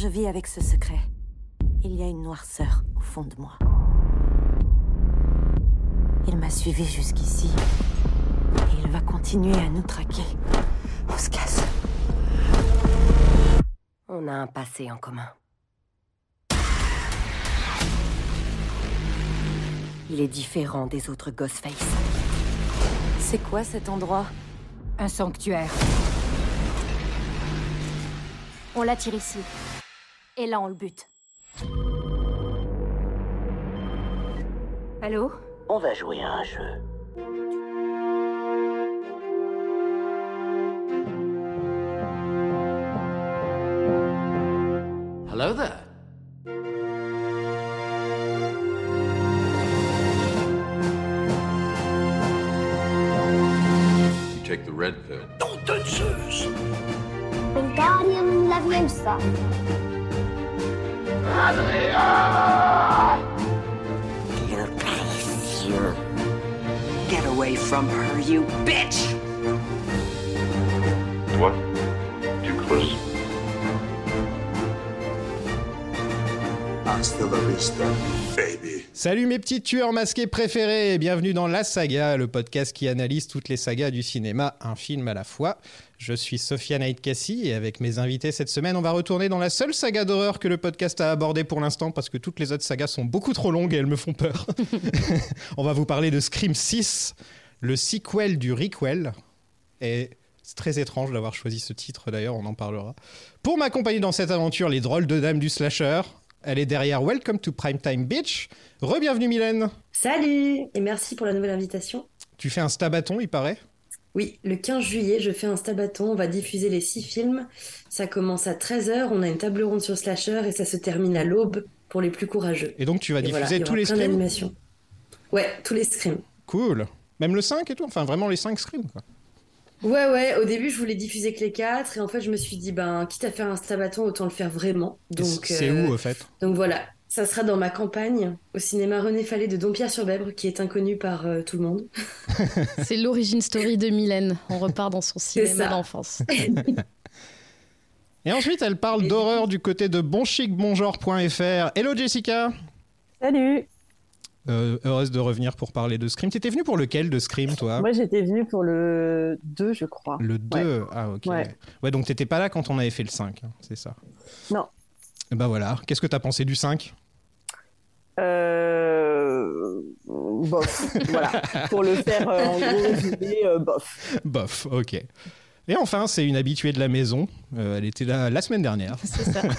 Je vis avec ce secret. Il y a une noirceur au fond de moi. Il m'a suivi jusqu'ici. Et il va continuer à nous traquer. On se casse. On a un passé en commun. Il est différent des autres Ghostface. C'est quoi cet endroit? Un sanctuaire. On l'attire ici. Et là, on le bute. Allô? On va jouer à un jeu. Hello there. From her, you bitch! Toi, tu creuses. Hasta la vista, baby. Salut mes petits tueurs masqués préférés et bienvenue dans La Saga, le podcast qui analyse toutes les sagas du cinéma, un film à la fois. Je suis Sophia Cassie et avec mes invités cette semaine, on va retourner dans la seule saga d'horreur que le podcast a abordée pour l'instant parce que toutes les autres sagas sont beaucoup trop longues et elles me font peur. on va vous parler de Scream 6, le sequel du requel. Et c'est très étrange d'avoir choisi ce titre d'ailleurs, on en parlera. Pour m'accompagner dans cette aventure, les drôles de dames du slasher. Elle est derrière Welcome to Primetime Beach. Rebienvenue Mylène. Salut et merci pour la nouvelle invitation. Tu fais un stabaton, il paraît? Oui, le 15 juillet, je fais un stabaton. On va diffuser les six films. Ça commence à 13h. On a une table ronde sur Slasher et ça se termine à l'aube pour les plus courageux. Et donc tu vas Et diffuser voilà, tous les screams. Ouais, tous les screams. Cool. Même le 5 et tout Enfin, vraiment les 5 screams, quoi. Ouais, ouais, au début, je voulais diffuser que les quatre. Et en fait, je me suis dit, ben, quitte à faire un stabaton, autant le faire vraiment. Donc, C'est euh, où, au fait? Donc voilà, ça sera dans ma campagne au cinéma René Fallet de Dompierre-sur-Bèbre, qui est inconnu par euh, tout le monde. C'est l'origine story de Mylène. On repart dans son cinéma d'enfance. Et ensuite, elle parle d'horreur du côté de bonchicbongenre.fr. Hello Jessica Salut Euh, Heureuse de revenir pour parler de Scream. T'étais venue pour lequel de Scream, toi? Moi j'étais venue pour le 2, je crois. Le 2 Ah, ok. Ouais, Ouais. donc t'étais pas là quand on avait fait le 5, hein, c'est ça? Non. Et bah voilà. Qu'est-ce que t'as pensé du 5 Euh... Bof, voilà. Pour le faire euh, en gros résumé, euh, bof. Bof, ok. Et enfin, c'est une habituée de la maison. Euh, elle était là la semaine dernière. C'est ça.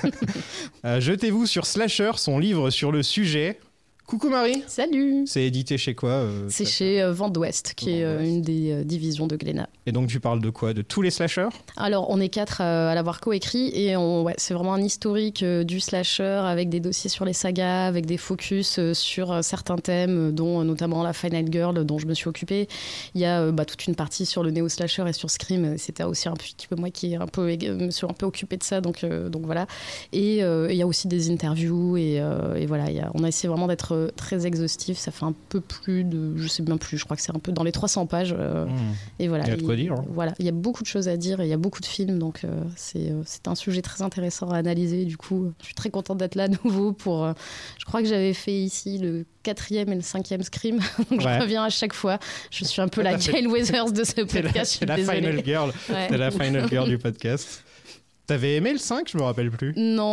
Euh, Jetez-vous sur Slasher, son livre sur le sujet. Coucou Marie Salut C'est édité chez quoi euh, C'est Slasher chez euh, Vent d'Ouest, qui est euh, une des euh, divisions de Glénat. Et donc tu parles de quoi? De tous les slashers Alors, on est quatre euh, à l'avoir coécrit et on, ouais, c'est vraiment un historique euh, du slasher avec des dossiers sur les sagas, avec des focus euh, sur euh, certains thèmes, dont euh, notamment la Final Girl, dont je me suis occupée. Il y a euh, bah, toute une partie sur le néo-slasher et sur Scream. C'était aussi un petit peu moi qui est un peu, me suis un peu occupée de ça, donc, euh, donc voilà. Et euh, il y a aussi des interviews et, euh, et voilà, il y a- on a essayé vraiment d'être euh, très exhaustif. Ça fait un peu plus de, je sais bien plus, je crois que c'est un peu dans les 300 pages. euh, Mmh. et voilà. Il y a de quoi dire, hein. Voilà, il y a beaucoup de choses à dire et il y a beaucoup de films, donc euh, c'est un sujet très intéressant à analyser. Du coup, je suis très contente d'être là à nouveau pour. euh, je crois que j'avais fait ici le quatrième et le cinquième Scream, donc Ouais. je reviens à chaque fois. Je suis un peu la Gail Weathers de ce podcast. c'est la final girl. Ouais. C'est la final girl du podcast. T'avais aimé le 5 Je me rappelle plus. Non,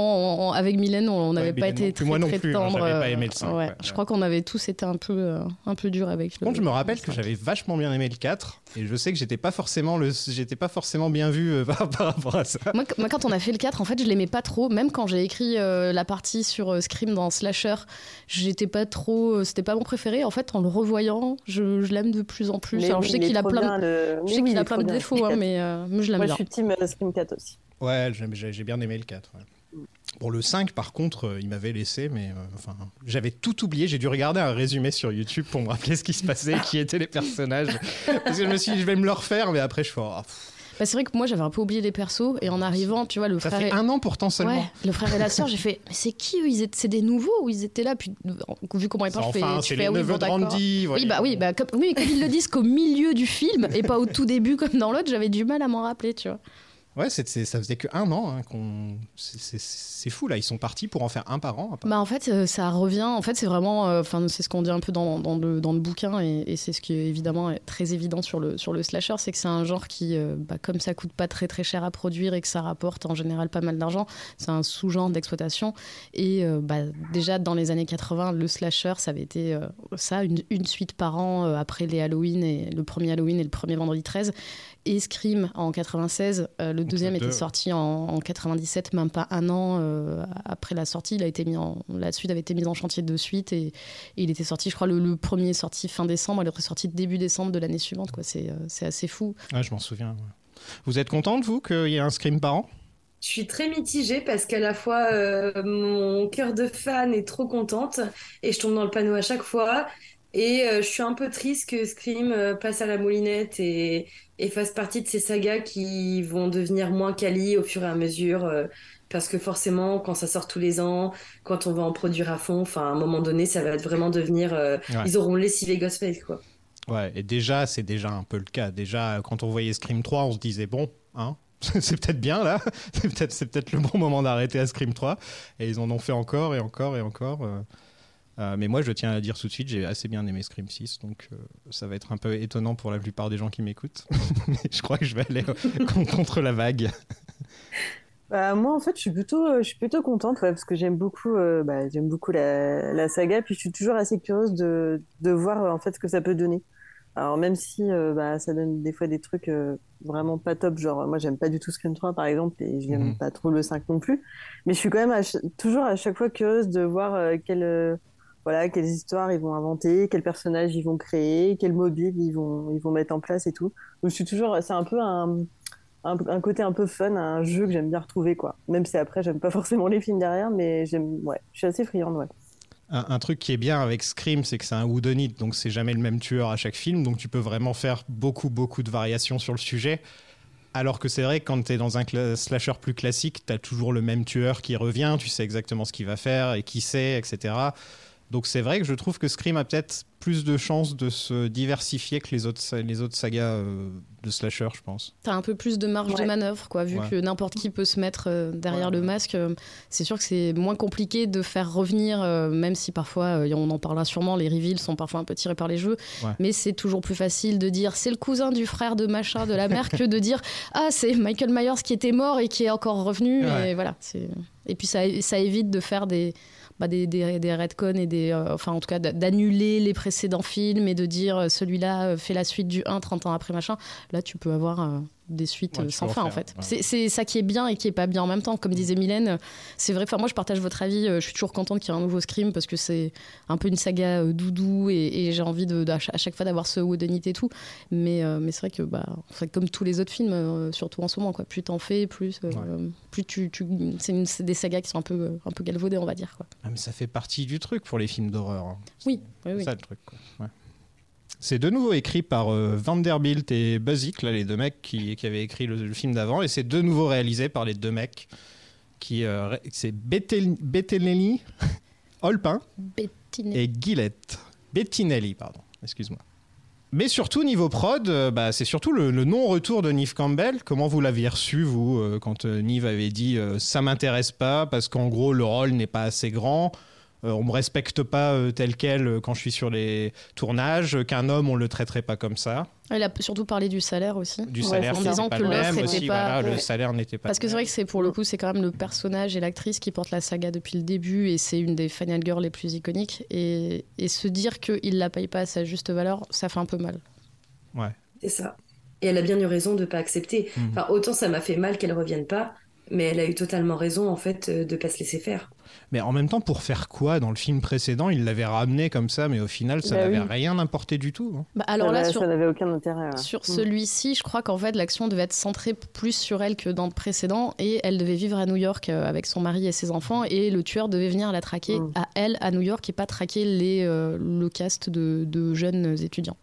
on- avec Mylène, on n'avait pas Mylène non été plus. très, Moi non très plus, hein, tendre. pas aimé le cinq, ouais. ouais. Je crois qu'on avait tous été un peu, euh, un peu dur avec le. Par contre, je me rappelle le que j'avais vachement bien aimé le 4 et je sais que j'étais pas forcément le j'étais pas forcément bien vu euh, par, par rapport à ça. Moi, qu- moi, quand on a fait le 4, en fait, je l'aimais pas trop. Même quand j'ai écrit euh, la partie sur euh, Scream dans Slasher, j'étais pas trop. euh, C'était pas mon préféré. En fait, en le revoyant, je, je l'aime de plus en plus. Mais Alors, oui, je sais qu'il a plein, de, le- je mais sais oui, qu'il il a est plein trop de bien. défauts, hein, mais, euh, mais je l'aime Moi bien. je suis team Scream 4 aussi. Ouais, j'ai bien aimé le 4. ouais. Bon, le 5, par contre, euh, il m'avait laissé, mais euh, enfin, j'avais tout oublié. J'ai dû regarder un résumé sur YouTube pour me rappeler ce qui se passait, qui étaient les personnages. Parce que je me suis dit, je vais me le refaire, mais après, je fais, oh, Bah, c'est vrai que moi, j'avais un peu oublié les persos. Et en arrivant, tu vois, le ça frère. fait et- un an pourtant seulement. Ouais, le frère et la sœur, j'ai fait, mais c'est qui eux étaient, c'est des nouveaux ou ils étaient là Puis vu comment ils parlent, je fais, Enfin, tu c'est fais, les ah oui, neveux bon, de. Randy. Oui, bah oui, bah comme, oui, comme ils le disent qu'au milieu du film et pas au tout début comme dans l'autre, j'avais du mal à m'en rappeler, tu vois. Ouais, ça faisait que un an hein, qu'on. c'est- fou là, ils sont partis pour en faire un par an. Bah en fait, euh, ça revient. En fait, c'est vraiment. euh, Enfin, c'est ce qu'on dit un peu dans, le, dans le bouquin, et, c'est ce qui est évidemment est très évident sur le, sur le slasher, c'est que c'est un genre qui, euh, bah, comme ça coûte pas très très cher à produire et que ça rapporte en général pas mal d'argent, c'est un sous-genre d'exploitation. Et euh, bah, déjà dans les années 80, le slasher, ça avait été euh, ça, une, une suite par an euh, après les Halloween et le premier Halloween et le premier vendredi 13. Et Scream en 96, euh, le deuxième deux, était sorti en, en 97, même pas un an euh, après la sortie. Il a été mis en, la suite avait été mise en chantier de suite et, et il était sorti, je crois, le, le premier est sorti fin décembre, l'autre est sorti début décembre de l'année suivante. quoi. C'est euh, c'est assez fou. Ouais, je m'en souviens. ouais. Vous êtes contente, vous, qu'il y ait un Scream par an? Je suis très mitigée parce qu'à la fois euh, mon cœur de fan est trop contente et je tombe dans le panneau à chaque fois. Et euh, je suis un peu triste que Scream euh, passe à la moulinette et, et fasse partie de ces sagas qui vont devenir moins quali au fur et à mesure. euh, parce que forcément, quand ça sort tous les ans, quand on va en produire à fond, enfin, à un moment donné, ça va vraiment devenir. euh, Ouais. Ils auront lessivé Ghostface, quoi. Ouais, et déjà, c'est déjà un peu le cas. Déjà, quand on voyait Scream 3, on se disait, bon, hein, c'est peut-être bien là, c'est peut-être le bon moment d'arrêter à Scream 3. Et ils en ont fait encore et encore et encore. euh. Euh, mais moi, je tiens à dire tout de suite, j'ai assez bien aimé Scream 6, donc euh, ça va être un peu étonnant pour la plupart des gens qui m'écoutent. Mais je crois que je vais aller euh, contre la vague. Bah, moi, en fait, je suis plutôt, je suis plutôt contente, ouais, parce que j'aime beaucoup, euh, bah, j'aime beaucoup la, la saga, puis je suis toujours assez curieuse de, de voir en fait ce que ça peut donner. Alors même si euh, bah, ça donne des fois des trucs euh, vraiment pas top, genre moi j'aime pas du tout Scream 3 par exemple, et j'aime Mhm. pas trop le 5 non plus, mais je suis quand même à toujours à chaque fois curieuse de voir euh, quelle, euh, voilà, quelles histoires ils vont inventer, quels personnages ils vont créer, quels mobiles ils vont, ils vont mettre en place et tout. Je suis toujours, c'est un peu un, un, côté un peu fun, un jeu que j'aime bien retrouver, quoi. Même si après, j'aime pas forcément les films derrière, mais j'aime, ouais, je suis assez friande, ouais. Un, truc qui est bien avec Scream, c'est que c'est un whodunit, donc c'est jamais le même tueur à chaque film, donc tu peux vraiment faire beaucoup, beaucoup de variations sur le sujet. Alors que c'est vrai quand tu es dans un slasher plus classique, tu as toujours le même tueur qui revient, tu sais exactement ce qu'il va faire et qui c'est, etc. Donc c'est vrai que je trouve que Scream a peut-être plus de chances de se diversifier que les autres, les autres sagas euh, de slasher, je pense. T'as un peu plus de marge de manœuvre, quoi, vu Ouais. que n'importe qui peut se mettre euh, derrière Ouais, le ouais. masque. euh, c'est sûr que c'est moins compliqué de faire revenir, euh, même si parfois, euh, on en parlera sûrement, les reveals sont parfois un peu tirés par les jeux, Ouais. mais c'est toujours plus facile de dire c'est le cousin du frère de machin de la mère que de dire ah c'est Michael Myers qui était mort et qui est encore revenu. Ouais. Et voilà. Et puis ça, ça évite de faire des bah, des, des, des et des. euh, enfin, en tout cas, d'annuler les précédents films et de dire euh, celui-là euh, fait la suite du 1 30 ans après, machin. Là, tu peux avoir des suites Ouais, euh, sans fin, en fait. ouais. C'est- ça qui est bien et qui est pas bien en même temps. Comme disait Mylène, euh, c'est vrai. Enfin, moi, je partage votre avis. euh, Je suis toujours contente qu'il y ait un nouveau Scream parce que c'est un peu une saga doudou et, et j'ai envie de, à, chaque, à chaque fois d'avoir ce whodunit et tout. Mais, euh, mais c'est vrai que, bah, comme tous les autres films, euh, surtout en ce moment, quoi. Plus t'en fais, plus, euh, Ouais. plus tu. tu c'est des sagas qui sont un peu, un peu galvaudées, on va dire, quoi. Ah, mais ça fait partie du truc pour les films d'horreur. hein. Oui, oui, C'est oui. ça le truc. quoi. C'est de nouveau écrit par euh, Vanderbilt et Buzik, là, les deux mecs qui, qui avaient écrit le, le film d'avant, et c'est de nouveau réalisé par les deux mecs qui euh, c'est Bettinelli, Bettinelli. et Gillette. Bettinelli, pardon, excuse-moi. Mais surtout, niveau prod, euh, bah, c'est surtout le, le non-retour de Neve Campbell. Comment vous l'aviez reçu, vous, euh, quand euh, Neve avait dit ça m'intéresse pas parce qu'en gros, le rôle n'est pas assez grand on me respecte pas euh, tel quel euh, quand je suis sur les tournages, euh, qu'un homme on le traiterait pas comme ça. Elle a surtout parlé du salaire aussi. Du Ouais, salaire, en disant pas que le l'offre même était aussi, pas- voilà, le Ouais. salaire n'était pas. Parce que c'est vrai que c'est pour le coup, c'est quand même le personnage et l'actrice qui porte la saga depuis le début et c'est une des Final Girls les plus iconiques. Et, et se dire qu'il la paye pas à sa juste valeur, ça fait un peu mal. Ouais. C'est ça. Et elle a bien eu raison de pas accepter. Mhm. Enfin, autant ça m'a fait mal qu'elle revienne pas, mais elle a eu totalement raison en fait euh, de pas se laisser faire. Mais en même temps, pour faire quoi dans le film précédent, il l'avait ramené comme ça, mais au final, ça Bah n'avait oui. rien apporté du tout. hein. Bah, alors ça, là, va- sur, ça n'avait aucun intérêt. ouais. sur Mm. celui-ci, je crois qu'en fait, l'action devait être centrée plus sur elle que dans le précédent et elle devait vivre à New York euh, avec son mari et ses enfants et le tueur devait venir la traquer Mm. à elle à New York et pas traquer les, euh, le cast de, de jeunes étudiants.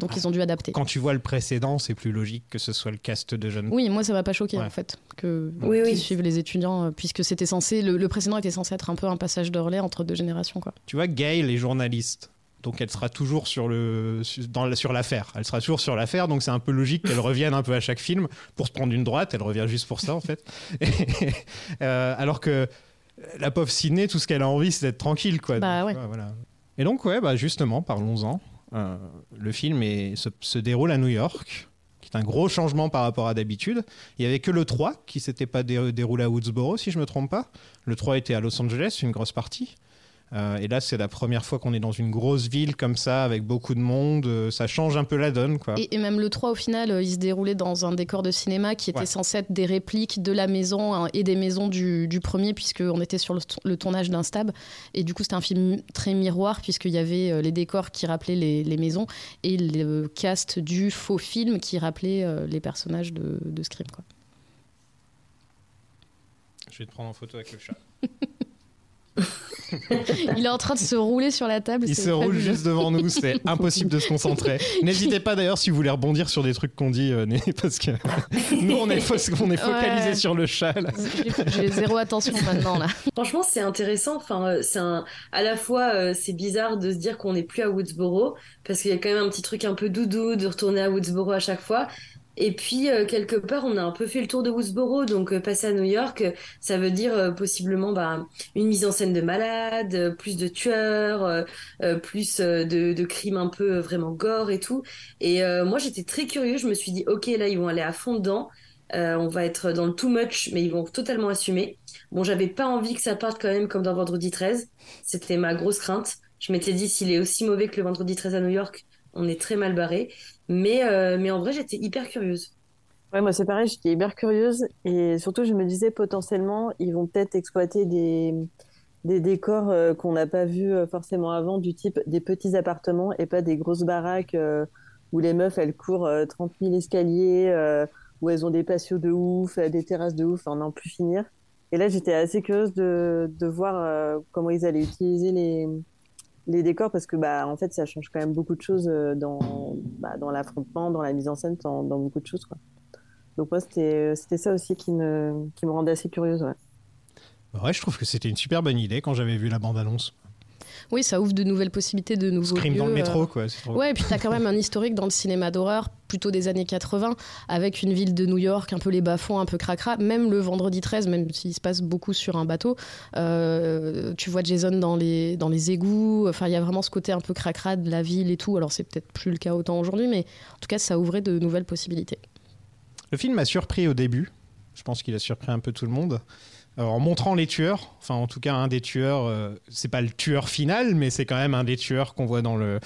Donc Ah. ils ont dû adapter. Quand tu vois le précédent, c'est plus logique que ce soit le cast de jeunes. Oui, moi ça m'a pas choqué Ouais. en fait que Oui, qu'ils oui. suivent les étudiants euh, puisque c'était censé le, le précédent était censé être un peu un passage de relais entre deux générations quoi. Tu vois, Gail est journaliste. Donc elle sera toujours sur le dans la- sur l'affaire. Elle sera toujours sur l'affaire, donc c'est un peu logique qu'elle revienne un peu à chaque film pour se prendre une droite. Elle revient juste pour ça en fait. Et, euh, alors que la pauvre Sydney, tout ce qu'elle a envie, c'est d'être tranquille quoi. Bah Donc, ouais. voilà. Et donc ouais, bah justement, parlons-en. Euh, le film se, déroule à New York, qui est un gros changement par rapport à d'habitude. Il y avait que le 3 qui s'était pas dé- déroulé à Woodsboro, si je me trompe pas. Le 3 était à Los Angeles, une grosse partie. Euh, et là, c'est la première fois qu'on est dans une grosse ville comme ça, avec beaucoup de monde. Euh, ça change un peu la donne, quoi. Et, et même le 3, au final, euh, il se déroulait dans un décor de cinéma qui était Ouais. censé être des répliques de la maison hein, et des maisons du, du premier, puisqu'on était sur le, le tournage d'un stab. Et du coup, c'était un film très miroir, puisqu'il y avait euh, les décors qui rappelaient les, les maisons et le cast du faux film qui rappelait euh, les personnages de, de Scream. Quoi. Je vais te prendre en photo avec le chat. Il est en train de se rouler sur la table. Il se roule juste devant nous, c'est impossible de se concentrer. N'hésitez pas d'ailleurs si vous voulez rebondir sur des trucs qu'on dit, euh, parce que nous on est, fo- on est focalisé Ouais. sur le chat. J'ai- zéro attention maintenant là. Franchement, c'est intéressant. Enfin, euh, c'est un... à la fois, euh, c'est bizarre de se dire qu'on n'est plus à Woodsboro parce qu'il y a quand même un petit truc un peu doudou de retourner à Woodsboro à chaque fois. Et puis, euh, quelque part, on a un peu fait le tour de Woodsboro, donc euh, passer à New York, euh, ça veut dire euh, possiblement bah, une mise en scène de malades, euh, plus de tueurs, euh, plus de, de crimes un peu vraiment gore et tout. Et moi, j'étais très curieux. Je me suis dit, ok, là, ils vont aller à fond dedans. On va être dans le too much, mais ils vont totalement assumer. Bon, j'avais pas envie que ça parte quand même comme dans Vendredi 13. C'était ma grosse crainte. Je m'étais dit, s'il est aussi mauvais que le Vendredi 13 à New York, on est très mal barré. Mais, euh, mais en vrai, j'étais hyper curieuse. Ouais, moi c'est pareil, j'étais hyper curieuse et surtout je me disais potentiellement ils vont peut-être exploiter des, des décors euh, qu'on n'a pas vus euh, forcément avant, du type des petits appartements et pas des grosses baraques euh, où les meufs elles courent euh, 30 000 escaliers, où elles ont des patios de ouf, des terrasses de ouf, en n'en plus finir. Et là j'étais assez curieuse de, de voir comment ils allaient utiliser les, les décors parce que bah en fait ça change quand même beaucoup de choses euh, dans, bah, dans l'affrontement, dans la mise en scène, dans, beaucoup de choses quoi. Donc moi, c'était c'était ça aussi qui me, qui me rendait assez curieuse. Bah Ouais, je trouve que c'était une super bonne idée quand j'avais vu la bande-annonce. Oui, ça ouvre de nouvelles possibilités, de nouveaux Scream dans le lieux, métro, euh, quoi. trop- Ouais, et puis t'as quand même un historique dans le cinéma d'horreur, plutôt des années 80, avec une ville de New York, un peu les bas-fonds, un peu cracra. Même le vendredi 13, même s'il se passe beaucoup sur un bateau, euh, tu vois Jason dans les, dans les égouts. Enfin, il y a vraiment ce côté un peu cracra de la ville et tout. Alors, c'est peut-être plus le cas autant aujourd'hui, mais en tout cas, ça ouvrait de nouvelles possibilités. Le film m'a surpris au début. Je pense qu'il a surpris un peu tout le monde. Euh, en montrant les tueurs, enfin en tout cas un des tueurs, euh, c'est pas le tueur final, mais c'est quand même un des tueurs qu'on voit dans le,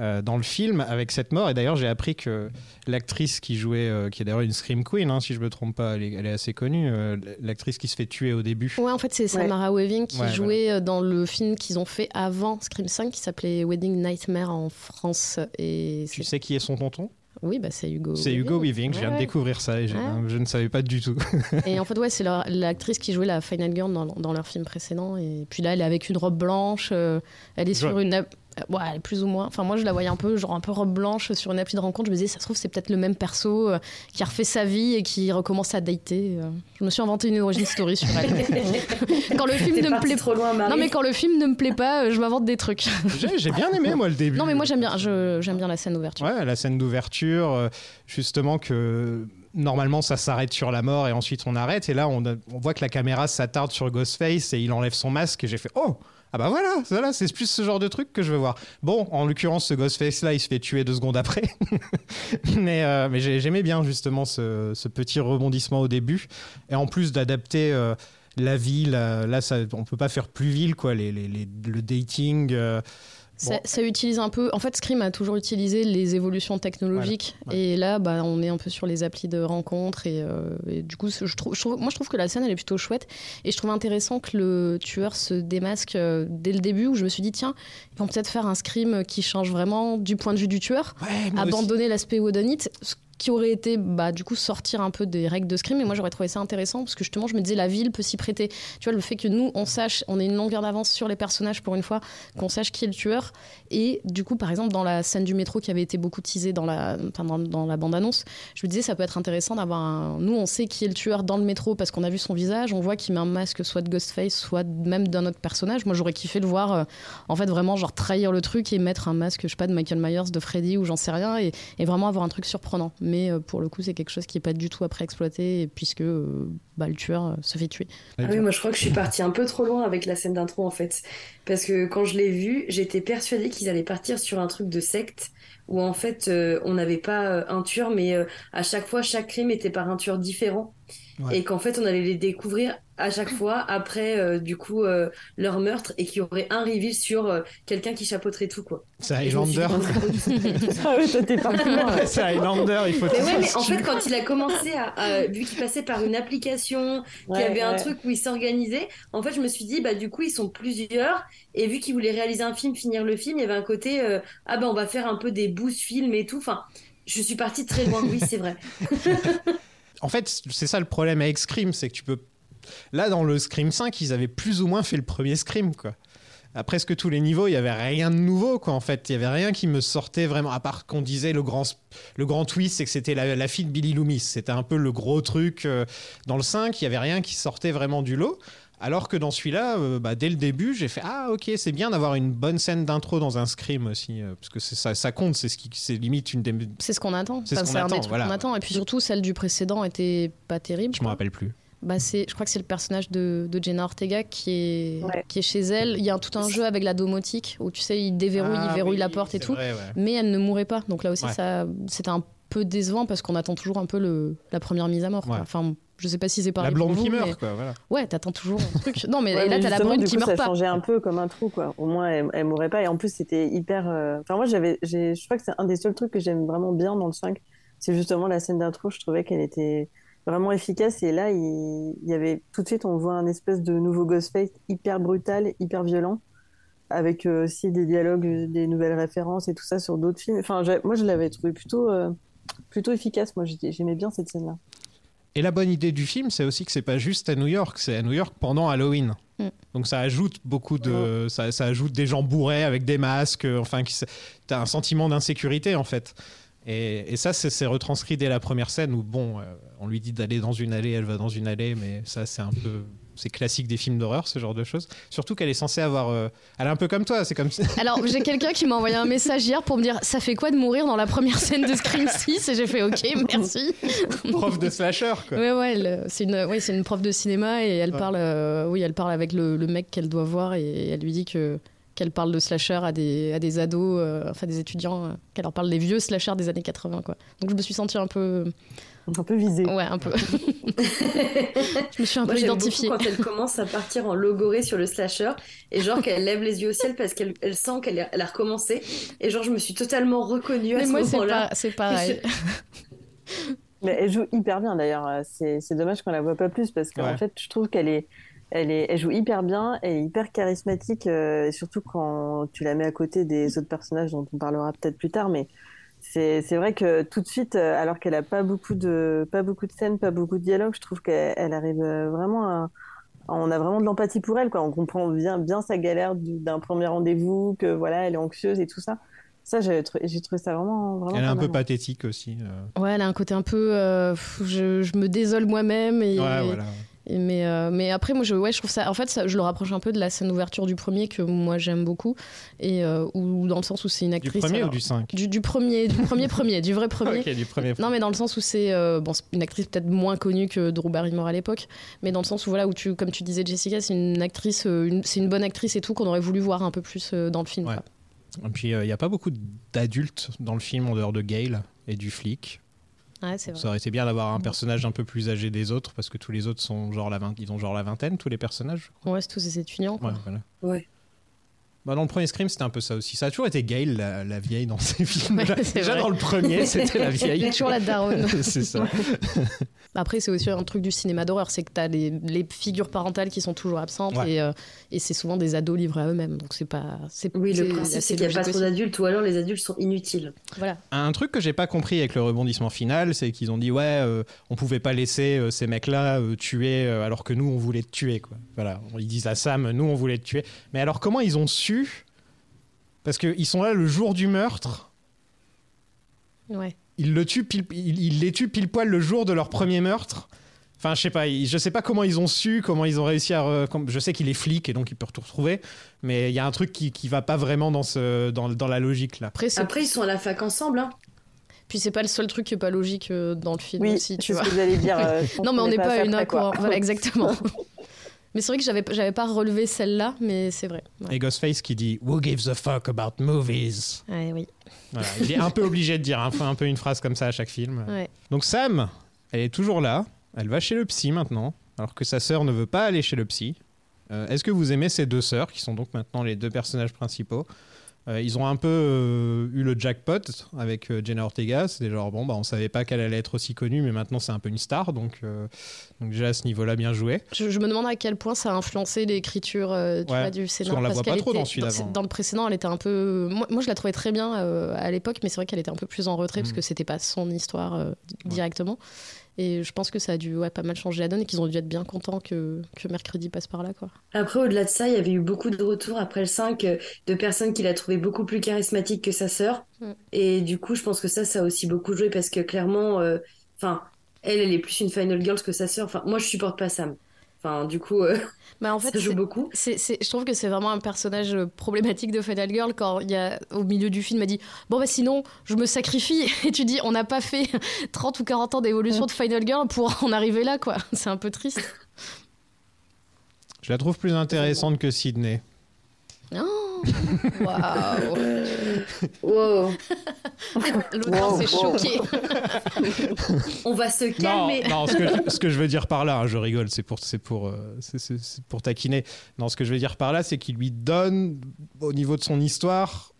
euh, dans le film avec cette mort. Et d'ailleurs j'ai appris que l'actrice qui jouait, euh, qui est d'ailleurs une Scream Queen, hein, si je me trompe pas, elle est, elle est assez connue, euh, l'actrice qui se fait tuer au début. Ouais, en fait, c'est Samara Weaving qui Ouais, jouait dans le film qu'ils ont fait avant Scream 5 qui s'appelait Wedding Nightmare en France. Et Tu sais qui est son tonton? Oui, bah, c'est Hugo. C'est Hugo Weaving, je viens de découvrir ça et Ouais. je ne savais pas du tout. Et en fait, ouais, c'est l'actrice qui jouait la Final Girl dans, dans leur film précédent. Et puis là, elle est avec une robe blanche. euh, elle est sur Ouais. une. Ouais, elle est plus ou moins. Enfin, moi, je la voyais un peu, genre un peu robe blanche sur une appli de rencontre. Je me disais, ça se trouve, c'est peut-être le même perso euh, qui a refait sa vie et qui recommence à dater. euh. Je me suis inventé une origin story sur elle. quand le film ne me plaît trop loin, Marie. Non, mais quand le film ne me plaît pas, euh, je m'invente des trucs. J'ai bien aimé moi le début. non, mais moi, j'aime bien, j'aime bien la scène ouverture. Ouais, la scène d'ouverture, euh, justement que normalement ça s'arrête sur la mort et ensuite on arrête. Et là, on, a- on voit que la caméra s'attarde sur Ghostface et il enlève son masque. Et j'ai fait Oh Ah bah voilà, voilà c'est plus ce genre de truc que je veux voir. Bon, en l'occurrence, ce Ghostface-là, il se fait tuer deux secondes après. mais euh, mais j'ai- j'aimais bien justement ce, petit rebondissement au début. Et en plus d'adapter. euh, la ville, là, ça, on peut pas faire plus ville, quoi. Les, les- les- le dating. euh, Ça, bon. ça utilise un peu. En fait, Scream a toujours utilisé les évolutions technologiques. Voilà, ouais. Et là, bah, on est un peu sur les applis de rencontres. Et, euh, et du coup, je trouve, je trouve- moi, je trouve que la scène, elle est plutôt chouette. Et je trouve intéressant que le tueur se démasque euh, dès le début, où je me suis dit, tiens, ils vont peut-être faire un Scream qui change vraiment du point de vue du tueur, Ouais, abandonner l'aspect whodunit. Qui aurait été bah, du coup sortir un peu des règles de Scream et moi j'aurais trouvé ça intéressant parce que justement je me disais la ville peut s'y prêter. Tu vois le fait que nous on sache on ait une longueur d'avance sur les personnages pour une fois qu'on sache qui est le tueur. Et du coup par exemple dans la scène du métro qui avait été beaucoup teasée dans la, enfin, dans, la bande annonce je me disais ça peut être intéressant d'avoir un nous on sait qui est le tueur dans le métro parce qu'on a vu son visage. On voit qu'il met un masque soit de Ghostface soit même d'un autre personnage. Moi j'aurais kiffé le voir euh, en fait vraiment genre trahir le truc et mettre un masque je sais pas de Michael Myers de Freddy ou j'en sais rien. Et vraiment avoir un truc surprenant mais euh, pour le coup c'est quelque chose qui est pas du tout après exploité puisque euh, bah, le tueur euh, se fait tuer Ah oui, moi je crois que je suis partie un peu trop loin avec la scène d'intro en fait. Parce que quand je l'ai vu, j'étais persuadée qu'ils allaient partir sur un truc de secte où en fait on n'avait pas un tueur, mais à chaque fois chaque crime était par un tueur différent. Ouais. Et qu'en fait on allait les découvrir à chaque fois après euh, du coup euh, leur meurtre et qu'il y aurait un reveal sur euh, quelqu'un qui chapeauterait tout quoi. C'est Highlander. pas. Ah ouais, toi t'es ouais. C'est Highlander, il faut Mais ouais, mais en fait, quand il a commencé à, à- vu qu'il passait par une application, qu'il y Ouais, avait un ouais. truc où il s'organisait, en fait, je me suis dit, bah, du coup, ils sont plusieurs, et vu qu'il voulait réaliser un film, finir le film, il y avait un côté, euh, ah, bah, on va faire un peu des boosts films et tout. Enfin, je suis partie très loin, oui, c'est vrai. En fait, c'est ça le problème avec Scream, c'est que tu peux. Là, dans le Scream 5, ils avaient plus ou moins fait le premier Scream, quoi. À presque tous les niveaux, il y avait rien de nouveau, quoi. En fait, il y avait rien qui me sortait vraiment. À part qu'on disait le grand, le grand twist, c'est que c'était la, la fille de Billy Loomis. C'était un peu le gros truc. euh, Dans le 5, il y avait rien qui sortait vraiment du lot. Alors que dans celui-là, euh, bah, dès le début, j'ai fait ah ok c'est bien d'avoir une bonne scène d'intro dans un scream aussi euh, parce que c'est ça, ça compte c'est ce qui c'est limite une des c'est ce qu'on attend C'est ce Enfin, qu'on un des attend, voilà. qu'on attend et puis surtout celle du précédent était pas terrible je me rappelle plus Bah c'est, je crois que c'est le personnage de, de Jenna Ortega qui est, Ouais. qui est chez elle. Il y a un- tout un jeu avec la domotique où tu sais, il déverrouille, Ah il verrouille oui, la porte et tout. vrai, ouais. Mais elle ne mourait pas. Donc là aussi, Ouais. ça, c'était un peu décevant parce qu'on attend toujours un peu le, la première mise à mort. quoi. Enfin, je sais pas si c'est la pareil. blonde pour qui vous, meurt mais- quoi voilà Ouais, t'attends toujours un truc. Non, mais Ouais, et là, t'as la brune du qui coup, meurt ça pas. changeait un peu comme un trou, quoi. Au moins, elle, elle mourrait pas. Et en plus, c'était hyper. euh, Enfin, moi, j'avais, je crois que c'est un des seuls trucs que j'aime vraiment bien dans le 5. C'est justement la scène d'intro. Je trouvais qu'elle était vraiment efficace. Et là, il, il y avait tout de suite, on voit un espèce de nouveau Ghostface hyper brutal, hyper violent, avec euh, aussi des dialogues, des nouvelles références et tout ça sur d'autres films. Enfin, moi, je l'avais trouvé plutôt, euh, plutôt efficace. Moi, j'aimais bien cette scène-là. Et la bonne idée du film c'est aussi que c'est pas juste à New York c'est à New York pendant Halloween. Mm. donc ça ajoute beaucoup de ça, ça ajoute des gens bourrés avec des masques euh, enfin qui t'as un sentiment d'insécurité en fait. Et, et ça c'est c'est retranscrit dès la première scène où bon euh, on lui dit d'aller dans une allée elle va dans une allée mais ça c'est un peu c'est classique des films d'horreur ce genre de choses surtout qu'elle est censée avoir euh, elle est un peu comme toi c'est comme Alors, j'ai quelqu'un qui m'a envoyé un message hier pour me dire Ça fait quoi de mourir dans la première scène de Scream 6 Et j'ai fait Ok, merci. prof de slasher quoi Ouais, ouais, c'est une, ouais, une prof de cinéma et elle Ouais. parle, euh, oui, elle parle avec le, le mec qu'elle doit voir et elle lui dit que qu'elle parle de slasher à des, à des ados, euh, enfin des étudiants, qu'elle leur parle des vieux slashers des années 80, quoi. Donc je me suis sentie un peu, Un peu visé. ouais, un peu. je me suis un Moi, peu identifiée. beaucoup quand elle commence à partir en logorée sur le slasher et genre qu'elle lève les yeux au ciel parce qu'elle elle sent qu'elle a, elle a recommencé et genre je me suis totalement reconnue à Mais ce moi, c'est moment-là. pas, c'est pareil. Mais elle joue hyper bien d'ailleurs. C'est c'est dommage qu'on la voit pas plus parce qu'en Ouais. fait, je trouve qu'elle est, elle est, elle joue hyper bien, est hyper charismatique, euh, et surtout quand tu la mets à côté des autres personnages dont on parlera peut-être plus tard. Mais c'est vrai que tout de suite, euh, alors qu'elle a pas beaucoup de, pas beaucoup de scènes, pas beaucoup de dialogues, je trouve qu'elle elle arrive euh, vraiment à on a vraiment de l'empathie pour elle, quoi. On comprend bien, bien sa galère du- d'un premier rendez-vous, que voilà, elle est anxieuse et tout ça. Ça, j'ai trou- j'ai trouvé ça vraiment, vraiment elle est un peu pathétique aussi euh. Ouais, elle a un côté un peu, euh, je, je me désole moi-même et. ouais voilà mais, euh, mais après, moi, je, ouais, je trouve ça. En fait, ça, je le rapproche un peu de la scène d'ouverture du premier que moi j'aime beaucoup. Et euh, ou dans le sens où c'est une du actrice. premier alors- ou du 5 du, du premier, du premier, premier, du vrai premier. du premier Non, mais dans le sens où c'est euh, bon, c'est une actrice peut-être moins connue que Drew Barrymore à l'époque, mais dans le sens où voilà où tu, comme tu disais Jessica, c'est une actrice, c'est une bonne actrice et tout qu'on aurait voulu voir un peu plus dans le film. Ouais. Et puis, il n'y a pas beaucoup d'adultes dans le film en dehors de Gail et du flic. Ouais, c'est vrai. Ça aurait été bien d'avoir un personnage un peu plus âgé des autres parce que tous les autres sont genre la vingt- ils ont genre la vingtaine, tous les personnages. Ouais, c'est tous ces étudiants. quoi. Ouais, voilà. Ouais. Bah, dans le premier Scream, c'était un peu ça aussi. Ça a toujours été Gail, la, la vieille, dans ces films. Déjà vrai. dans le premier, c'était la vieille. Il y a toujours la daronne. c'est ça. Après, c'est aussi un truc du cinéma d'horreur, c'est que tu as les, les figures parentales qui sont toujours absentes Ouais. et, euh, et c'est souvent des ados livrés à eux-mêmes. Donc c'est pas. c'est- Oui, le c'est principe, c'est qu'il n'y a pas trop d'adultes, ou alors les adultes sont inutiles. Voilà. Un truc que j'ai pas compris avec le rebondissement final, c'est qu'ils ont dit ouais, euh, on pouvait pas laisser euh, ces mecs-là euh, tuer euh, alors que nous on voulait te tuer quoi. Voilà, ils disent à Sam, nous on voulait te tuer. Mais alors comment ils ont su Parce qu'ils sont là le jour du meurtre. Ouais. Ils le tuent pile, ils, ils les tuent pile poil le jour de leur premier meurtre. Enfin, je sais pas, je sais pas comment ils ont su, comment ils ont réussi à. re- je sais qu'il est flic et donc il peut tout retrouver, mais il y a un truc qui, qui va pas vraiment dans, ce, dans, dans la logique là. Après, ils sont à la fac ensemble. Hein. Puis c'est pas le seul truc qui est pas logique euh, dans le film Oui, aussi, tu c'est vois. ce que j'allais dire. euh, Non, mais on n'est pas à une accord. Voilà, exactement. mais c'est vrai que j'avais j'avais pas relevé celle-là, mais c'est vrai. Ouais. Et Ghostface qui dit Who gives a fuck about movies? Ouais, oui. Voilà, Il est un peu obligé de dire un peu, un peu une phrase comme ça à chaque film. Ouais. Donc Sam, elle est toujours là. Elle va chez le psy maintenant, alors que sa sœur ne veut pas aller chez le psy. Euh, Est-ce que vous aimez ces deux sœurs, qui sont donc maintenant les deux personnages principaux? Euh, Ils ont un peu euh, eu le jackpot avec euh, Jenna Ortega. C'était genre, bon, bah, on savait pas qu'elle allait être aussi connue, mais maintenant c'est un peu une star. Donc, donc déjà à ce niveau-là, bien joué. Je, je me demande à quel point ça a influencé l'écriture Ouais, du parce scénario. qu'on la parce voit pas trop était- dans celui-là avant. Dans le précédent, elle était un peu. Moi, moi, je la trouvais très bien à l'époque, mais c'est vrai qu'elle était un peu plus en retrait parce Mhm. que c'était pas son histoire directement. Et je pense que ça a dû ouais, pas mal changer la donne et qu'ils ont dû être bien contents que, que mercredi passe par là. Quoi. Après, au-delà de ça, il y avait eu beaucoup de retours après le 5 euh, de personnes qui la trouvaient beaucoup plus charismatique que sa sœur. Mm. Et du coup, je pense que ça, ça a aussi beaucoup joué parce que clairement, euh, elle, elle est plus une Final Girls que sa sœur. Enfin, moi, je supporte pas Sam. Enfin, du coup, euh, Bah, en fait, ça joue beaucoup. Je trouve que c'est vraiment un personnage euh, problématique de Final Girl quand il y a au milieu du film elle dit bon bah sinon je me sacrifie et tu dis on n'a pas fait 30 ou 40 ans d'évolution de Final Girl pour en arriver là quoi c'est un peu triste Je la trouve plus intéressante que Sydney. oh waouh Wow. l'audience Wow, est wow. choquée On va se calmer. non ce, que, ce que je veux dire par là, hein, je rigole, c'est pour, c'est pour, euh, c'est pour taquiner. Non, ce que je veux dire par là, c'est qu'il lui donne, au niveau de son histoire,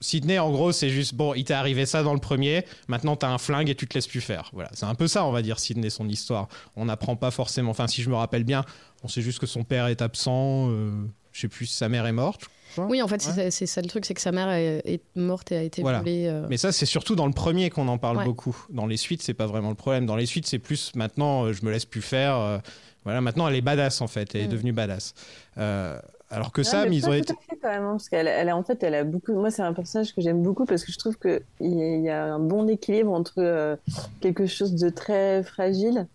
Sydney, en gros, c'est juste, bon, il t'est arrivé ça dans le premier, maintenant t'as un flingue et tu te laisses plus faire. Voilà, c'est un peu ça, on va dire, Sydney, son histoire. On n'apprend pas forcément, enfin, si je me rappelle bien, on sait juste que son père est absent, euh, je sais plus si sa mère est morte. Oui en fait c'est, Ouais. ça- c'est ça le truc c'est que sa mère est, est morte et a été Voilà. violée euh. Mais ça, c'est surtout dans le premier qu'on en parle Ouais. beaucoup. Dans les suites, c'est pas vraiment le problème. Dans les suites, c'est plus maintenant, euh, je me laisse plus faire. euh, voilà, maintenant, elle est badass en fait. Elle est Mm. devenue badass. Euh, alors que Ouais, Sam, ils ont tout été. à fait quand même, hein, parce qu'elle elle a, en fait, elle a beaucoup. Moi, c'est un personnage que j'aime beaucoup parce que je trouve qu'il y a un bon équilibre entre euh, quelque chose de très fragile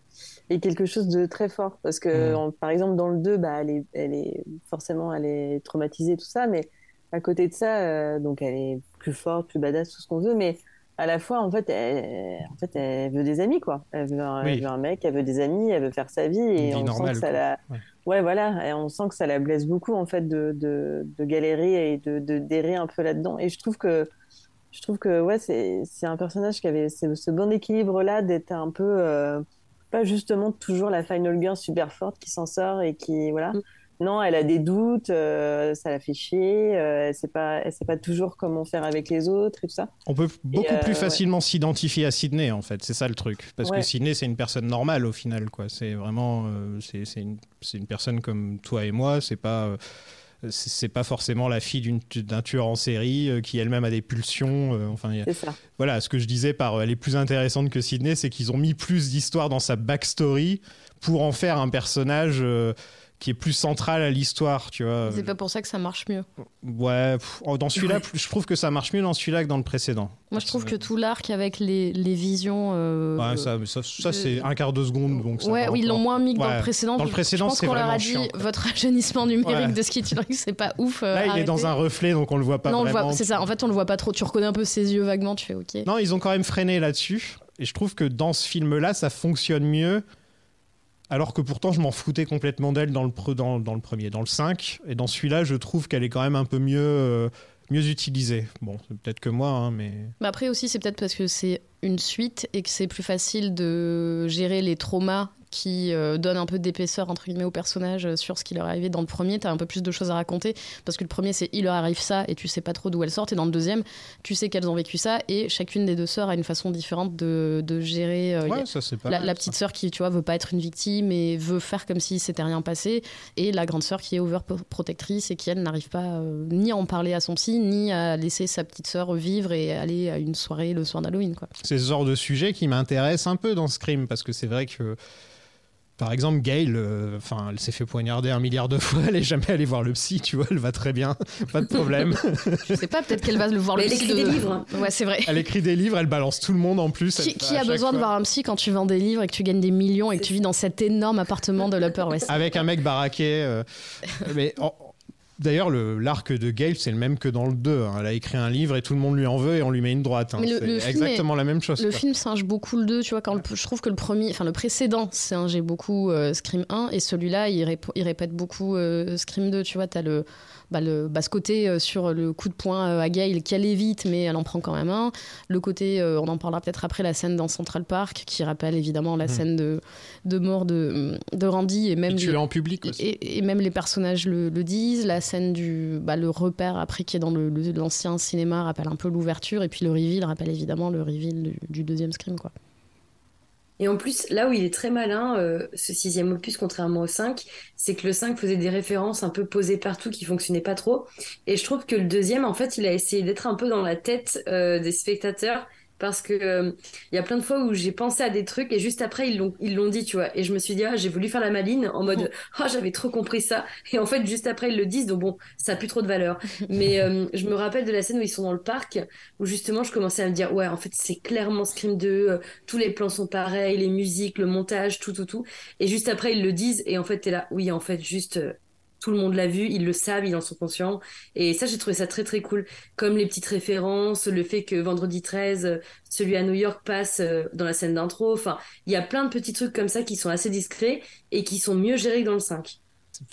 et quelque chose de très fort. Parce que, en- par exemple, dans le 2, bah, elle est, elle est forcément, elle est traumatisée, tout ça, mais à côté de ça, euh, donc elle est plus forte, plus badass, tout ce qu'on veut, mais à la fois, en fait, elle, en fait, elle veut des amis, quoi. Elle veut un, Oui. elle veut un mec, elle veut des amis, elle veut faire sa vie, et vie on normale, sent que ça quoi. la, Ouais. Ouais, voilà, et on sent que ça la blesse beaucoup en fait de, de, de galérer et de, de d'errer un peu là-dedans. Et je trouve que je trouve que ouais, c'est c'est un personnage qui avait ce, ce bon équilibre là d'être un peu euh, pas justement toujours la final girl super forte qui s'en sort et qui voilà. Mm. Non, elle a des doutes, euh, ça la fait chier, euh, elle sait pas, elle sait pas toujours comment faire avec les autres et tout ça. On peut beaucoup euh, plus ouais. facilement s'identifier à Sydney en fait. C'est ça le truc. Parce que. Sydney, c'est une personne normale au final. quoi. C'est vraiment. euh, c'est c'est une, c'est une personne comme toi et moi. C'est pas. Euh, c'est pas forcément la fille d'une- d'un tueur en série euh, qui elle-même a des pulsions. euh, enfin, a- ça. voilà, ce que je disais par elle est plus intéressante que Sydney, c'est qu'ils ont mis plus d'histoire dans sa backstory pour en faire un personnage euh, qui est plus central à l'histoire, tu vois. c'est pas pour ça que ça marche mieux Ouais, pff, oh, dans celui-là, Ouais. je trouve que ça marche mieux dans celui-là que dans le précédent. moi je trouve que tout l'arc avec les, les visions euh, Ouais, ça, mais ça, ça, de- c'est un quart de seconde, donc ça Ouais, oui, ils l'ont moins mis que dans le précédent. Dans le précédent, je pense c'est qu'on leur a vraiment dit chiant, votre ajeunissement numérique Ouais. de Skitch c'est pas ouf. euh, Là, il est dans un reflet, donc on le voit pas non, on le vraiment. voit, c'est ça. En fait, on le voit pas trop. Tu reconnais un peu ses yeux vaguement. Tu fais OK. Non, ils ont quand même freiné là-dessus. Et je trouve que dans ce film-là, ça fonctionne mieux. Alors que pourtant, je m'en foutais complètement d'elle dans le, dans le premier. Dans le 5, et dans celui-là, je trouve qu'elle est quand même un peu mieux, euh, mieux utilisée. Bon, c'est peut-être que moi, hein, mais. Mais après aussi, c'est peut-être parce que c'est une suite et que c'est plus facile de gérer les traumas qui euh, donne un peu d'épaisseur entre guillemets aux personnages euh, sur ce qui leur est arrivé. Dans le premier, tu as un peu plus de choses à raconter parce que le premier, c'est il leur arrive ça et tu sais pas trop d'où elles sortent. Et dans le deuxième, tu sais qu'elles ont vécu ça et chacune des deux sœurs a une façon différente de, de gérer. euh, Ouais, ça pas la, mal, la ça. petite sœur qui, tu vois, veut pas être une victime et veut faire comme si s'était rien passé, et la grande sœur qui est overprotectrice et qui, elle, n'arrive pas euh, ni à en parler à son psy, ni à laisser sa petite sœur vivre et aller à une soirée le soir d'Halloween, quoi. C'est ce genre de sujet qui m'intéresse un peu dans Scream parce que c'est vrai que par exemple Gail euh, enfin elle s'est fait poignarder un milliard de fois elle est jamais allée voir le psy tu vois elle va très bien pas de problème. Je sais pas, peut-être qu'elle va le voir Mais le elle psy écrit de- des livres. Ouais, c'est vrai. elle écrit des livres elle balance tout le monde en plus. Qui, elle- a besoin de voir un psy quand tu vends des livres et que tu gagnes des millions et que tu vis dans cet énorme appartement de l'Upper West? Avec un mec baraqué euh, mais en- D'ailleurs, le- l'arc de Gail, c'est le même que dans le 2. hein. Elle a écrit un livre et tout le monde lui en veut et on lui met une droite. hein. C'est exactement est- la même chose. Le quoi. film singe beaucoup le 2, tu vois, quand le- je trouve que le premier, enfin le précédent singeait beaucoup euh, Scream 1 et celui-là il, rép- il répète beaucoup euh, Scream 2, tu vois, t'as le, bah, le bah, ce côté euh, sur le coup de poing euh, à Gail qui allait vite mais elle en prend quand même un. Le côté, euh, on en parlera peut-être après, la scène dans Central Park qui rappelle évidemment la Mhm. scène de, de mort de, de Randy et même Et tu les- en public aussi. et, et même les personnages le, le disent. La scène du bah, le repère après qui est dans le- le- l'ancien cinéma rappelle un peu l'ouverture et puis le reveal rappelle évidemment le reveal du, du deuxième Scream quoi. Et en plus, là où il est très malin, euh, ce sixième opus, contrairement au 5, c'est que le 5 faisait des références un peu posées partout qui fonctionnaient pas trop. Et je trouve que le deuxième, en fait, il a essayé d'être un peu dans la tête euh, des spectateurs. Parce que euh, il y a plein de fois où j'ai pensé à des trucs et juste après ils l'ont ils l'ont dit tu vois. Et je me suis dit ah j'ai voulu faire la maline en mode ah j'avais trop compris ça. Et en fait juste après ils le disent donc bon ça a plus trop de valeur. Mais euh, je me rappelle de la scène où ils sont dans le parc où justement je commençais à me dire ouais en fait c'est clairement Scream 2 euh, tous les plans sont pareils, les musiques, le montage, tout, tout, tout. Et juste après, ils le disent, et en fait, t'es là, oui, en fait, juste, euh, tout le monde l'a vu, ils le savent, ils en sont conscients. Et ça, j'ai trouvé ça très, très cool. Comme les petites références, le fait que vendredi 13, euh, celui à New York passe euh, dans la scène d'intro. Enfin, il y a plein de petits trucs comme ça qui sont assez discrets et qui sont mieux gérés que dans le 5.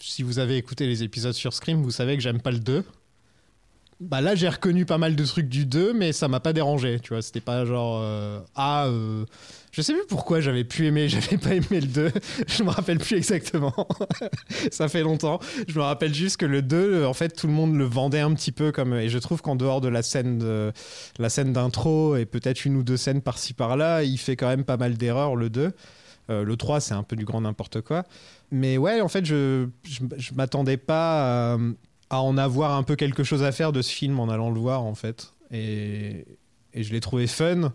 si vous avez écouté les épisodes sur Scream, vous savez que j'aime pas le 2. Bah là, j'ai reconnu pas mal de trucs du 2, mais ça m'a pas dérangé, tu vois. C'était pas genre. euh, ah, euh, je sais plus pourquoi j'avais pu aimer, j'avais pas aimé le 2. Je me rappelle plus exactement. ça fait longtemps. Je me rappelle juste que le 2, en fait, tout le monde le vendait un petit peu comme. Et je trouve qu'en dehors de la scène la scène d'intro et peut-être une ou deux scènes par-ci par-là, il fait quand même pas mal d'erreurs, le 2. Euh, le 3, c'est un peu du grand n'importe quoi. Mais ouais, en fait, je, je, m'attendais pas à, en avoir un peu quelque chose à faire de ce film en allant le voir, en fait. Et je l'ai trouvé fun.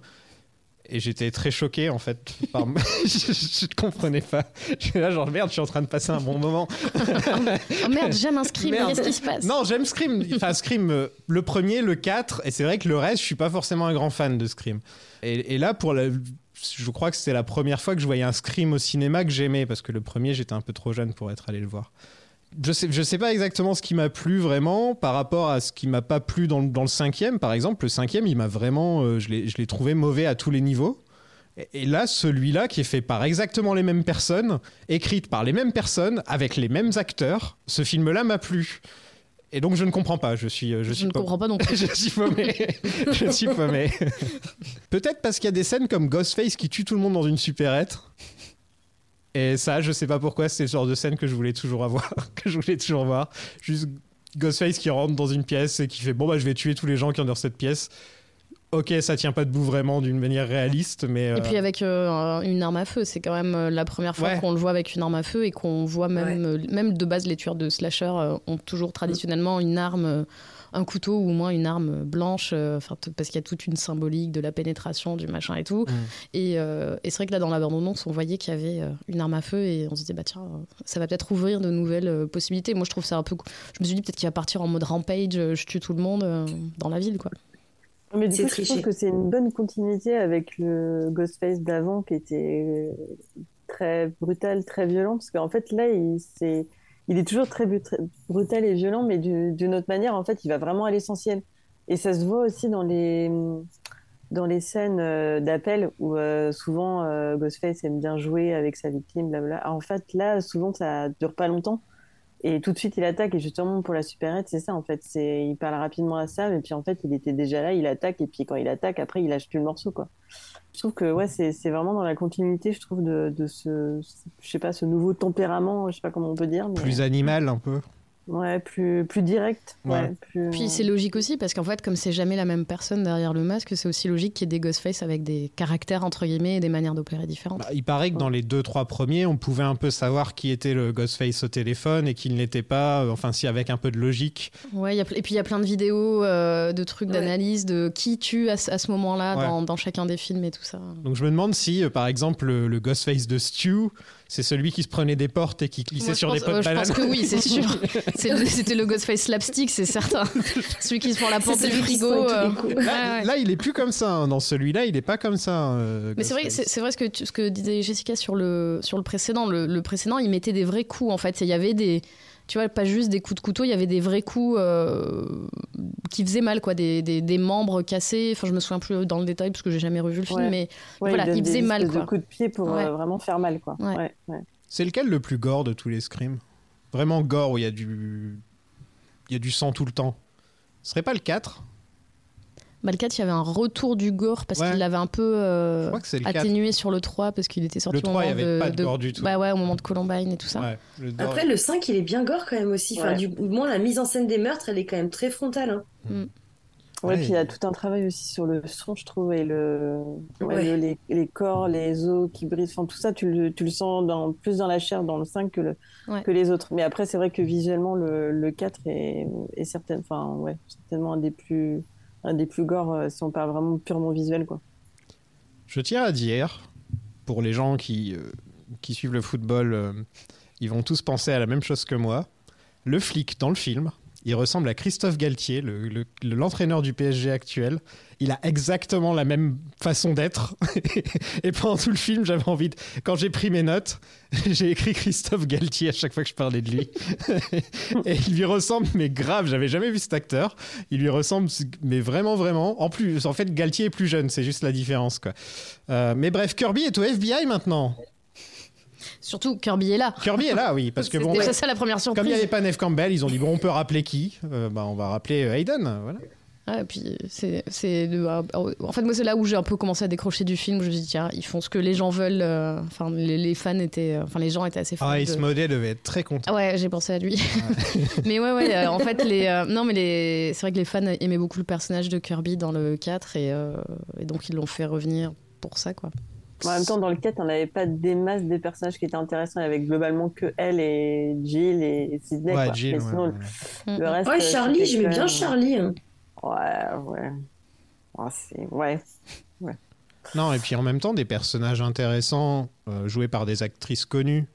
Et j'étais très choqué, en fait. Par... je, ne comprenais pas. Je suis là, genre, merde, je suis en train de passer un bon moment. Oh merde, j'aime un Scream, qu'est-ce qui se passe Non, j'aime Scream. Enfin, Scream, euh, le premier, le 4, et c'est vrai que le reste, je suis pas forcément un grand fan de Scream. Et, et là, pour la, je crois que c'était la première fois que je voyais un Scream au cinéma que j'aimais, parce que le premier, j'étais un peu trop jeune pour être allé le voir. Je sais, je sais pas exactement ce qui m'a plu vraiment par rapport à ce qui m'a pas plu dans, le- dans le cinquième, par exemple. Le cinquième, il m'a vraiment, euh, je l'ai trouvé mauvais à tous les niveaux. Et- Et là, celui-là, qui est fait par exactement les mêmes personnes, écrite par les mêmes personnes, avec les mêmes acteurs, ce film-là m'a plu. Et donc, je ne comprends pas. Je suis, euh, je Je suis ne comprends pas non plus. je suis paumé. je suis paumé. Peut-être parce qu'il y a des scènes comme Ghostface qui tue tout le monde dans une supérette. Et ça, je sais pas pourquoi, c'est le genre de scène que je voulais toujours avoir, que je voulais toujours voir. Juste Ghostface qui rentre dans une pièce et qui fait bon bah je vais tuer tous les gens qui ont dans cette pièce. Ok, ça tient pas debout vraiment d'une manière réaliste, mais euh, Et puis avec euh, une arme à feu, c'est quand même euh, la première fois Ouais. qu'on le voit avec une arme à feu et qu'on voit même, euh, même de base les tueurs de slasher euh, ont toujours traditionnellement une arme, euh, un couteau ou au moins une arme blanche, euh, enfin, parce qu'il y a toute une symbolique de la pénétration, du machin et tout. Mm. Et, euh, et c'est vrai que là dans la bande-annonce, on voyait qu'il y avait euh, une arme à feu et on se disait bah tiens, ça va peut-être ouvrir de nouvelles euh, possibilités. Moi je trouve ça un peu, je me suis dit peut-être qu'il va partir en mode rampage, euh, je tue tout le monde euh, dans la ville quoi. Mais du coup, je trouve que c'est une bonne continuité avec le Ghostface d'avant qui était très brutal, très violent. Parce qu'en fait, là, il, c'est, il est toujours très, brutal et violent, mais du- d'une autre manière, en fait, il va vraiment à l'essentiel. Et ça se voit aussi dans les, dans les scènes euh, d'appel où euh, souvent euh, Ghostface aime bien jouer avec sa victime, blabla. En fait, là, souvent, ça dure pas longtemps. Et tout de suite, il attaque. Et justement, pour la supérette, c'est ça, en fait. C'est, il parle rapidement à Sam, et puis en fait, il était déjà là, il attaque, et puis quand il attaque, après, il lâche plus le morceau, quoi. Je trouve que, ouais, c'est, c'est vraiment dans la continuité, je trouve, de, de ce, je sais pas, ce nouveau tempérament, je sais pas comment on peut dire. Plus animal, un peu. Ouais, plus, plus direct. Ouais. Ouais. plus... Puis c'est logique aussi parce qu'en fait, comme c'est jamais la même personne derrière le masque, c'est aussi logique qu'il y ait des Ghostface avec des caractères entre guillemets et des manières d'opérer différentes. Bah, il paraît que dans les deux trois premiers, on pouvait un peu savoir qui était le Ghostface au téléphone et qui ne l'était pas. euh, Enfin, si avec un peu de logique. Ouais, il y a, et puis il y a plein de vidéos, euh, de trucs Ouais. d'analyse de qui tue à, ce- à ce moment-là Ouais. dans, dans chacun des films et tout ça. Donc je me demande si, euh, par exemple, le, le Ghostface de Stu, c'est celui qui se prenait des portes et qui glissait Moi, sur des pots euh, je pense que oui, c'est sûr. C'était le Ghostface slapstick, c'est certain. Celui qui se prend la porte du frigo. euh, Là, ouais. là, il est plus comme ça. hein. Dans celui-là, il est pas comme ça. euh, Mais c'est vrai, c'est c'est vrai ce que, tu- ce que disait Jessica sur le, sur le précédent. Le, le précédent, il mettait des vrais coups en fait. Il y avait des, tu vois, pas juste des coups de couteau, il y avait des vrais coups euh, qui faisaient mal, quoi, des, des, des membres cassés. Enfin, je me souviens plus dans le détail parce que j'ai jamais revu le film, Ouais. mais Ouais, voilà, il faisait mal, quoi. de coups de pied pour Ouais. euh, vraiment faire mal, quoi. Ouais. Ouais, ouais. C'est lequel le plus gore de tous les scrims? Vraiment gore où il y a du, il y a du sang tout le temps. Ce serait pas le 4 bah, le 4, il y avait un retour du gore parce Ouais. qu'il l'avait un peu euh, Je crois que c'est le 4. atténué sur le 3 parce qu'il était sorti Le au 3, il y moment avait de, pas de gore du tout. Bah ouais, au moment de Columbine et tout ça. Ouais, le gore- Après, le 5, il est bien gore quand même aussi. Enfin, Ouais. du moins, la mise en scène des meurtres, elle est quand même très frontale. hein. Ouais, Ouais, puis il y a tout un travail aussi sur le son, je trouve, et le, ouais, Ouais. le- les, les corps, les os qui brisent, enfin tout ça, tu le, tu le sens dans, plus dans la chair dans le 5 que, le, Ouais. que les autres. Mais après, c'est vrai que visuellement, le, le 4 est, est certain, enfin, ouais, certainement un des plus, un des plus gore euh, si on parle vraiment purement visuel, quoi. Je tiens à dire, pour les gens qui, euh, qui suivent le football, euh, ils vont tous penser à la même chose que moi. Le flic dans le film, il ressemble à Christophe Galtier, le- le- le- l'entraîneur du PSG actuel. Il a exactement la même façon d'être. Et pendant tout le film, j'avais envie de... Quand j'ai pris mes notes, j'ai écrit Christophe Galtier à chaque fois que je parlais de lui. Et il lui ressemble, mais grave, j'avais jamais vu cet acteur. Il lui ressemble, mais vraiment, vraiment. En plus, en fait, Galtier est plus jeune, c'est juste la différence, quoi. Euh, mais bref, Kirby est au FBI maintenant. Surtout, Kirby est là. Kirby est là, oui, parce que C'est bon, déjà ça la première surprise. comme il n'y avait pas Neve Campbell, ils ont dit bon, on peut rappeler qui Euh, bah, On va rappeler euh, Hayden, voilà. Ouais, et puis c'est c'est le- euh, en fait moi c'est là où j'ai un peu commencé à décrocher du film. où Je me suis dit tiens ils font ce que les gens veulent. euh, Enfin les, les fans étaient, euh, enfin les gens étaient assez fans. Ah, de- Ismodé devait être très content. Ah ouais j'ai pensé à lui. mais ouais ouais euh, en fait les euh, non mais les c'est vrai que les fans aimaient beaucoup le personnage de Kirby dans le 4 et, euh, et donc ils l'ont fait revenir pour ça quoi. En même temps, dans le 4, on n'avait pas des masses des personnages qui étaient intéressants. Il y avait globalement que elle et Jill et Sidney. Ouais, quoi. Jill, Mais ouais, sinon, ouais. le reste. Ouais, Charlie, j'aimais bien Charlie. hein. Ouais, ouais. Ouais, c'est- ouais. Non, et puis en même temps, des personnages intéressants euh, joués par des actrices connues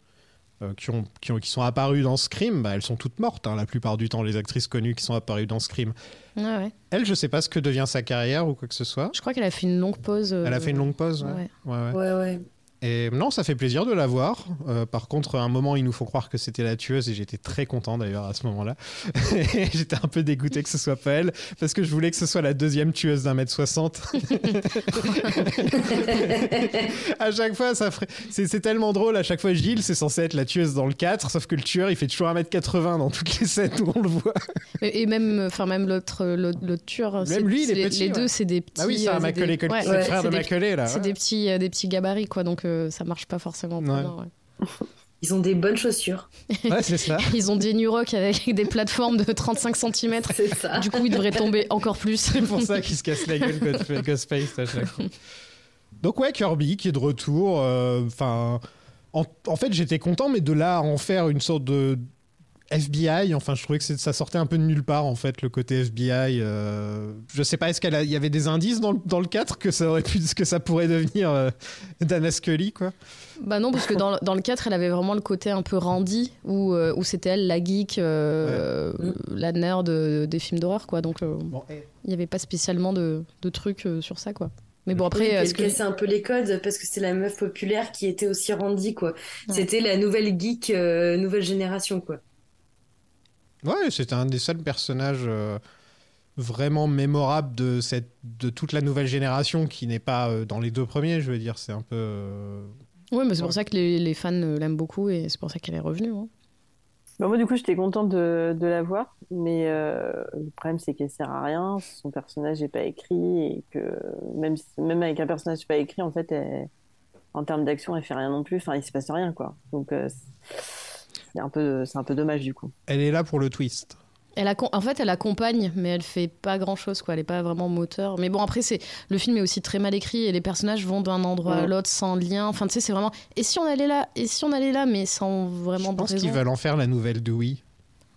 euh, qui, ont, qui, ont- qui sont apparues dans Scream, bah, elles sont toutes mortes hein, la plupart du temps, les actrices connues qui sont apparues dans Scream. Ouais ouais. Elle, je sais pas ce que devient sa carrière ou quoi que ce soit. Je crois qu'elle a fait une longue pause. euh, Elle a fait une longue pause. ouais. ouais. Ouais, ouais. Ouais, ouais. Et non, ça fait plaisir de la voir. Euh, par contre, à un moment, il nous faut croire que c'était la tueuse et j'étais très content d'ailleurs à ce moment-là. j'étais un peu dégoûté que ce soit pas elle parce que je voulais que ce soit la deuxième tueuse d'un mètre soixante. à chaque fois, ça ferait... c'est, tellement drôle. À chaque fois, Gilles, c'est censé être la tueuse dans le 4, sauf que le tueur, il fait toujours 1m80 dans toutes les scènes où on le voit. Et, et même enfin même l'autre l'autre l'autre tueur. c'est- lui, il est les, petit, les ouais. deux c'est des petits. Ah oui, c'est un euh, Macaulay des- Culkin, ouais, c'est ouais, frère de des- Macaulay, là. C'est des petits euh, des petits gabarits quoi donc ça marche pas forcément. pour Ouais. moi, ouais. Ils ont des bonnes chaussures. Ouais, c'est ça. Ils ont des New Rock avec des plateformes de 35 cm. C'est ça. Du coup, ils devraient tomber encore plus. C'est pour ça qu'il se casse la gueule Ghost- Ghostface à chaque fois. Donc ouais, Kirby qui est de retour. euh, Enfin, en, en fait, j'étais content, mais de là à en faire une sorte de FBI, enfin, je trouvais que ça sortait un peu de nulle part, en fait, le côté FBI. euh, je sais pas, est-ce qu'il y avait des indices dans le, dans le 4 que ça aurait pu, que ça pourrait devenir euh, Dana Scully, quoi? Bah non, parce que dans, dans le 4, elle avait vraiment le côté un peu Randy, où, euh, où c'était elle la geek, euh, la nerd des films d'horreur, quoi. Donc euh, Bon, il n'y avait pas spécialement de, de trucs euh, sur ça, quoi. Mais bon, Après, après, elle est-ce que... cassait un peu les codes parce que c'est la meuf populaire qui était aussi Randy, quoi. Ouais. C'était la nouvelle geek, euh, nouvelle génération, quoi. Ouais, c'était un des seuls personnages euh, vraiment mémorables de, cette, de toute la nouvelle génération qui n'est pas euh, dans les deux premiers, je veux dire. C'est un peu. euh, Ouais, mais c'est Ouais. pour ça que les, les fans l'aiment beaucoup et c'est pour ça qu'elle est revenue. hein. Bah, moi, du coup, j'étais contente de, de la voir, mais euh, le problème, c'est qu'elle sert à rien. Son personnage n'est pas écrit et que même, même avec un personnage pas écrit, en fait, elle- en termes d'action, elle fait rien non plus. Enfin, il se passe rien, quoi. Donc, euh, c'est un peu, c'est un peu dommage, du coup. Elle est là pour le twist. Elle en fait, elle accompagne, mais elle fait pas grand chose, quoi. Elle est pas vraiment moteur. Mais bon, après, c'est le film est aussi très mal écrit et les personnages vont d'un endroit à l'autre sans lien. Enfin, tu sais, c'est vraiment. Et si on allait là Et si on allait là Mais sans vraiment Je pense qu'ils veulent en faire la nouvelle Dewey,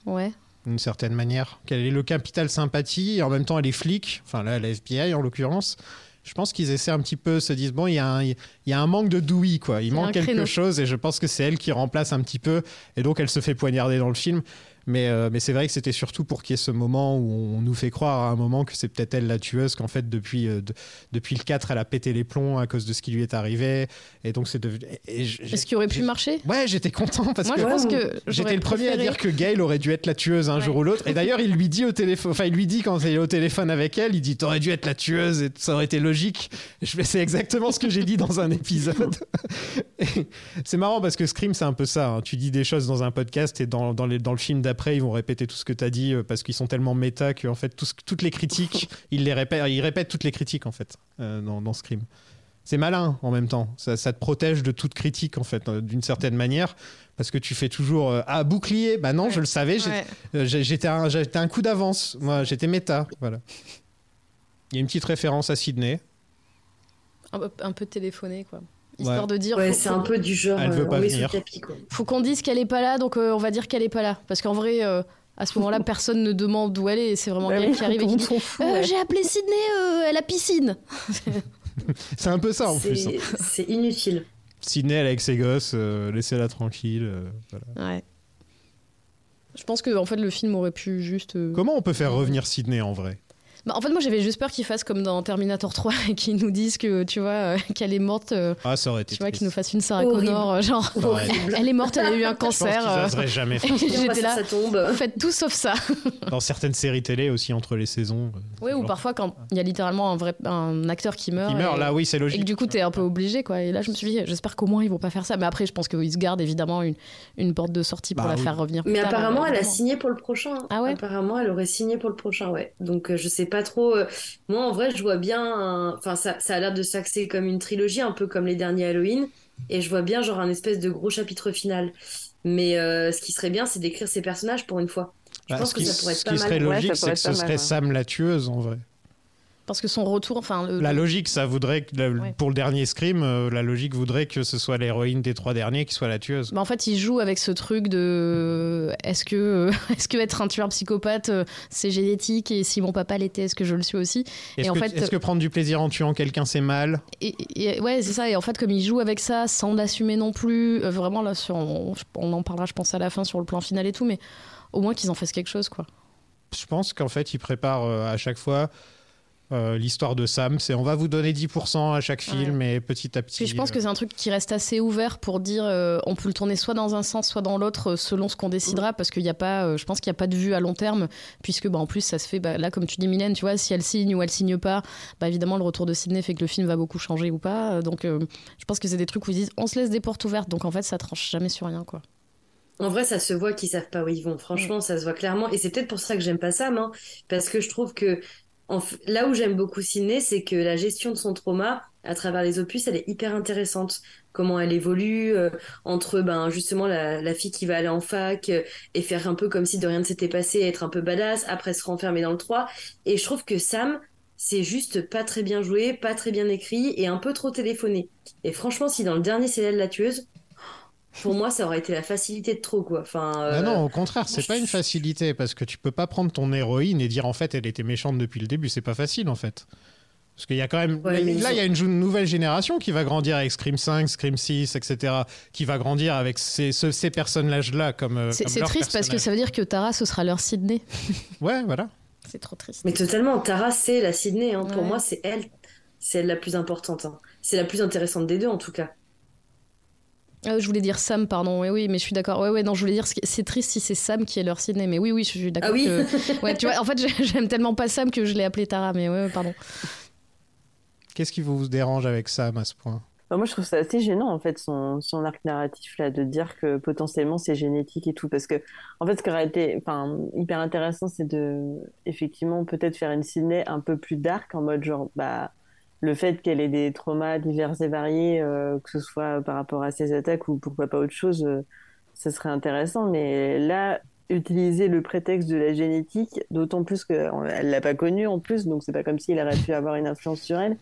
Ouais. d'une certaine manière. Qu'elle est le capital sympathie et en même temps elle est flic, enfin là la FBI en l'occurrence. Je pense qu'ils essaient un petit peu, se disent bon, il y, a un- il y a un manque de Dewey, quoi. Il manque quelque chose et je pense que c'est elle qui remplace un petit peu et donc elle se fait poignarder dans le film. Mais, euh, mais c'est vrai que c'était surtout pour qu'il y ait ce moment où on nous fait croire à un moment que c'est peut-être elle la tueuse, qu'en fait depuis, euh, de- depuis le 4 elle a pété les plombs à cause de ce qui lui est arrivé. Et donc c'est devenu. Est-ce qu'il aurait pu marcher? Ouais, j'étais content parce Moi, que je pense que J'étais le premier à dire que Gail aurait dû être la tueuse un Ouais. jour ou l'autre. Et d'ailleurs, il lui dit au téléphone, enfin, il lui dit quand il est au téléphone avec elle, il dit T'aurais dû être la tueuse et ça aurait été logique. C'est exactement ce que j'ai dit dans un épisode. C'est marrant parce que Scream, c'est un peu ça. hein. Tu dis des choses dans un podcast et dans, dans, les- dans le film d'après, ils vont répéter tout ce que tu as dit euh, parce qu'ils sont tellement méta que, en fait, tout ce- toutes les critiques, ils, les répètent, ils répètent toutes les critiques, en fait, euh, dans, dans Scream. C'est malin en même temps. Ça, ça te protège de toute critique, en fait, euh, d'une certaine manière. Parce que tu fais toujours euh, Ah, bouclier Bah non, je le savais, Ouais. euh, j'étais un, un coup d'avance. Moi, j'étais méta. Voilà. Il y a une petite référence à Sydney. un, peu- un peu téléphoné, quoi. Histoire Ouais. de dire. Ouais, c'est un peu du genre. Elle veut euh, pas venir. le tapis, quoi. faut qu'on dise qu'elle est pas là, donc euh, on va dire qu'elle est pas là. Parce qu'en vrai, euh, à ce moment-là, personne ne demande où elle est. C'est vraiment Bah oui, qui arrive et qui dit Euh, ouais. J'ai appelé Sydney euh, à la piscine. C'est un peu ça en plus. hein. C'est c'est inutile. Sydney, elle est avec ses gosses, euh, laissez-la tranquille. euh, voilà. Ouais. Je pense que en fait le film aurait pu juste. euh, Comment on peut faire revenir Sydney en vrai? Bah, en fait, moi j'avais juste peur qu'ils fassent comme dans Terminator 3 et qu'ils nous disent que tu vois euh, qu'elle est morte. euh, Ah, ça aurait été. tu vois, qu'ils nous fassent une Sarah Horrible. Connor, euh, genre Ouais. elle est morte, elle a eu un Je pense cancer. euh, oseraient jamais faire. Et J'étais là. sa tombe? Faites tout sauf ça. Dans certaines séries télé aussi entre les saisons. euh, Oui, ou genre, parfois quand il y a littéralement un vrai un acteur qui meurt. Qui meurt, et- là, oui, c'est Et que logique. du coup, t'es un peu obligé, quoi. Et là, je me suis dit, j'espère qu'au moins ils vont pas faire ça. Mais après, je pense qu'ils se gardent évidemment une, une porte de sortie pour Bah la oui. faire revenir. plus Mais tard, apparemment, euh, elle a évidemment. signé pour le prochain. Ah ouais? Apparemment, elle aurait signé pour le prochain, ouais. Donc, euh, je sais pas trop. euh, Moi, en vrai, je vois bien. un- Enfin, ça, ça a l'air de s'axer comme une trilogie, un peu comme les derniers Halloween. Et je vois bien, genre, un espèce de gros chapitre final. Mais euh, ce qui serait bien, c'est d'écrire ces personnages pour une fois. Je Bah, pense ce que qui, ça pourrait être ce pas qui mal. serait Ouais, logique, ça c'est que ce serait. Sam la tueuse en vrai. Parce que son retour, enfin. le- La logique, ça voudrait que, la- Ouais. pour le dernier Scream, euh, la logique voudrait que ce soit l'héroïne des trois derniers qui soit la tueuse. Bah, en fait, il joue avec ce truc de est-ce que euh, est-ce que être un tueur psychopathe euh, c'est génétique et si mon papa l'était est-ce que je le suis aussi? Est-ce en que, fait, est-ce que prendre du plaisir en tuant quelqu'un, c'est mal? Et, et- ouais c'est ça et en fait comme il joue avec ça sans l'assumer non plus euh, vraiment là sur on, on en parlera je pense à la fin sur le plan final et tout mais au moins qu'ils en fassent quelque chose quoi Je pense qu'en fait, il prépare euh, à chaque fois euh, l'histoire de Sam. C'est on va vous donner 10% à chaque film et petit à petit. Puis je pense que c'est un truc qui reste assez ouvert pour dire euh, on peut le tourner soit dans un sens, soit dans l'autre, euh, selon ce qu'on décidera, parce qu'il n'y a pas, euh, je pense qu'il n'y a pas de vue à long terme, puisque bah, en plus ça se fait, bah, là comme tu dis Mylène, tu vois, si elle signe ou elle signe pas, bah, évidemment le retour de Sydney fait que le film va beaucoup changer ou pas. Donc euh, je pense que c'est des trucs où ils disent on se laisse des portes ouvertes, donc en fait ça tranche jamais sur rien quoi. En vrai, ça se voit qu'ils savent pas où ils vont. Franchement, ça se voit clairement. Et c'est peut-être pour ça que j'aime pas Sam, hein, parce que je trouve que là où j'aime beaucoup Sydney, c'est que la gestion de son trauma à travers les opus, elle est hyper intéressante. Comment elle évolue euh, entre ben justement la, la fille qui va aller en fac euh, et faire un peu comme si de rien ne s'était passé, être un peu badass, après se renfermer dans le 3. Et je trouve que Sam, c'est juste pas très bien joué, pas très bien écrit et un peu trop téléphoné. Et franchement, si dans le dernier c'est elle la tueuse, pour moi, ça aurait été la facilité de trop, quoi. Enfin, Ah non, au contraire, c'est pas une facilité parce que tu peux pas prendre ton héroïne et dire en fait elle était méchante depuis le début. C'est pas facile en fait. Parce qu'il y a quand même. Ouais, là, mais ils là, il y a une nouvelle génération qui va grandir avec Scream 5, Scream 6, etc. Qui va grandir avec ces, ce- ces personnages-là comme. euh, C'est triste parce que ça veut dire que Tara ce sera leur Sydney. Ouais, voilà. C'est trop triste. Mais totalement, Tara, c'est la Sydney. hein. Pour moi, c'est elle. C'est elle la plus importante. hein. C'est la plus intéressante des deux, en tout cas. Ah, je voulais dire Sam, pardon. Oui, oui, mais je suis d'accord. Ouais, ouais, non, je voulais dire, c'est triste si c'est Sam qui est leur Sydney. Mais oui, oui, je suis d'accord. Ah oui que- Ouais, tu vois, en fait, j'ai- j'aime tellement pas Sam que je l'ai appelé Tara. Mais ouais, pardon. Qu'est-ce qui vous dérange avec Sam à ce point? Bah, moi, je trouve ça assez gênant, en fait, son, son arc narratif, là, de dire que potentiellement c'est génétique et tout. Parce que, en fait, ce qui aurait été hyper intéressant, c'est de, effectivement, peut-être faire une Sydney un peu plus dark, en mode genre, bah, le fait qu'elle ait des traumas divers et variés, euh, que ce soit par rapport à ses attaques ou pourquoi pas autre chose, euh, ça serait intéressant. Mais là, utiliser le prétexte de la génétique, d'autant plus qu'elle l'a pas connue en plus, donc c'est pas comme s'il aurait pu avoir une influence sur elle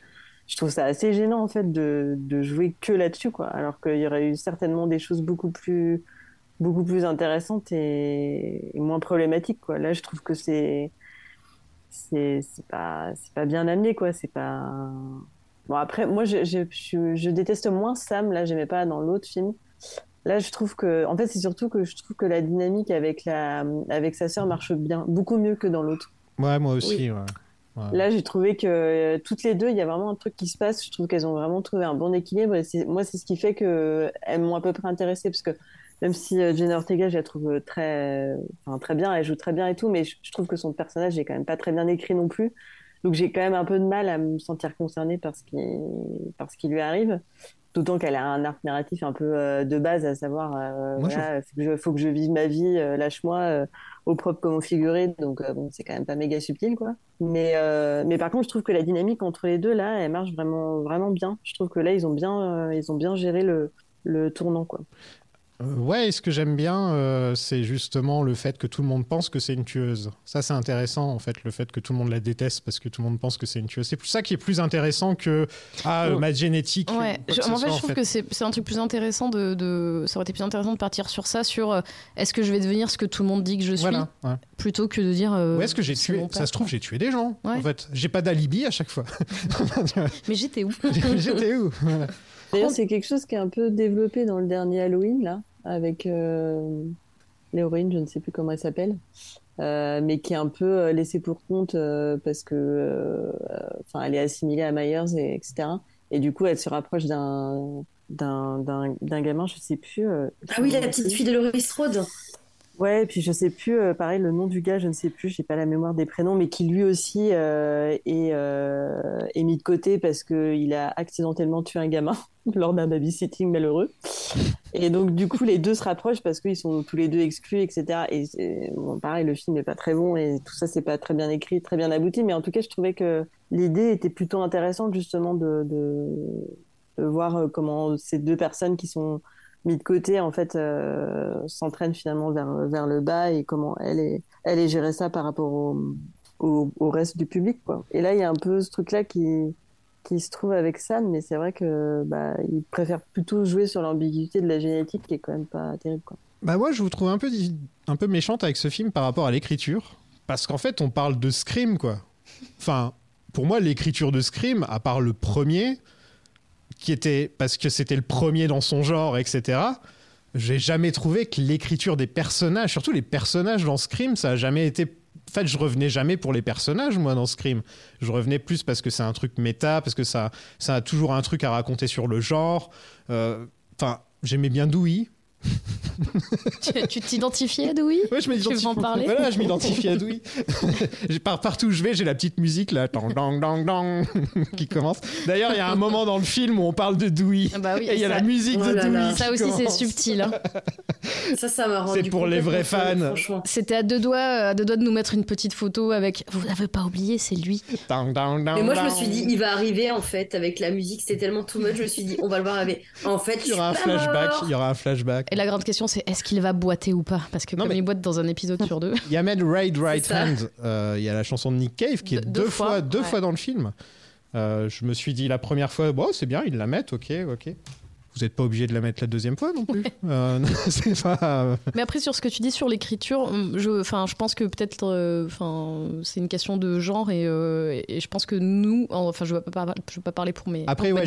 je trouve ça assez gênant en fait de, de jouer que là-dessus quoi alors qu'il y aurait eu certainement des choses beaucoup plus beaucoup plus intéressantes et, moins problématiques quoi là je trouve que c'est c'est pas c'est pas bien amené quoi c'est pas bon après moi je, je, je, déteste moins Sam là j'aimais pas dans l'autre film là je trouve que en fait c'est surtout que je trouve que la dynamique avec la avec sa sœur marche bien beaucoup mieux que dans l'autre ouais moi aussi ouais. Là, j'ai trouvé que euh, toutes les deux, il y a vraiment un truc qui se passe. Je trouve qu'elles ont vraiment trouvé un bon équilibre. Et moi, c'est ce qui fait qu'elles m'ont à peu près intéressée. Parce que même si euh, Jenna Ortega, je la trouve très, enfin, très bien, elle joue très bien et tout, mais je, trouve que son personnage est quand même pas très bien écrit non plus. Donc j'ai quand même un peu de mal à me sentir concernée par ce qui, par ce qui lui arrive. D'autant qu'elle a un arc narratif un peu euh, de base, à savoir, il faut, que je vive ma vie, lâche-moi au propre comme au figuré, donc euh, bon, c'est quand même pas méga subtil, quoi. Mais, euh, mais par contre, je trouve que la dynamique entre les deux, là, elle marche vraiment, vraiment bien. Je trouve que là, ils ont bien, euh, ils ont bien géré le, le tournant, quoi. Euh, ouais, et ce que j'aime bien, euh, c'est justement le fait que tout le monde pense que c'est une tueuse. Ça, c'est intéressant, en fait, le fait que tout le monde la déteste parce que tout le monde pense que c'est une tueuse. C'est ça qui est plus intéressant que ah, oh. ma génétique. Ouais, en, fait, je trouve que c'est un truc plus intéressant de, de, Ça aurait été plus intéressant de partir sur ça, sur euh, est-ce que je vais devenir ce que tout le monde dit que je suis, plutôt que de dire. ouais, est-ce que j'ai tué Ça se trouve, j'ai tué des gens. En fait, j'ai pas d'alibi à chaque fois. Mais j'étais où? J'étais où? D'ailleurs, c'est quelque chose qui est un peu développé dans le dernier Halloween, là avec euh, l'héroïne, je ne sais plus comment elle s'appelle, euh, mais qui est un peu euh, laissée pour compte parce que, enfin, elle est assimilée à Myers et etc. Et du coup, elle se rapproche d'un d'un gamin, je sais plus. ah oui, la petite fille de Laurie Strode. Ouais, et puis je sais plus, euh, pareil, le nom du gars, je ne sais plus, j'ai pas la mémoire des prénoms, mais qui lui aussi euh, est, euh, est, mis de côté parce qu'il a accidentellement tué un gamin lors d'un babysitting malheureux. Et donc, du coup, les deux se rapprochent parce qu'ils sont tous les deux exclus, etc. Et pareil, le film n'est pas très bon et tout ça, c'est pas très bien écrit, très bien abouti, mais en tout cas, je trouvais que l'idée était plutôt intéressante, justement, de voir comment ces deux personnes qui sont mis de côté en fait euh, s'entraîne finalement vers vers le bas et comment elle est elle est gérée ça par rapport au, au, reste du public quoi. Et là il y a un peu ce truc là qui qui se trouve avec San mais c'est vrai que bah il préfère plutôt jouer sur l'ambiguïté de la génétique qui est quand même pas terrible quoi. Bah moi je vous trouve un peu un peu méchante avec ce film par rapport à l'écriture parce qu'en fait on parle de Scream quoi. Enfin pour moi l'écriture de Scream à part le premier qui était parce que c'était le premier dans son genre, etc. J'ai jamais trouvé que l'écriture des personnages, surtout les personnages dans Scream, ça a jamais été. En fait, je revenais jamais pour les personnages, moi, dans Scream. Je revenais plus parce que c'est un truc méta, parce que ça, ça a toujours un truc à raconter sur le genre. Euh, enfin, j'aimais bien Dewey, tu t'identifiais à Dewey Ouais, je m'identifie. Voilà, je m'identifie à Dewey. Par, partout où je vais, j'ai la petite musique là, dang, dang, dang, dang, qui commence. D'ailleurs, il y a un moment dans le film où on parle de Dewey. Ah bah oui, et il y a la musique de oh Dewey. Ça aussi, c'est subtil. Hein. Ça, ça m'a rendu. C'est pour les vrais fans. C'était à deux doigts, à deux doigts de nous mettre une petite photo avec. Vous n'avez pas oublié, c'est lui. Dang, dang, dang, Mais moi, je me suis dit, il va arriver en fait avec la musique. C'était tellement too much. Je me suis dit, on va le voir avec. En fait, il y aura un flashback. Il y aura un flashback. Et la grande question, c'est est-ce qu'il va boiter ou pas? Parce que comme il boite dans un épisode sur deux. Il y a même Right Right Hand, euh, il y a la chanson de Nick Cave qui est deux, fois, deux fois dans le film. Euh, je me suis dit la première fois, bon, c'est bien, ils la mettent, ok, ok vous n'êtes pas obligé de la mettre la deuxième fois non plus. Euh, pas... Euh, Mais après, sur ce que tu dis sur l'écriture, hum, je, je pense que peut-être euh, c'est une question de genre et, et, je pense que nous, enfin, je ne vais, pas parler pour mes, après, ouais,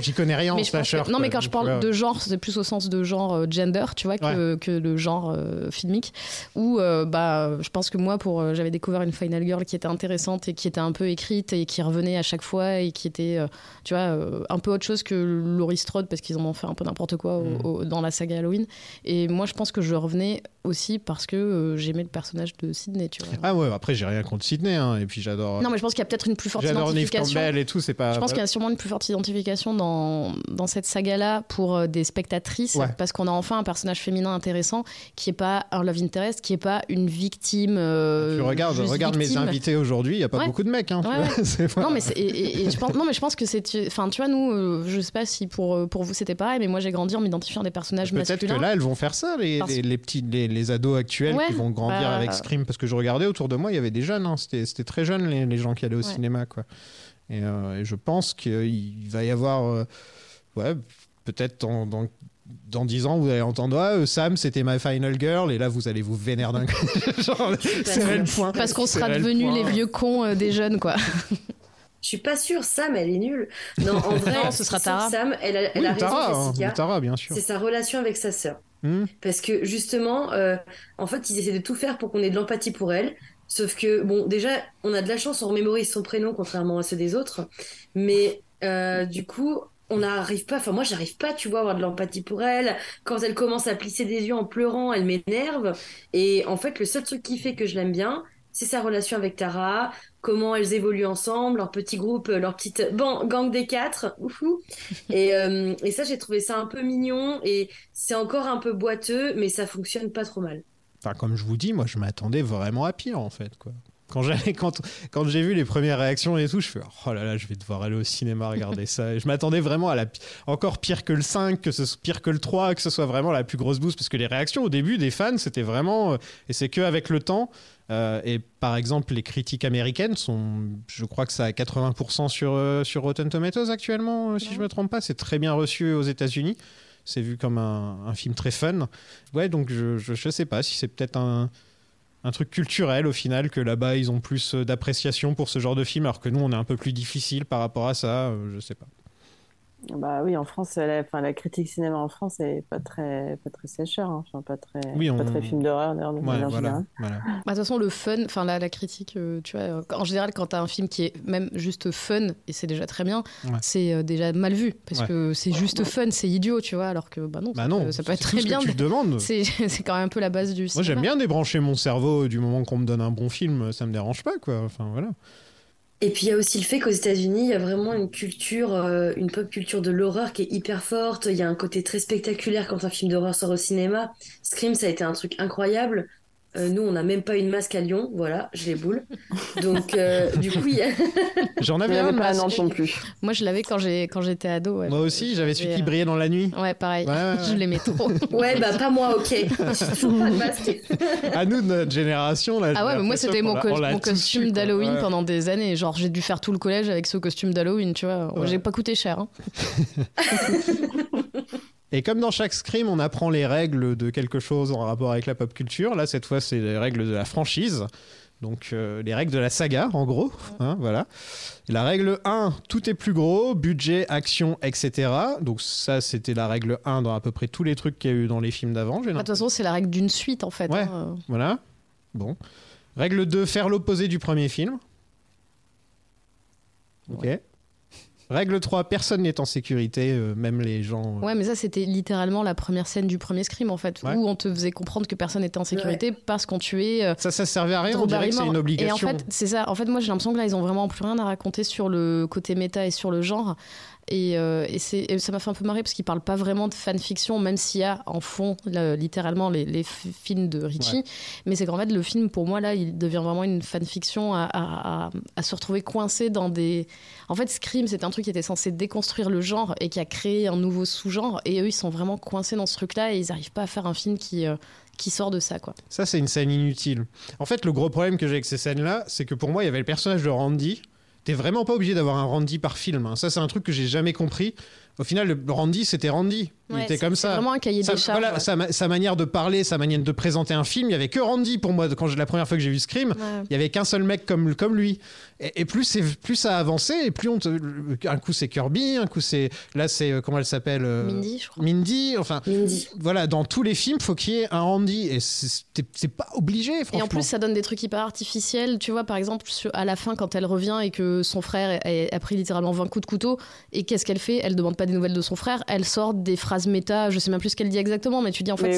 j'y connais, rien en slasher. non, mais quand je parle de genre, c'est plus au sens de genre gender, tu vois, que, que le genre filmique. Où bah, je pense que moi, pour j'avais découvert une Final Girl qui était intéressante et qui était un peu écrite et qui revenait à chaque fois et qui était, tu vois, un peu autre chose que Laurie Strode parce qu'ils ont vraiment fait un peu n'importe quoi au- Mm. au- dans la saga Halloween. Et moi, je pense que je revenais aussi parce que euh, j'aimais le personnage de Sidney, tu vois. Ah ouais, après j'ai rien contre Sydney, hein, et puis j'adore. Non, mais je pense qu'il y a peut-être une plus forte identification. Et tout, c'est pas. Je pense qu'il y a sûrement une plus forte identification dans, dans cette saga-là pour euh, des spectatrices, Ouais. parce qu'on a enfin un personnage féminin intéressant qui est pas un love interest, qui est pas une victime. euh, Tu regardes, regarde mes victime. invités aujourd'hui, il y a pas Ouais. beaucoup de mecs. Hein, tu vois, Non mais, c'est- et, et- et je pense, non mais je pense que c'est enfin tu vois nous je sais pas si pour pour vous c'était pareil mais moi j'ai grandi en m'identifiant des personnages Peut-être masculins que là, elles vont faire ça, les, Parce- les, les petits, les, les ados actuels Ouais, qui vont grandir bah- avec Scream. Parce que je regardais autour de moi, il y avait des jeunes, hein, c'était c'était très jeunes les, les gens qui allaient au Ouais. cinéma. Quoi. Et, euh, et je pense qu'il va y avoir. euh, ouais, peut-être dans, dans, dans 10 ans, vous allez entendre Ah, euh, Sam, c'était ma final girl, et là, vous allez vous vénérer d'un coup. Serrer le point. parce qu'on sera devenus les vieux cons euh, des jeunes quoi. Je suis pas sûre, Sam, elle est nulle. Non, en vrai, Non, ce sera Tara. Sam, elle a, elle Oui, a raison, Tara, Jessica. Tara, bien sûr. C'est sa relation avec sa sœur. Hmm. Parce que justement, euh, en fait, ils essaient de tout faire pour qu'on ait de l'empathie pour elle. Sauf que, bon, déjà, on a de la chance, on remémorise son prénom, contrairement à ceux des autres. Mais euh, du coup, on n'arrive pas, enfin, moi, j'arrive pas, tu vois, à avoir de l'empathie pour elle. Quand elle commence à plisser des yeux en pleurant, elle m'énerve. Et en fait, le seul truc qui fait que je l'aime bien, c'est sa relation avec Tara, comment elles évoluent ensemble, leur petit groupe, leur petite ban- gang des quatre. Ouhou. Et, euh, et ça, j'ai trouvé ça un peu mignon et c'est encore un peu boiteux, mais ça fonctionne pas trop mal. Enfin, comme je vous dis, moi, je m'attendais vraiment à pire, en fait, quoi. Quand j'ai vu les premières réactions et tout, je fais oh là là, je vais devoir aller au cinéma regarder ça. Et je m'attendais vraiment à la encore pire que le 5, que ce soit pire que le 3, que ce soit vraiment la plus grosse bouse parce que les réactions au début des fans, c'était vraiment euh, et c'est que avec le temps euh, et par exemple les critiques américaines sont je crois que ça a 80% sur euh, sur Rotten Tomatoes actuellement si je me trompe pas, c'est très bien reçu aux États-Unis. C'est vu comme un, un film très fun. Ouais, donc je, je sais pas si c'est peut-être un, un truc culturel au final, que là-bas ils ont plus euh, d'appréciation pour ce genre de film, alors que nous on est un peu plus difficile par rapport à ça, euh, je sais pas. Bah oui, en France, la, enfin, la critique cinéma en France est pas très, pas très sécheur, hein. enfin, pas très, Oui, on- pas très film d'horreur d'ailleurs. de Ouais, manière voilà, générale. voilà. Bah, De toute façon, le fun, enfin la, la critique, euh, tu vois, euh, en général, quand t'as un film qui est même juste fun, et c'est déjà très bien, Ouais. c'est euh, déjà mal vu, parce Ouais. que c'est juste fun, c'est idiot, tu vois, alors que bah non, Bah ça, non, peut, ça peut être très que bien. tu te demandes. C'est c'est quand même un peu la base du Moi cinéma. j'aime bien débrancher mon cerveau du moment qu'on me donne un bon film, ça me dérange pas quoi. Enfin voilà. Et puis il y a aussi le fait qu'aux États-Unis, il y a vraiment une culture, euh, une pop culture de l'horreur qui est hyper forte. Il y a un côté très spectaculaire quand un film d'horreur sort au cinéma. Scream, ça a été un truc incroyable. Euh, nous, on n'a même pas une masque à Lyon, voilà, j'ai les boules. Donc, euh, du coup, il y a... J'en avais un pas masque. Non plus. Moi, je l'avais quand j'ai quand j'étais ado. ouais. Moi aussi, j'avais celui qui euh, brillait dans la nuit. Ouais, pareil. Ouais, ouais, ouais. je l'aimais trop. Ouais, bah pas moi, ok. Pas de masque. À nous de notre génération là. Ah ouais, mais moi c'était mon, co- costume d'Halloween Ouais. pendant des années. Genre j'ai dû faire tout le collège avec ce costume d'Halloween, tu vois. Ouais. J'ai pas coûté cher. hein. Et comme dans chaque scream, on apprend les règles de quelque chose en rapport avec la pop culture. Là, cette fois, c'est les règles de la franchise. Donc, euh, les règles de la saga, en gros. Hein, voilà. La règle 1, tout est plus gros, budget, action, etc. Donc, ça, c'était la règle 1 dans à peu près tous les trucs qu'il y a eu dans les films d'avant. j'ai De toute façon, c'est la règle d'une suite en fait. Ouais. hein. Voilà. Bon. Règle 2, faire l'opposé du premier film. Ok. Règle 3, personne n'est en sécurité, euh, même les gens. euh, Ouais, mais ça c'était littéralement la première scène du premier scream en fait, Ouais. où on te faisait comprendre que personne n'était en sécurité parce qu'on tuait. euh, Ça, ça servait à rien, on dirait que c'est une obligation. Et en fait, c'est ça. En fait, moi, j'ai l'impression que là, ils ont vraiment plus rien à raconter sur le côté méta et sur le genre. Et, euh, et, ça m'a fait un peu marrer parce qu'ils parlent pas vraiment de fanfiction, même s'il y a en fond, là, littéralement, les, films de Richie. Ouais. Mais c'est qu'en fait, le film, pour moi, là, il devient vraiment une fanfiction à, à, à- à se retrouver coincé dans des. En fait, Scream, c'est un truc qui était censé déconstruire le genre et qui a créé un nouveau sous-genre. Et eux, ils sont vraiment coincés dans ce truc-là et ils arrivent pas à faire un film qui. euh, qui sort de ça quoi. Ça, c'est une scène inutile. En fait, le gros problème que j'ai avec ces scènes-là, c'est que pour moi, il y avait le personnage de Randy. T'es vraiment pas obligé d'avoir un Randy par film. hein. Ça, c'est un truc que j'ai jamais compris. Au final, le Randy, c'était Randy. Il Ouais, était comme ça. vraiment un cahier Sa- des charges. voilà, sa, ma- sa manière de parler, sa manière de présenter un film, il y avait que Randy pour moi. Quand la première fois que j'ai vu Scream, Ouais. il y avait qu'un seul mec comme, comme lui. Et, et plus, c'est- plus ça a avancé, et plus on te- un coup c'est Kirby, un coup c'est là c'est euh, comment elle s'appelle euh, Mindy, je crois. Mindy. Enfin, Mindy. voilà, dans tous les films, faut qu'il y ait un Randy, et c'est pas obligé. Franchement. Et en plus, ça donne des trucs hyper artificiels. Tu vois, par exemple, à la fin, quand elle revient et que son frère a, a pris littéralement 20 coups de couteau, et qu'est-ce qu'elle fait? Elle demande pas pas des nouvelles de son frère, elle sort des phrases méta, je sais même plus ce qu'elle dit exactement, mais tu dis en fait,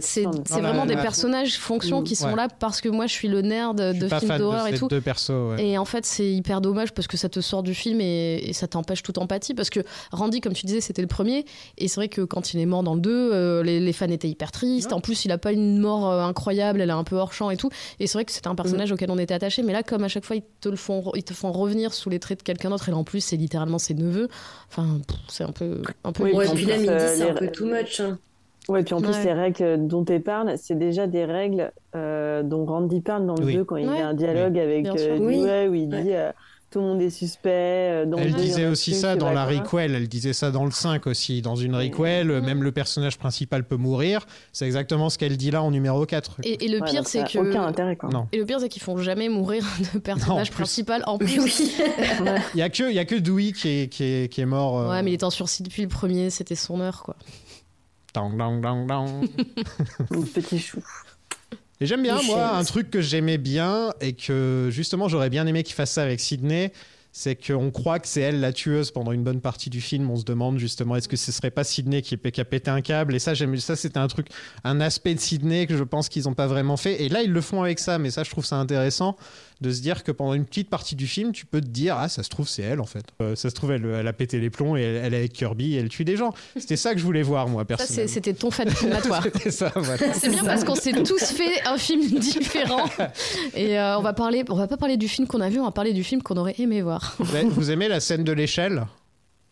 c'est oui, vraiment des personnages fonctions qui sont Ouais. là parce que moi je suis le nerd de films d'horreur et tout. deux persos. ouais. Et en fait, c'est hyper dommage parce que ça te sort du film et, et ça t'empêche toute empathie. Parce que Randy, comme tu disais, c'était le premier. Et c'est vrai que quand il est mort dans le 2, euh, les, les fans étaient hyper tristes. En plus, il a pas une mort euh, incroyable, elle est un peu hors champ et tout. Et c'est vrai que c'était un personnage auquel on était attaché. Mais là, comme à chaque fois, ils te, le font, ils te font revenir sous les traits de quelqu'un d'autre. Et là, en plus, c'est littéralement ses neveux. Enfin, c'est un peu. Un peu Oui, puis là, c'est un peu too much. hein. Ouais, puis en plus, Ouais. les règles dont tu parles, c'est déjà des règles euh, dont Randy parle dans le Oui. 2 quand il y a un dialogue avec euh. Oui. où il dit euh, tout le monde est suspect. euh, Dans le Elle disait aussi ça dans la requel, elle disait ça dans le 5 aussi. Dans une requel, euh, même le personnage principal peut mourir. C'est exactement ce qu'elle dit là en numéro 4. Et, et le pire, c'est que. Aucun intérêt, quoi. Non. Et le pire, c'est qu'ils font jamais mourir de personnage principal. En plus, oui. Il y a que, il y a que Dewey qui est, qui est, qui est mort. euh, Ouais, mais il était en sursis depuis le premier, c'était son heure, quoi. dang, dang, dang, dang. Petit chou. Et j'aime bien, moi, un truc que j'aimais bien et que justement j'aurais bien aimé qu'il fasse ça avec Sydney, c'est qu'on croit que c'est elle la tueuse pendant une bonne partie du film. On se demande justement est-ce que ce serait pas Sydney qui, qui a pété un câble? Et ça, j'aime ça, c'était un truc, un aspect de Sydney que je pense qu'ils n'ont pas vraiment fait. Et là, ils le font avec ça, mais ça, je trouve ça intéressant de se dire que pendant une petite partie du film, tu peux te dire ah ça se trouve c'est elle en fait. Euh, ça se trouve elle, elle a pété les plombs et elle, elle est avec Kirby et elle tue des gens. C'était ça que je voulais voir moi personnellement. c'était ton fan ça, voilà. C'est bien parce qu'on s'est tous fait un film différent. Et euh, on va parler, on va pas parler du film qu'on a vu, on va parler du film qu'on aurait aimé voir. Vous aimez la scène de l'échelle?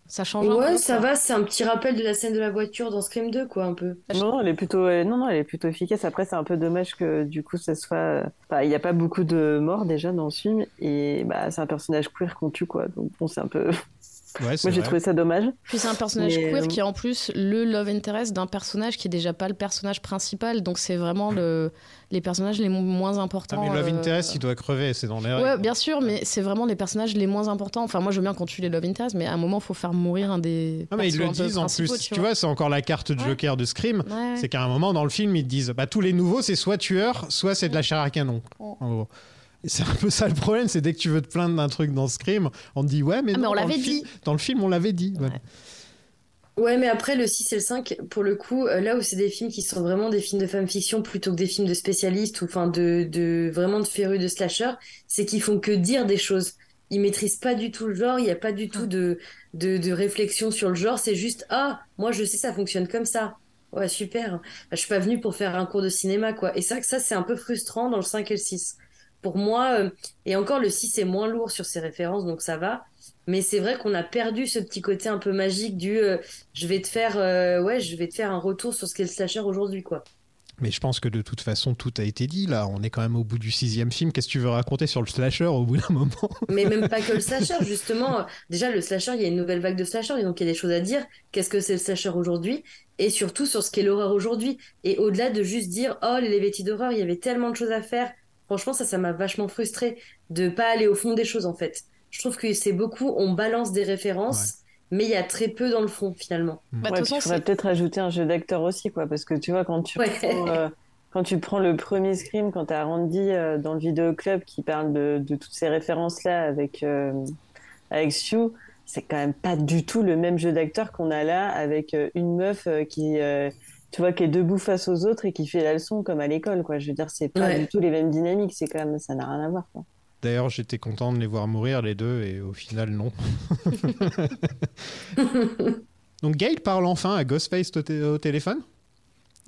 Ça change un Ouais, peu, ça va, c'est un petit rappel de la scène de la voiture dans Scream 2, quoi, un peu. Non, non, elle est plutôt, elle- non, non, elle est plutôt efficace. Après, c'est un peu dommage que du coup, ça soit. Enfin, il n'y a pas beaucoup de morts déjà dans ce film, et bah, c'est un personnage queer qu'on tue, quoi. Donc bon, c'est un peu. Ouais, Moi, j'ai trouvé ça dommage. Puis c'est un personnage Mais, queer euh, qui est en plus le love interest d'un personnage qui est déjà pas le personnage principal. Donc c'est vraiment le, les personnages les mo- moins Ah, importants. mais Love euh, Interest, il doit crever, c'est dans les règles. Ouais, bien sûr, mais c'est vraiment les personnages les moins importants. Enfin, moi, je veux bien qu'on tue les love interest, mais à un moment, faut faire mourir un des. Non, mais ils le disent en plus. Tu, vois, c'est encore la carte de Ouais. Joker de Scream. Ouais. C'est qu'à un moment dans le film, ils te disent bah, tous les nouveaux, c'est soit tueur, soit c'est de la chair à canon. Oh. En gros. Et c'est un peu ça le problème, c'est dès que tu veux te plaindre d'un truc dans Scream, on te dit ouais, mais, Ah, mais non, on dans le l'avait film- dit. Dans le film, on l'avait dit. ouais. Ouais. Ouais, mais après, le 6 et le 5, pour le coup, euh, là où c'est des films qui sont vraiment des films de fanfiction plutôt que des films de spécialistes ou enfin de, de vraiment de férus de slasher, c'est qu'ils font que dire des choses. Ils maîtrisent pas du tout le genre, il n'y a pas du tout de, de, de réflexion sur le genre, c'est juste Ah, moi je sais, ça fonctionne comme ça. Ouais, super. Bah, je suis pas venue pour faire un cours de cinéma, quoi. Et ça, ça c'est un peu frustrant dans le 5 et le 6. Pour moi, euh, et encore le 6 est moins lourd sur ses références, donc ça va. Mais c'est vrai qu'on a perdu ce petit côté un peu magique du euh, je vais te faire euh, ouais je vais te faire un retour sur ce qu'est le slasher aujourd'hui quoi. Mais je pense que de toute façon, tout a été dit là. On est quand même au bout du sixième film. Qu'est-ce que tu veux raconter sur le slasher au bout d'un moment? Mais même pas que le slasher justement. Déjà le slasher il y a une nouvelle vague de slasher et donc il y a des choses à dire. Qu'est-ce que c'est le slasher aujourd'hui? Et surtout sur ce qu'est l'horreur aujourd'hui et au-delà de juste dire oh les Levetti d'horreur il y avait tellement de choses à faire. Franchement ça ça m'a vachement frustré de pas aller au fond des choses en fait. Je trouve que c'est beaucoup on balance des références. Mais il y a très peu dans le fond finalement. Bah, de Ouais, façon, faudrait peut-être ajouter un jeu d'acteur aussi, quoi, parce que tu vois, quand tu Ouais. prends, euh, quand tu prends le premier Scream, quand t'as Randy euh, dans le vidéoclub qui parle de, de toutes ces références-là avec, euh, avec Stu, c'est quand même pas du tout le même jeu d'acteur qu'on a là avec euh, une meuf qui, euh, tu vois, qui est debout face aux autres et qui fait la leçon comme à l'école, quoi. Je veux dire, c'est pas Ouais. du tout les mêmes dynamiques, c'est quand même, ça n'a rien à voir, quoi. D'ailleurs, j'étais content de les voir mourir les deux et au final, non. Donc Gail parle enfin à Ghostface au, té- au téléphone?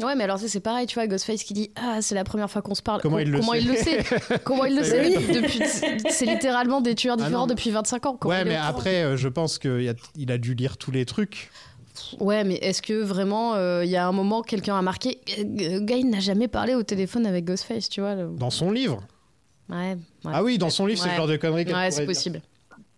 Ouais, mais alors c'est pareil, tu vois, Ghostface qui dit Ah, c'est la première fois qu'on se parle. Comment il le comment sait il le sait Comment il le C'est sait? C'est littéralement des tueurs Ah différents depuis 25 ans. Comment Ouais, mais après, euh, je pense qu'il a, il a dû lire tous les trucs. Ouais, mais est-ce que vraiment, euh, il y a un moment, quelqu'un a marqué euh, Gail n'a jamais parlé au téléphone avec Ghostface, tu vois le- Dans son livre. Ouais. ouais. Ah oui, dans son livre, c'est le genre de conneries Ouais, c'est dire. possible.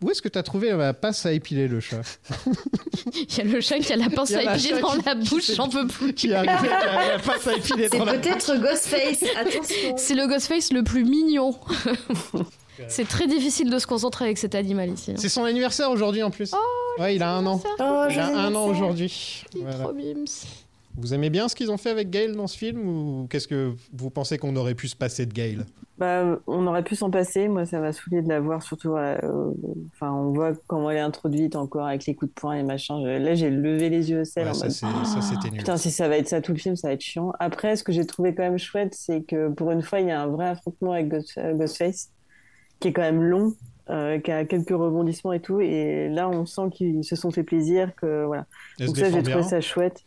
Où est-ce que tu as trouvé la passe à épiler le chat? Il y a le chat qui a la pince a à épiler dans qui- la bouche, j'en peux plus. Qui arrive avec la, la passe à épiler C'est dans la peut-être Ghostface, attention. C'est le Ghostface le plus mignon. c'est très difficile de se concentrer avec cet animal ici. hein. C'est son anniversaire aujourd'hui en plus. ouais, il a un an. Oh, Il a un an aujourd'hui. Il est Voilà. trop mimes. Vous aimez bien ce qu'ils ont fait avec Gail dans ce film ou qu'est-ce que vous pensez qu'on aurait pu se passer de Gail? Bah, on aurait pu s'en passer. Moi, ça m'a saoulé de la voir, surtout. voilà, euh, Enfin, on voit comment elle est introduite encore avec les coups de poing et machin. Je- Là, j'ai levé les yeux au ciel Ouais, en ça, mode. c'est- ça, c'était nul. Putain, si ça va être ça tout le film, ça va être chiant. Après, ce que j'ai trouvé quand même chouette, c'est que pour une fois, il y a un vrai affrontement avec Ghost- euh, Ghostface, qui est quand même long, euh, qui a quelques rebondissements et tout. Et là, on sent qu'ils se sont fait plaisir, que voilà. Donc ça, j'ai trouvé ça chouette.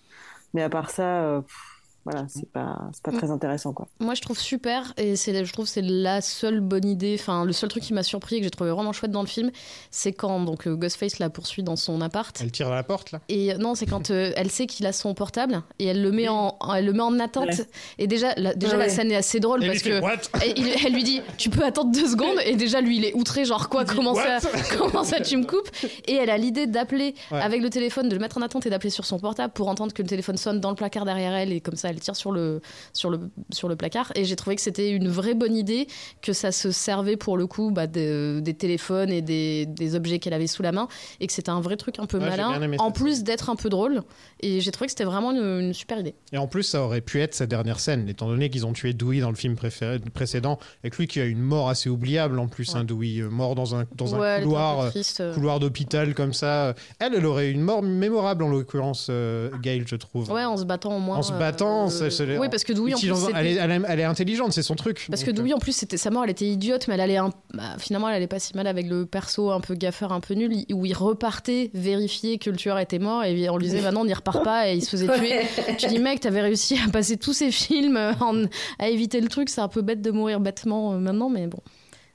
Mais à part ça, euh, pff, voilà, c'est pas, c'est pas très intéressant, quoi. Moi, je trouve super, et c'est, je trouve que c'est la seule bonne idée, enfin, le seul truc qui m'a surpris et que j'ai trouvé vraiment chouette dans le film, c'est quand donc, euh, Ghostface la poursuit dans son appart. Elle tire à la porte, là? Et euh, non, c'est quand euh, elle sait qu'il a son portable et elle le met en, elle le met en attente. Ouais. Et déjà, la, déjà la ouais. scène est assez drôle Et parce fait, que What? et il- elle lui dit tu peux attendre deux secondes et déjà lui il est outré genre quoi comment ça comment ça tu me coupes? Et elle a l'idée d'appeler Ouais. avec le téléphone de le mettre en attente et d'appeler sur son portable pour entendre que le téléphone sonne dans le placard derrière elle et comme ça elle tire sur le sur le sur le placard et j'ai trouvé que c'était une vraie bonne idée que ça se servait pour le coup bah, de- des téléphones et des, des objets qu'elle avait sous la main et que c'était un vrai truc un peu Ouais, malin en plus d'être un peu drôle et j'ai trouvé que c'était vraiment une, une super idée Et en plus, ça aurait pu être sa dernière scène, étant donné qu'ils ont tué Dewey dans le film préféré- précédent, avec lui qui a une mort assez oubliable en plus, hein, Dewey, euh, mort dans un, dans Ouais, un couloir, euh, triste, euh. couloir d'hôpital comme ça. Elle, elle aurait une mort mémorable en l'occurrence, euh, Gail, je trouve. ouais en se battant au moins En se euh, c'est- oui parce que Dewey en plus elle, est, elle est- elle est intelligente, c'est son truc. Parce que Donc, euh, en plus, c'était sa mort, elle était idiote, mais elle allait un- bah, finalement, elle allait pas si mal avec le perso un peu gaffeur, un peu nul, où il repartait vérifier que le tueur était mort et on lui disait, bah non, on n'y repart pas, et il se faisait tuer. Ouais. Tu dis, mec, t'avais réussi à passer tous ces films euh, en- à éviter le truc, c'est un peu bête de mourir bêtement euh, maintenant, mais bon.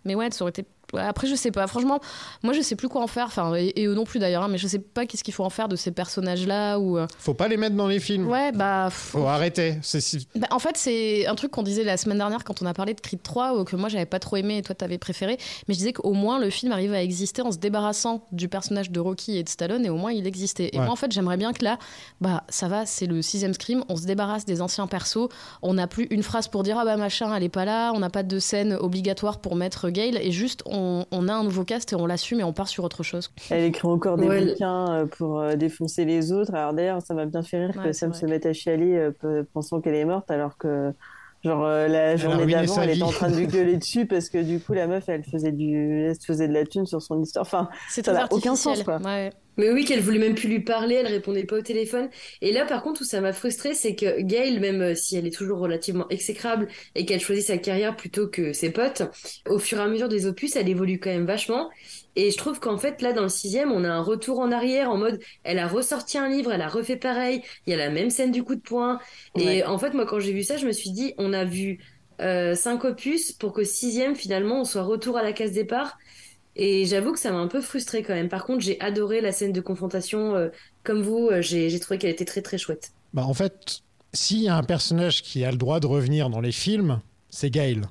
Mais ouais, ça aurait été. Après, je sais pas. Franchement, moi, je sais plus quoi en faire. Enfin, et, et eux non plus d'ailleurs. hein, mais je sais pas qu'est-ce qu'il faut en faire de ces personnages-là. Ou euh, Faut pas les mettre dans les films. ouais, bah. Faut arrêter. Si- bah, en fait, c'est un truc qu'on disait la semaine dernière quand on a parlé de Creed 3, ou que moi j'avais pas trop aimé et toi t'avais préféré. Mais je disais qu'au moins le film arrive à exister en se débarrassant du personnage de Rocky et de Stallone, et au moins il existait. Et Ouais. moi en fait, j'aimerais bien que là, bah ça va, c'est le sixième scream, on se débarrasse des anciens persos, on n'a plus une phrase pour dire ah bah machin, elle est pas là, on n'a pas de scène obligatoire pour mettre Gail, et juste on, on a un nouveau cast et on l'assume et on part sur autre chose. Elle écrit encore des Ouais. bouquins euh, pour euh, défoncer les autres. Alors d'ailleurs, ça m'a bien fait rire Ouais, que Sam vrai. se mette à chialer euh, pe- pensant qu'elle est morte alors que genre euh, la a journée d'avant, elle était en train de lui gueuler dessus parce que du coup la meuf, elle faisait du, elle se faisait de la thune sur son histoire. Enfin, C'est ça n'a aucun sens quoi. Ouais. Mais oui, qu'elle voulait même plus lui parler, elle répondait pas au téléphone. Et là, par contre, où ça m'a frustrée, c'est que Gail, même euh, si elle est toujours relativement exécrable et qu'elle choisit sa carrière plutôt que ses potes, au fur et à mesure des opus, elle évolue quand même vachement. Et je trouve qu'en fait, là, dans le sixième, on a un retour en arrière en mode, elle a ressorti un livre, elle a refait pareil, il y a la même scène du coup de poing. Et en fait, moi, quand j'ai vu ça, je me suis dit, on a vu euh, cinq opus pour qu'au sixième, finalement, on soit retour à la case départ. Et j'avoue que ça m'a un peu frustrée quand même. Par contre, j'ai adoré la scène de confrontation. euh, comme vous, euh, j'ai trouvé qu'elle était très très chouette. Bah, en fait, s'il y a un personnage qui a le droit de revenir dans les films, c'est Gail.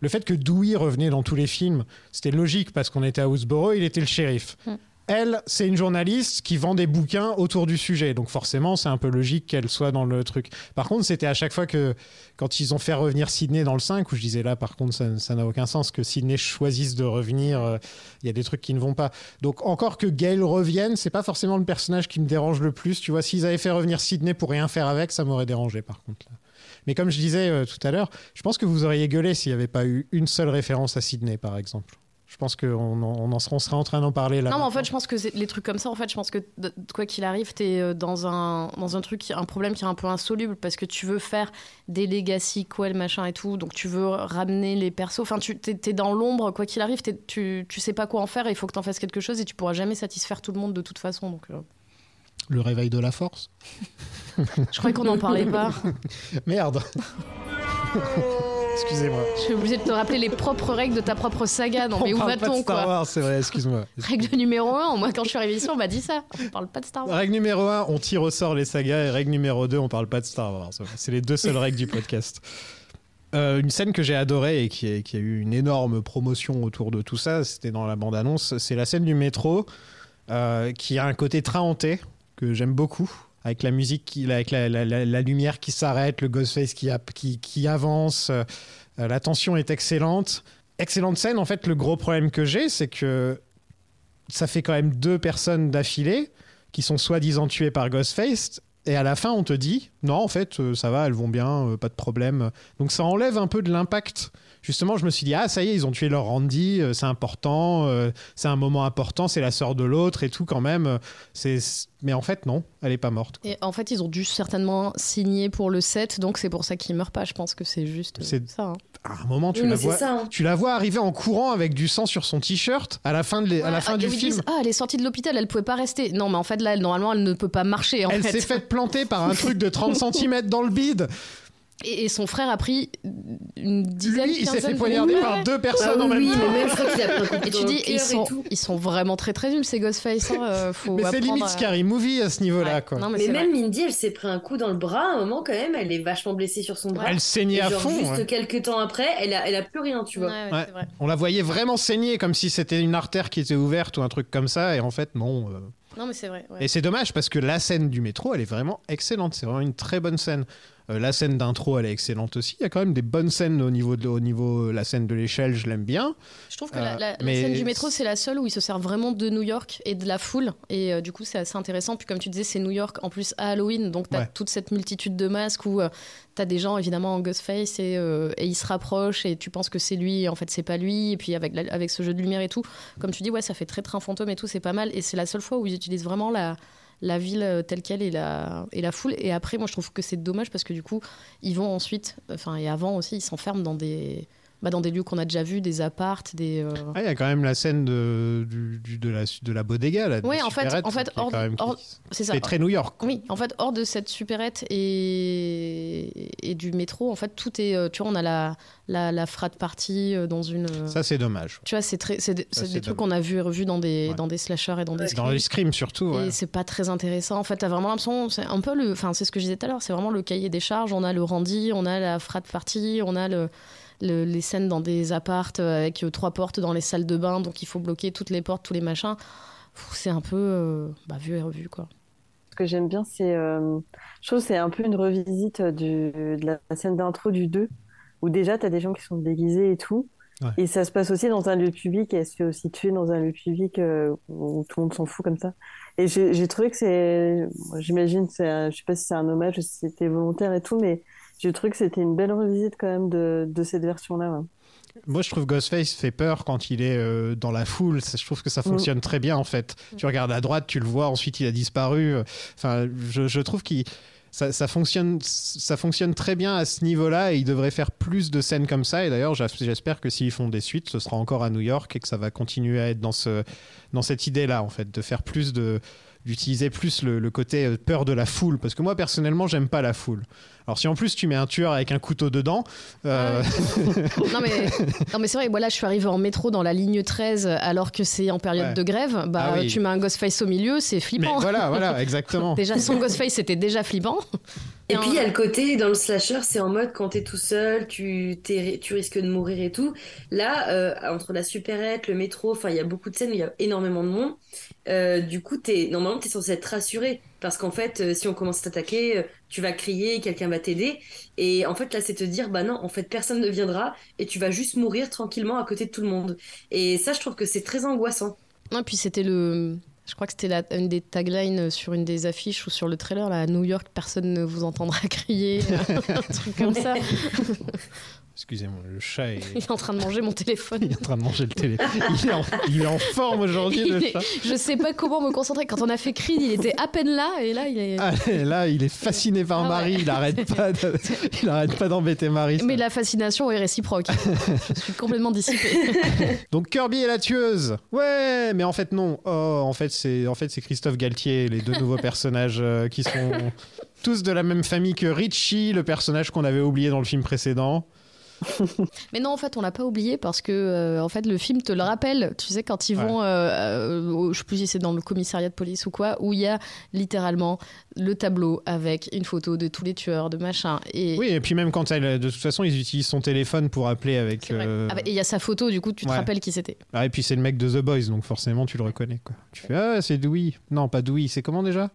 Le fait que Dewey revenait dans tous les films, c'était logique parce qu'on était à Houseboro, il était le shérif. Mm. Elle, c'est une journaliste qui vend des bouquins autour du sujet. Donc forcément, c'est un peu logique qu'elle soit dans le truc. Par contre, c'était à chaque fois que, quand ils ont fait revenir Sydney dans le 5, où je disais là, par contre, ça n'a aucun sens que Sydney choisisse de revenir. euh, Il y a des trucs qui ne vont pas. Donc encore que Gail revienne, c'est pas forcément le personnage qui me dérange le plus. Tu vois, s'ils avaient fait revenir Sydney pour rien faire avec, ça m'aurait dérangé par contre. Mais comme je disais euh, tout à l'heure, je pense que vous auriez gueulé s'il n'y avait pas eu une seule référence à Sydney, par exemple. Je pense qu'on en, on en serait, on en train d'en parler là. Non, mais en fait, je pense que les trucs comme ça, en fait, je pense que quoi qu'il arrive, t'es euh, dans un, dans un truc, un problème qui est un peu insoluble parce que tu veux faire des legacy, quoi, le machin et tout, donc tu veux ramener les persos. Enfin, tu t'es, t'es dans l'ombre, quoi qu'il arrive, tu, tu sais pas quoi en faire et il faut que t'en fasses quelque chose et tu pourras jamais satisfaire tout le monde de toute façon. Donc, euh, Le réveil de la force. je croyais qu'on n'en parlait pas. Merde. Excusez-moi. Je suis obligée de te rappeler les propres règles de ta propre saga. Non, mais où va-t-on, quoi c'est vrai, excuse-moi. Règle numéro 1, moi, quand je suis arrivée ici, on m'a dit ça. On parle pas de Star Wars. Règle numéro 1, on tire au sort les sagas. Et règle numéro 2, on parle pas de Star Wars. C'est les deux seules règles du podcast. Euh, une scène que j'ai adorée et qui a, qui a eu une énorme promotion autour de tout ça, c'était dans la bande-annonce, c'est la scène du métro euh, qui a un côté train hanté que j'aime beaucoup. Avec la musique, avec la, lumière qui s'arrête, le Ghostface qui, avance, euh, la tension est excellente. Excellente scène, en fait, le gros problème que j'ai, c'est que ça fait quand même deux personnes d'affilée qui sont soi-disant tuées par Ghostface. Et à la fin, on te dit, non, en fait, euh, ça va, elles vont bien, euh, pas de problème. Donc ça enlève un peu de l'impact, justement, je me suis dit, ah, ça y est, ils ont tué leur Randy, euh, c'est important, euh, c'est un moment important, c'est la sœur de l'autre et tout, quand même. c'est... Mais en fait, non, elle est pas morte. Et en fait, ils ont dû certainement signer pour le 7, donc c'est pour ça qu'ils meurent pas. Je pense que c'est juste euh, C'est- ça. hein. À un moment, tu, Oui, la vois, ça, hein. tu la vois arriver en courant avec du sang sur son t-shirt à la fin, de à la fin ah, du film. disent, ah, elle est sortie de l'hôpital, elle pouvait pas rester. Non, mais en fait, là, elle- normalement, elle ne peut pas marcher. En Elle fait. s'est faite planter par un truc de 30 cm dans le bide. Et, et son frère a pris une dizaine, Lui, il s'est fait poignarder par deux Ah personnes en oui, même temps. mais même je crois qu'il a pris un coup Et tu dis, ils sont, et tout. ils sont vraiment très très nuls ces Ghostface. hein, euh, faut Mais c'est limite à- Scary Movie à ce niveau-là, Ouais. quoi. Non, mais, même vrai. Mindy, elle s'est pris un coup dans le bras à un moment quand même. Elle est vachement blessée sur son bras. Elle Et saignait à genre, fond. Juste ouais. quelques temps après, elle a, elle a plus rien, tu vois. Ouais, ouais, Ouais. c'est vrai. On la voyait vraiment saigner comme si c'était une artère qui était ouverte ou un truc comme ça, et en fait, non. euh. Non, mais c'est vrai. ouais. Et c'est dommage parce que la scène du métro, elle est vraiment excellente. C'est vraiment une très bonne scène. Euh, la scène d'intro, elle est excellente aussi. Il y a quand même des bonnes scènes au niveau de, au niveau, la scène de l'échelle, je l'aime bien. Je trouve que Euh, la, la- la mais- scène du métro, c'est la seule où il se sert vraiment de New York et de la foule. Et euh, du coup, c'est assez intéressant. Puis, comme tu disais, c'est New York en plus à Halloween. Donc, tu as Ouais. toute cette multitude de masques où tu as des gens évidemment en Ghostface et, euh, et ils se rapprochent et tu penses que c'est lui. Et en fait, c'est pas lui. Et puis, avec, la- avec ce jeu de lumière et tout, comme tu dis, ouais, ça fait très train fantôme et tout. C'est pas mal. Et c'est la seule fois où ils utilisent vraiment la la ville euh, telle qu'elle et la, la foule. Et après, moi, je trouve que c'est dommage parce que du coup, ils vont ensuite, enfin, et avant aussi, ils s'enferment dans des, bah, dans des lieux qu'on a déjà vus, des appartes, des. euh, Ah, Il y a quand même la scène de, du- du- de, la, de la bodega. Là, la en fait- en fait, hors- c'est ça. c'est très New York. Oui, en fait, hors de cette supérette et, et du métro, en fait, tout est. euh, Tu vois, on a la, la, la frat party euh, dans une. Ça, c'est dommage. tu vois, c'est très, c'est des, Ça, c'est c'est des trucs qu'on a vu et revus dans des, Ouais. dans des slashers et dans des Dans screams. les Scream, surtout. ouais. Et c'est pas très intéressant. En fait, t'as vraiment l'impression, c'est un peu le, enfin, c'est ce que je disais tout à l'heure, c'est vraiment le cahier des charges. On a le Randy, on a la frat party, on a le, le- les scènes dans des appartes euh, avec euh, trois portes dans les salles de bain, donc il faut bloquer toutes les portes, tous les machins. C'est un peu euh, bah, vu et revu, quoi. Ce que j'aime bien, c'est. euh, je trouve que c'est un peu une revisite du, de la scène d'intro du 2, où déjà, tu as des gens qui sont déguisés et tout. Ouais. Et ça se passe aussi dans un lieu public, et elle se fait aussi tuer dans un lieu public euh, où tout le monde s'en fout comme ça. Et j'ai trouvé que c'est. J'imagine, je sais pas si c'est un hommage ou si c'était volontaire et tout, mais j'ai trouvé que c'était une belle revisite quand même de, de cette version-là. ouais. Moi, je trouve Ghostface fait peur quand il est euh, dans la foule. Je trouve que ça fonctionne très bien, en fait. Tu regardes à droite, tu le vois, ensuite il a disparu. Enfin, je, je trouve qu'il. Ça, ça fonctionne, ça fonctionne très bien à ce niveau-là et il devrait faire plus de scènes comme ça. Et d'ailleurs, j'espère que s'ils font des suites, ce sera encore à New York et que ça va continuer à être dans, ce, dans cette idée-là, en fait, de faire plus de d'utiliser plus le, le côté euh, peur de la foule parce que moi personnellement j'aime pas la foule alors si en plus tu mets un tueur avec un couteau dedans euh, non mais, non mais c'est vrai, voilà, je suis arrivée en métro dans la ligne 13 alors que c'est en période Ouais. de grève. Bah, Ah oui. tu mets un Ghostface au milieu, c'est mais flippant. voilà voilà exactement Déjà, son Ghostface, c'était déjà flippant. Et en- puis il y a le côté dans le slasher, c'est en mode quand t'es tout seul, tu, t'es- tu risques de mourir et tout. Là, euh, entre la supérette, le métro, enfin il y a beaucoup de scènes où il y a énormément de monde. Euh, du coup, t'es, normalement t'es censé être rassuré parce qu'en fait, euh, si on commence à t'attaquer, euh, tu vas crier, quelqu'un va t'aider. Et en fait là, c'est te dire bah non, en fait personne ne viendra et tu vas juste mourir tranquillement à côté de tout le monde. Et ça, je trouve que c'est très angoissant. Non, puis c'était le. Je crois que c'était la- une des taglines sur une des affiches ou sur le trailer. Là, à New York, personne ne vous entendra crier. un truc comme ça. excusez-moi le chat est, Il est en train de manger mon téléphone. il est en train de manger le téléphone il est en, il est en forme aujourd'hui le est- chat Je sais pas comment me concentrer. Quand on a fait Creed, il était à peine là, et là, il est. Ah, là il est fasciné par Ah Marie ouais. il arrête pas de- il arrête pas d'embêter Marie ça. Mais la fascination est réciproque. je suis complètement dissipée. Donc Kirby est la tueuse. Ouais, mais en fait non. Oh, en fait c'est en fait Christophe Galtier, les deux nouveaux personnages euh, qui sont tous de la même famille que Richie, le personnage qu'on avait oublié dans le film précédent. Mais non, en fait, on l'a pas oublié parce que euh, en fait, le film te le rappelle. Tu sais, quand ils vont, euh, euh, au- je sais plus si c'est dans le commissariat de police ou quoi, où il y a littéralement le tableau avec une photo de tous les tueurs, de machin. Et, Oui, et puis même quand elle, de toute façon, ils utilisent son téléphone pour appeler avec. euh, Ah bah, et il y a sa photo, du coup, tu te Ouais. rappelles qui c'était. ah, et puis c'est le mec de The Boys, donc forcément tu le reconnais quoi. Tu fais ah c'est Dewey. Non pas Dewey, c'est comment déjà?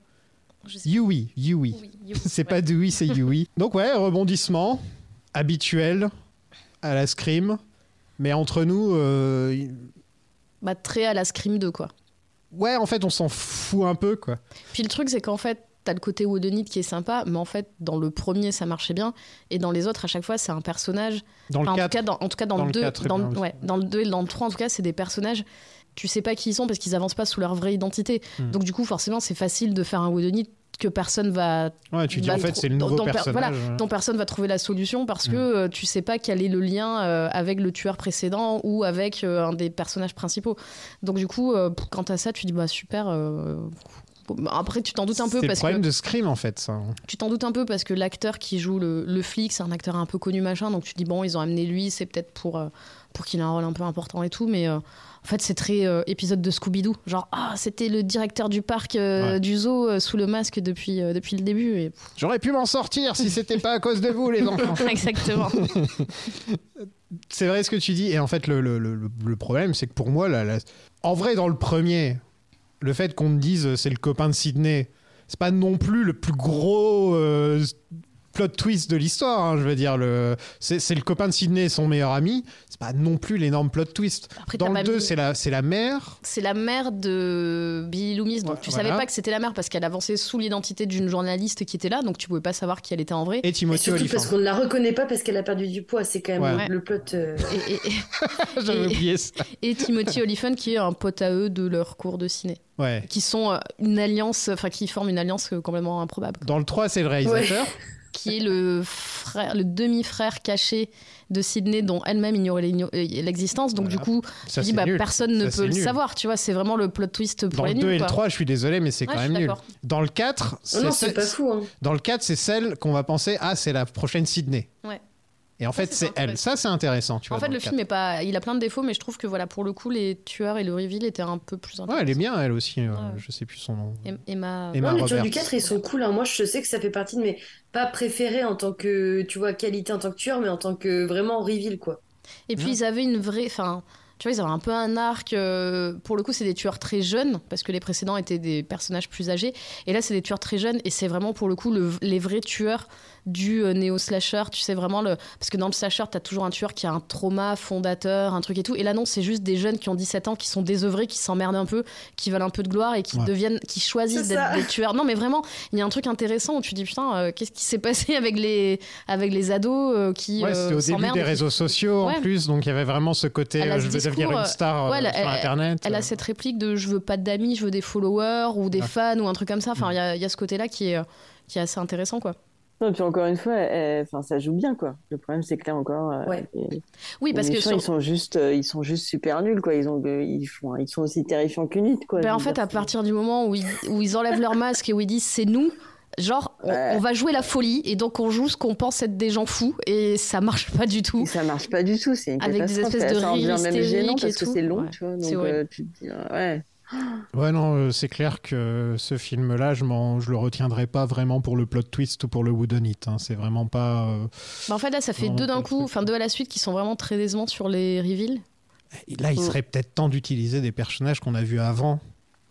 Yui, Yui. Oui, C'est ouais. pas Dewey, c'est Yui. Donc ouais, rebondissement habituel à la scream, mais entre nous, euh, Bah, très à la Scream 2, quoi. ouais en fait on s'en fout un peu quoi. Puis le truc, c'est qu'en fait, t'as le côté Whodunit qui est sympa, mais en fait, dans le premier, ça marchait bien, et dans les autres, à chaque fois, c'est un personnage. Dans le en, 4, tout cas, dans, en tout cas, dans, dans le le 2, 4, dans, bien aussi. ouais, dans le 2 et dans le 3, en tout cas, c'est des personnages. Tu sais pas qui ils sont parce qu'ils avancent pas sous leur vraie identité. Hmm. Donc, du coup, forcément, c'est facile de faire un Whodunit que personne va ouais, tu dis en fait c'est le nouveau per- personnage. voilà, dont personne va trouver la solution parce que Mm. euh, tu sais pas quel est le lien euh, avec le tueur précédent ou avec euh, un des personnages principaux. Donc du coup, euh, quant à ça, tu dis bah super. bon, Après, tu t'en doutes un peu C'est le parce problème que de Scream en fait ça. tu t'en doutes un peu parce que l'acteur qui joue le, le flic, c'est un acteur un peu connu machin. Donc tu dis bon, ils ont amené lui, c'est peut-être pour pour qu'il ait un rôle un peu important et tout, mais euh, en fait, c'est très euh, épisode de Scooby-Doo. Genre, ah, c'était le directeur du parc euh, Ouais. du zoo euh, sous le masque depuis, depuis le début. Et... J'aurais pu m'en sortir si c'était pas à cause de vous les enfants. Exactement. C'est vrai ce que tu dis. Et en fait, le, le- le- le problème, c'est que pour moi, la- en vrai, dans le premier, le fait qu'on me dise c'est le copain de Sydney, c'est pas non plus le plus gros plot twist de l'histoire. hein, je veux dire, le, c'est, le copain de Sydney et son meilleur ami. C'est pas non plus l'énorme plot twist. Après, Dans le pas 2, mis- c'est la, c'est la mère. C'est la mère de Billy Loomis, donc Ouais, tu voilà. savais pas que c'était la mère parce qu'elle avançait sous l'identité d'une journaliste qui était là, donc tu pouvais pas savoir qui elle était en vrai. Et Et Timothy surtout Olyphant. parce qu'on ne la reconnaît pas parce qu'elle a perdu du poids. C'est quand même Ouais. le, le plot. euh, Et, et- J'avais et- oublié ça. et Timothy Olyphant qui est un pote à eux de leur cours de ciné, Ouais. qui sont euh, une alliance, enfin qui forment une alliance euh, complètement improbable, Dans le 3, c'est le réalisateur. Qui est le frère, le demi-frère caché de Sydney dont elle-même ignorait euh, l'existence. Donc Voilà. du coup, Ça, tu dis bah personne ne Ça, peut le nul. savoir, tu vois, c'est vraiment le plot twist pour Dans les le 2 nuls. et le quoi. 3, je suis désolé, mais c'est Ouais, quand je même nul. Dans le 4, Oh non, c'est fou. Hein. Dans le 4, c'est celle qu'on va penser, ah, c'est la prochaine Sydney. Ouais. Et en fait, c'est elle. Ça, c'est intéressant, tu vois. En fait, le film est pas, il a plein de défauts, mais je trouve que voilà, pour le coup, les tueurs et le reveal étaient un peu plus Ouais, elle est bien, elle aussi. euh, Ouais. Je sais plus son nom. Em- Emma. Emma Non, les tueurs du Roberts. 4, ils sont cool. hein. Moi, je sais que ça fait partie de mes pas préférés en tant que, tu vois, qualité en tant que tueur, mais en tant que vraiment reveal, quoi. Et puis Ouais. ils avaient une vraie, enfin, tu vois, ils avaient un peu un arc. euh, pour le coup, c'est des tueurs très jeunes parce que les précédents étaient des personnages plus âgés. Et là, c'est des tueurs très jeunes et c'est vraiment pour le coup le- les vrais tueurs du euh, néo slasher. Tu sais vraiment le, parce que dans le slasher, t'as toujours un tueur qui a un trauma fondateur, un truc et tout. Et là, non, c'est juste des jeunes qui ont 17 ans, qui sont désœuvrés, qui s'emmerdent un peu, qui veulent un peu de gloire et qui Ouais. deviennent, qui choisissent d'être des tueurs. Non, mais vraiment, il y a un truc intéressant où tu dis putain, euh, qu'est-ce qui s'est passé avec les avec les ados euh, qui Ouais, euh, c'était au début s'emmerdent des réseaux sociaux Ouais. en plus, donc il y avait vraiment ce côté Elle a euh, ce je veux discours, devenir une star euh, ouais, elle- sur elle- Internet. Elle euh. a cette réplique de je veux pas d'amis, je veux des followers ou des Ouais. fans ou un truc comme ça. Mm. Enfin, il y a- il y, a ce côté-là qui est, qui est assez intéressant, quoi. Non, puis encore une fois, elle- enfin, ça joue bien, quoi. Le problème, c'est que là encore, euh, Ouais. Oui, parce que sur- ils sont juste, euh, ils sont juste super nuls, quoi. Ils ont, euh, ils font, ils sont aussi terrifiants qu'une quoi. Ben, en fait, à partir du moment où ils, où ils enlèvent leur masque et où ils disent c'est nous, genre on, Ouais. on va jouer la folie et donc on joue ce qu'on pense être des gens fous et ça marche pas du tout. Et ça marche pas du tout, c'est une Avec des espèces de rires même hystériques gênant et que c'est long, Ouais. tu vois. Donc, horrible. euh, tu te dis, euh, ouais. Ouais, non, euh, c'est clair que ce film-là, je, m'en- je le retiendrai pas vraiment pour le plot twist ou pour le whodunit. hein. C'est vraiment pas. euh, Ben, en fait, là, ça fait deux d'un coup, enfin deux à la suite qui sont vraiment très décevants sur les reveals. Là, il Mm. serait peut-être temps d'utiliser des personnages qu'on a vus avant.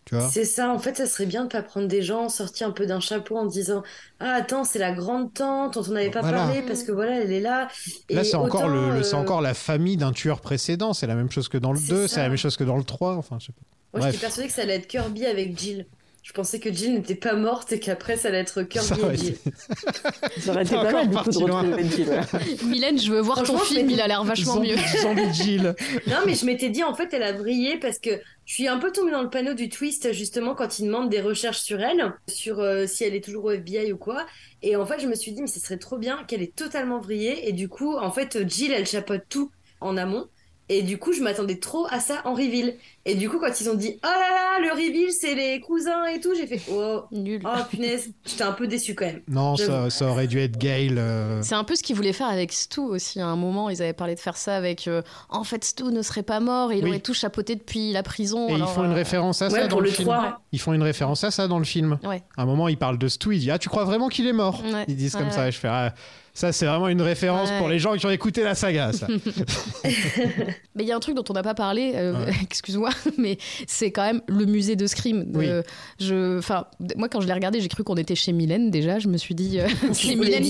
Tu vois C'est ça, en fait, ça serait bien de pas prendre des gens sortis un peu d'un chapeau en disant Ah, attends, c'est la grande tante dont on n'avait pas Voilà. parlé parce que voilà, elle est là. Là, Et c'est encore, le, euh, encore la famille d'un tueur précédent. C'est la même chose que dans le C'est 2, ça. c'est la même chose que dans le 3. Enfin, je sais pas. Moi, j'étais persuadée que ça allait être Kirby avec Jill. Je pensais que Jill n'était pas morte et qu'après, ça allait être Kirby Ça et Jill. été- Ça aurait été pas mal, du coup, de retrouver Jill. ouais. Mylène, je veux voir ton film, il a l'air vachement Zombie- mieux. Zombie Jill. Non, mais je m'étais dit, en fait, elle a brillé parce que je suis un peu tombée dans le panneau du twist, justement, quand il demande des recherches sur elle, sur euh, si elle est toujours au FBI ou quoi. Et en fait, je me suis dit, mais ce serait trop bien qu'elle ait totalement brillé. Et du coup, en fait, Jill, elle chapeaute tout en amont. Et du coup, je m'attendais trop à ça en reveal. Et du coup, quand ils ont dit, oh là là, le reveal, c'est les cousins et tout, j'ai fait, oh, Nul. oh punaise, j'étais un peu déçue quand même. Non, ça, aurait dû être Gail. euh, C'est un peu ce qu'ils voulaient faire avec Stu aussi. À un moment, ils avaient parlé de faire ça avec. euh, en fait, Stu ne serait pas mort et il Oui. aurait tout chapeauté depuis la prison. Et ils font une euh, référence à ça Ouais, dans le, le film. 3. Ils font une référence à ça dans le film. Ouais. À un moment, ils parlent de Stu. Il dit Ah, tu crois vraiment qu'il est mort Ouais. Ils disent comme Ouais, ça. Et je fais Ah, Ça, c'est vraiment une référence Ouais. pour les gens qui ont écouté la saga. Ça. Mais il y a un truc dont on n'a pas parlé, euh, Ouais. excuse-moi, mais c'est quand même le musée de Scream. Oui. Euh, je, enfin, moi quand je l'ai regardé, j'ai cru qu'on était chez Mylène déjà. Je me suis dit, euh, c'est Mylène,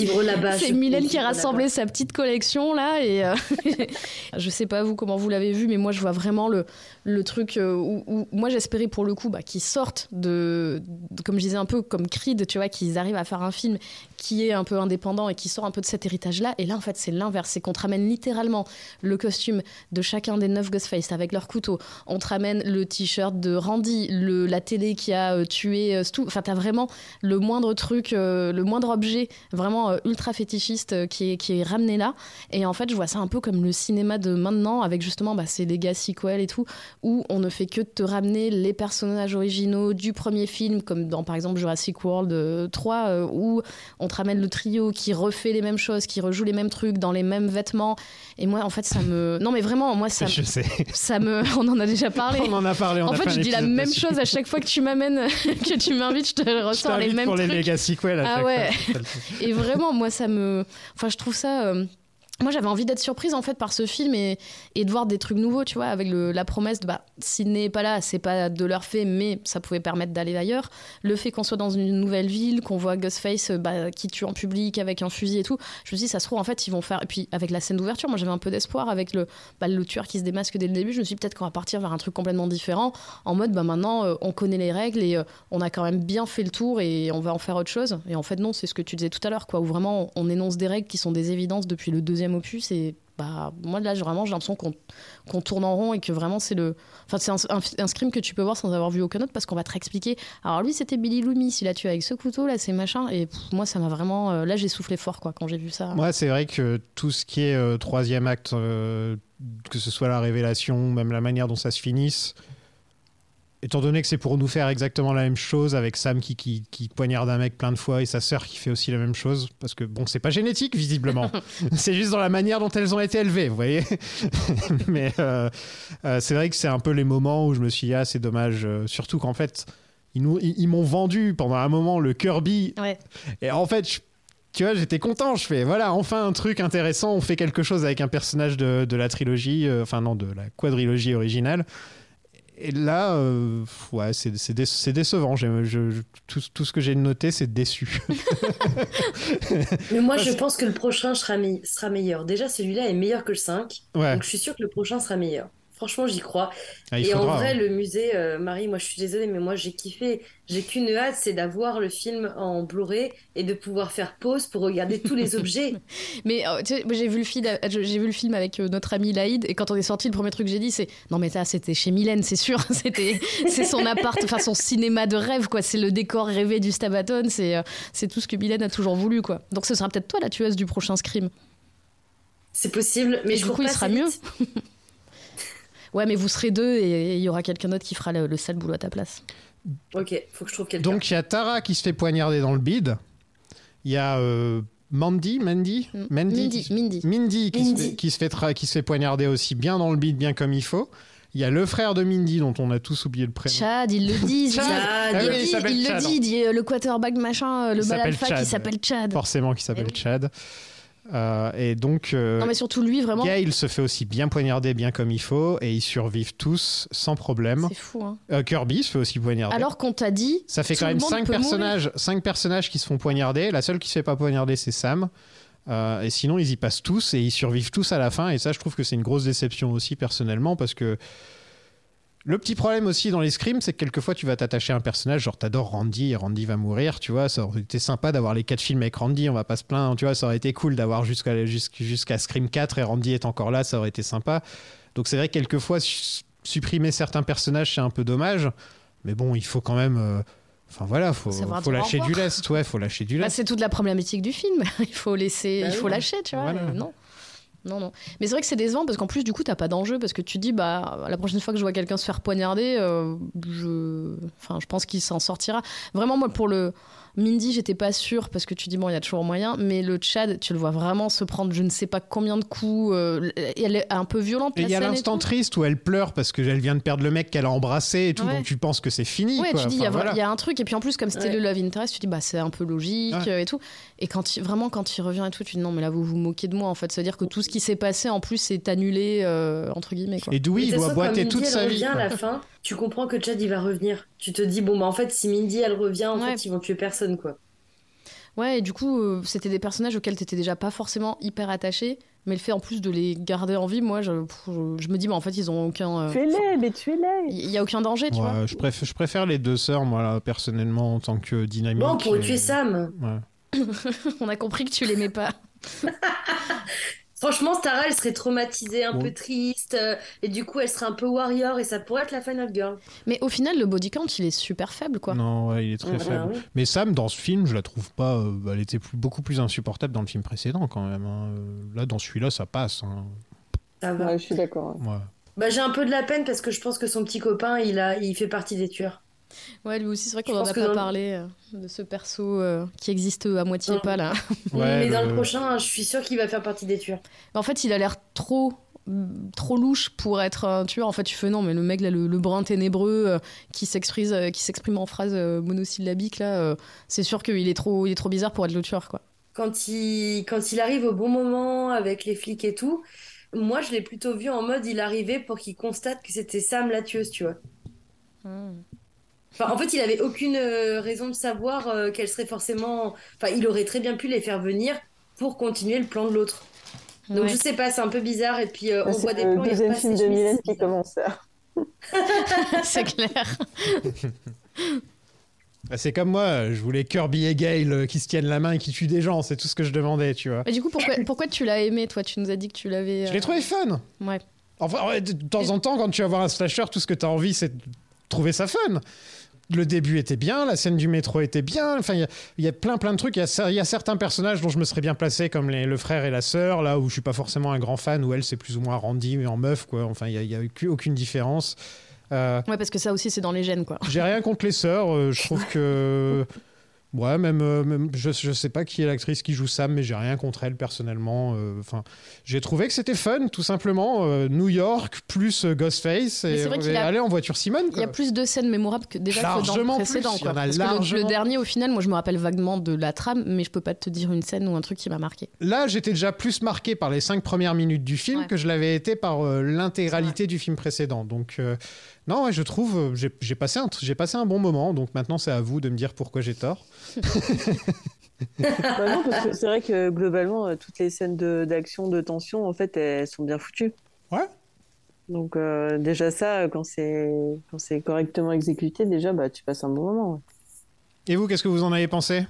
c'est Mylène qui a vivre rassemblé là-bas. sa petite collection là. Et euh, je sais pas vous comment vous l'avez vu, mais moi je vois vraiment le, le truc euh, où, où moi j'espérais pour le coup bah, qu'ils sortent de, de- comme je disais un peu comme Creed, tu vois, qu'ils arrivent à faire un film qui est un peu indépendant et qui sort un peu de cet héritage-là. Et là, en fait, c'est l'inverse. C'est qu'on te ramène littéralement le costume de chacun des neuf Ghostface avec leur couteau. On te ramène le t-shirt de Randy, le, la télé qui a euh, tué euh, Stu. Enfin, t'as vraiment le moindre truc, euh, le moindre objet vraiment euh, ultra fétichiste qui, est, qui est ramené là. Et en fait, je vois ça un peu comme le cinéma de maintenant, avec justement bah, ces dégâts sequels et tout, où on ne fait que te ramener les personnages originaux du premier film, comme dans par exemple Jurassic World euh, 3, euh, où on te ramène le trio qui refait les mêmes choses, qui rejoue les mêmes trucs dans les mêmes vêtements. Et moi, en fait, ça me. Non, mais vraiment, moi, ça, Je sais. ça me. On en a déjà parlé. On en a parlé. On En a fait, fait je dis la même dessus. chose à chaque fois que tu m'amènes, que tu m'invites, je te Je ressors les mêmes pour les. Legacy Quell à Ah chaque ouais. fois. Et vraiment, moi, ça me. Enfin, je trouve ça. euh, Moi, j'avais envie d'être surprise en fait par ce film et, de voir des trucs nouveaux, tu vois, avec la promesse de bah, Sydney n'est pas là, c'est pas de leur fait, mais ça pouvait permettre d'aller ailleurs. Le fait qu'on soit dans une nouvelle ville, qu'on voit Ghostface euh, bah, qui tue en public avec un fusil et tout, je me suis dit, ça se trouve, en fait, ils vont faire. Et puis, avec la scène d'ouverture, moi, j'avais un peu d'espoir avec le, bah, le tueur qui se démasque dès le début. Je me suis dit, peut-être qu'on va partir vers un truc complètement différent, en mode, bah, maintenant, euh, on connaît les règles et euh, on a quand même bien fait le tour et on va en faire autre chose. Et en fait, non, c'est ce que tu disais tout à l'heure, quoi, où vraiment on énonce des règles qui sont des évidences depuis le deuxième opus. Et bah, moi, là, vraiment, j'ai l'impression qu'on qu'on tourne en rond et que vraiment, c'est le. Enfin, c'est un, un, scream que tu peux voir sans avoir vu aucun autre parce qu'on va te réexpliquer. Alors, lui, c'était Billy Loomis, il a tué avec ce couteau, là, c'est machin. Et moi, ça m'a vraiment. euh, là, j'ai soufflé fort, quoi, quand j'ai vu ça. Moi, c'est vrai que tout ce qui est euh, troisième acte, euh, que ce soit la révélation, même la manière dont ça se finisse, étant donné que c'est pour nous faire exactement la même chose avec Sam qui, qui, qui poignarde un mec plein de fois et sa sœur qui fait aussi la même chose, parce que bon, c'est pas génétique visiblement, c'est juste dans la manière dont elles ont été élevées, vous voyez. Mais euh, euh, c'est vrai que c'est un peu les moments où je me suis dit, ah, c'est dommage, euh, surtout qu'en fait, ils, nous- ils- ils m'ont vendu pendant un moment le Kirby Ouais. et en fait, je- tu vois, j'étais content. Je fais, voilà, enfin un truc intéressant. On fait quelque chose avec un personnage de, de la trilogie, euh, enfin non, de la quadrilogie originale. Et là, euh, ouais, c'est c'est dé- c'est décevant. J'ai- je- je- tout, tout ce que j'ai noté, c'est déçu. Mais moi, je pense que le prochain sera, me- sera meilleur. Déjà, celui-là est meilleur que le 5. Ouais. Donc, je suis sûre que le prochain sera meilleur. Franchement, j'y crois. Ah, il et faudra, en vrai, hein. le musée, euh, Marie, moi, je suis désolée, mais moi, j'ai kiffé. J'ai qu'une hâte, c'est d'avoir le film en Blu-ray et de pouvoir faire pause pour regarder tous les objets. Mais euh, tu sais, moi, j'ai vu le film, j'ai vu le film avec euh, notre ami Laïd et quand on est sorti, le premier truc que j'ai dit c'est non mais ça c'était chez Mylène, c'est sûr, c'était c'est son appart, enfin son cinéma de rêve quoi, c'est le décor rêvé du Stabaton, c'est euh, c'est tout ce que Mylène a toujours voulu quoi. Donc ce sera peut-être toi la tueuse du prochain Scream. C'est possible, mais Et je du coup il pas sera assez mieux. Ouais mais vous serez deux et il y aura quelqu'un d'autre qui fera le, le sale boulot à ta place. Ok, faut que je trouve quelqu'un. Donc il y a Tara qui se fait poignarder dans le bide. Il y a euh, Mandy, Mandy, Mandy, Mindy, qui- Mindy. Mindy qui, Se fait, qui, se fait tra- qui se fait poignarder aussi bien dans le bide, bien comme il faut. Il y a le frère de Mindy dont on a tous oublié le prénom. Chad, ils le disent. Chad. il- Ah il, oui, il dit- s'appelle il Chad. le dit, il dit, euh, le quarterback machin, euh, le Il mal alpha Chad. qui s'appelle Chad. Forcément qui s'appelle Chad. Euh, et donc euh, Non mais surtout lui vraiment. Gail se fait aussi bien poignarder, bien comme il faut, et ils survivent tous sans problème. C'est fou hein. Euh, Kirby se fait aussi poignarder. Alors qu'on t'a dit. Ça fait quand même monde 5 peut personnages, cinq personnages qui se font poignarder. La seule qui se fait pas poignarder, c'est Sam. Euh, et sinon, ils y passent tous et ils survivent tous à la fin. Et ça, je trouve que c'est une grosse déception aussi, personnellement, parce que le petit problème aussi dans les scrims, c'est que quelquefois, tu vas t'attacher à un personnage, genre t'adores Randy et Randy va mourir, tu vois. Ça aurait été sympa d'avoir les quatre films avec Randy, on va pas se plaindre, tu vois. Ça aurait été cool d'avoir jusqu'à jusqu'- jusqu'à Scream 4 et Randy est encore là, ça aurait été sympa. Donc c'est vrai que quelquefois, su- supprimer certains personnages, c'est un peu dommage. Mais bon, il faut quand même. euh, Enfin voilà, faut, faut lâcher du lest, ouais, faut lâcher du Bah, lest. c'est toute la problématique du film. il faut laisser, Bah il faut oui. lâcher, tu vois. Voilà. et Non. Non, non. Mais c'est vrai que c'est décevant parce qu'en plus, du coup, t'as pas d'enjeu parce que tu dis, bah, la prochaine fois que je vois quelqu'un se faire poignarder, euh, je, enfin, je pense qu'il s'en sortira. Vraiment, moi, pour le, Mindy, j'étais pas sûre parce que tu dis bon, il y a toujours moyen, mais le Chad, tu le vois vraiment se prendre je ne sais pas combien de coups. euh, et elle est un peu violente. Et il y a l'instant triste où elle pleure parce qu'elle vient de perdre le mec qu'elle a embrassé et tout, Ouais. donc tu penses que c'est fini. Ouais, quoi. tu dis, il y, a Enfin, vra- voilà. il y a un truc, et puis en plus, comme c'était Ouais. le Love Interest, tu dis, bah c'est un peu logique Ouais. euh, et tout. Et quand il- vraiment, quand il revient et tout, tu dis, non, mais là, vous vous moquez de moi, en fait. C'est-à-dire que tout ce qui s'est passé, en plus, est annulé, euh, entre guillemets, quoi. Et Dewey, Mais il doit boiter toute elle sa vie. revient à la fin, tu comprends que Chad il va revenir. Tu te dis bon bah en fait si Mindy elle revient en Ouais. fait ils vont tuer personne quoi. Ouais, et du coup, euh, c'était des personnages auxquels t'étais déjà pas forcément hyper attaché, mais le fait en plus de les garder en vie, moi, je, pff, je, je me dis, bah en fait, ils ont aucun. euh, Tuez-les, mais tuez-les Il y a aucun danger, tu vois. Je, préfère, je préfère les deux sœurs, moi, là, personnellement, en tant que dynamique. Bon on pourrait et- tuer Sam. Ouais. On a compris que tu l'aimais pas. Franchement Tara elle serait traumatisée, un Ouais. peu triste euh, et du coup elle serait un peu warrior et ça pourrait être la final girl. Mais au final, le body count, il est super faible, quoi. Non, ouais, il est très Ah, faible. oui. Mais Sam, dans ce film, je la trouve pas. euh, elle était plus- beaucoup plus insupportable dans le film précédent, quand même. hein. Euh, Là, dans celui-là, ça passe. hein. Ça va. Ouais, je suis d'accord. Bah j'ai un peu de la peine parce que je pense que son petit copain il a il fait partie des tueurs. Ouais, lui aussi, c'est vrai qu'on en a que pas le- parlé euh, de ce perso euh, qui existe à moitié Non. pas, là. Ouais, Mais dans le- prochain je suis sûre qu'il va faire partie des tueurs. Mais En fait, il a l'air trop trop louche pour être un tueur. En fait, tu fais non, mais le mec là, le, le brun ténébreux euh, qui s'exprime euh, qui s'exprime en phrases euh, monosyllabiques là, euh, c'est sûr qu'il est trop il est trop bizarre pour être le tueur quoi. Quand il quand il arrive au bon moment avec les flics et tout, moi je l'ai plutôt vu en mode il arrivait pour qu'il constate que c'était Sam la tueuse tu vois. Enfin, en fait, il avait aucune euh, raison de savoir euh, qu'elle serait forcément. Enfin, il aurait très bien pu les faire venir pour continuer le plan de l'autre. Donc Ouais. je sais pas, c'est un peu bizarre. Et puis euh, on C'est voit des le plans. il deuxième repasse film de Mylène c'est qui commence. c'est clair. Bah, c'est comme moi, je voulais Kirby et Gale qui se tiennent la main et qui tuent des gens, c'est tout ce que je demandais, tu vois. Mais du coup, pourquoi pourquoi tu l'as aimé toi? Tu nous as dit que tu l'avais. Je l'ai trouvé fun. Ouais. Enfin, de temps en temps, quand tu vas voir un slasher, tout ce que tu as envie, c'est de trouver ça fun. Le début était bien, la scène du métro était bien. Enfin, il y y, a plein plein de trucs. Il y, a y certains personnages dont je me serais bien placé, comme les- le frère et la sœur, là où je suis pas forcément un grand fan, où elle c'est plus ou moins Randy mais en meuf, quoi. Enfin, il y a, y aucune différence. Euh, Ouais, parce que ça aussi c'est dans les gènes quoi. J'ai rien contre les sœurs. euh, je trouve que. Ouais, même, euh, même- je, je sais pas qui est l'actrice qui joue Sam, mais j'ai rien contre elle personnellement. euh, Enfin, j'ai trouvé que c'était fun, tout simplement. euh, New York plus Ghostface et, c'est vrai qu'il et a- aller en voiture Simone. Il y a plus de scènes mémorables que déjà que dans Largement le précédent. quoi. en a Parce que le- le, largement. dernier, au final, moi je me rappelle vaguement de la trame, mais je peux pas te dire une scène ou un truc qui m'a marqué. Là, j'étais déjà plus marqué par les cinq premières minutes du film Ouais. que je l'avais été par euh, l'intégralité du film précédent. Donc, non, ouais, je trouve, euh, j'ai passé, un passé un bon moment. Donc maintenant, c'est à vous de me dire pourquoi j'ai tort. Bah non, parce que c'est vrai que globalement, euh, toutes les scènes de- d'action, de, tension, en fait, elles sont bien foutues. Ouais. Donc euh, déjà ça, quand c'est quand c'est correctement exécuté, déjà, bah tu passes un bon moment. ouais. Et vous, qu'est-ce que vous en avez pensé?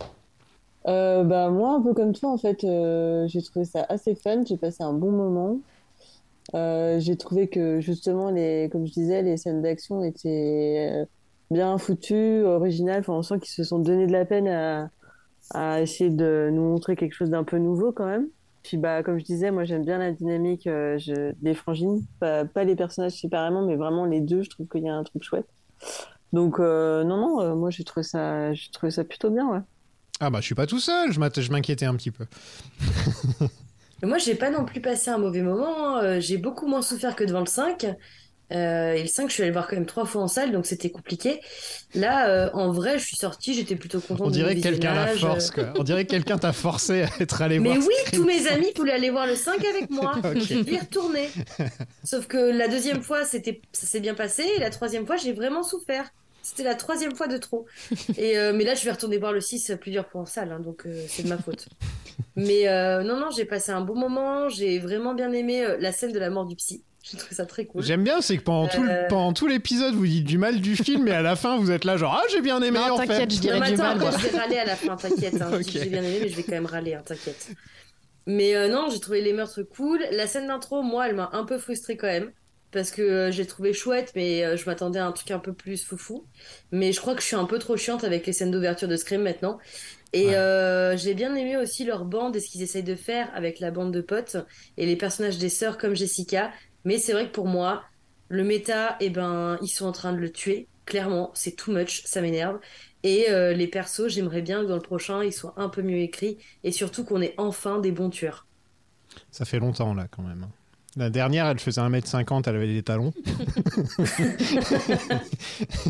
Euh, bah moi, un peu comme toi, en fait, euh, j'ai trouvé ça assez fun. J'ai passé un bon moment. Euh, j'ai trouvé que justement, les, comme je disais, les scènes d'action étaient euh, bien foutues, originales. Enfin, on sent qu'ils se sont donné de la peine à, essayer de nous montrer quelque chose d'un peu nouveau quand même. Puis bah, comme je disais, moi j'aime bien la dynamique euh, des frangines, pas, les personnages séparément, mais vraiment les deux. Je trouve qu'il y a un truc chouette. Donc non, non, moi j'ai trouvé ça, trouvé ça plutôt bien, ouais. Ah bah, je suis pas tout seul. Je m'inquiétais un petit peu. Mais moi, j'ai pas non plus passé un mauvais moment. hein. Euh, J'ai beaucoup moins souffert que devant le 5. Euh, et le 5, je suis allée voir quand même trois fois en salle, donc c'était compliqué. Là, euh, en vrai, je suis sortie, j'étais plutôt contente On dirait que quelqu'un la visionnage. force, quoi. On dirait que quelqu'un t'a forcé à être allé Mais voir. oui, Scream. tous mes amis voulaient aller voir le 5 avec moi. Ok. Je vais y retourner. Sauf que la deuxième fois, c'était, ça s'est bien passé. Et la troisième fois, j'ai vraiment souffert. C'était la troisième fois de trop. Et euh, mais là, je vais retourner voir le 6 plusieurs fois en salle, hein, donc euh, c'est de ma faute. Mais euh, non, non, j'ai passé un bon moment. J'ai vraiment bien aimé euh, la scène de la mort du psy. J'ai trouvé ça très cool. J'aime bien, c'est que pendant, tout, le- Euh. pendant tout l'épisode, vous dites du mal du film, et à la fin, vous êtes là, genre, ah, j'ai bien aimé, Non, en fait. t'inquiète, je dirais Non, mais du attends, mal. après, moi. je vais râler à la fin, t'inquiète. hein. Je dis Ok. que J'ai bien aimé, mais je vais quand même râler, hein, t'inquiète. Mais euh, non, j'ai trouvé les meurtres cool. La scène d'intro, moi, elle m'a un peu frustrée quand même. Parce que euh, j'ai trouvé chouette, mais euh, je m'attendais à un truc un peu plus foufou. Mais je crois que je suis un peu trop chiante avec les scènes d'ouverture de Scream maintenant. Et Ouais. euh, j'ai bien aimé aussi leur bande et ce qu'ils essayent de faire avec la bande de potes et les personnages des sœurs comme Jessica. Mais c'est vrai que pour moi, le méta, eh ben, ils sont en train de le tuer. Clairement, c'est too much, ça m'énerve. Et les persos, j'aimerais bien que dans le prochain, ils soient un peu mieux écrits et surtout qu'on ait enfin des bons tueurs. Ça fait longtemps là quand même. La dernière, elle faisait 1m50, elle avait des talons.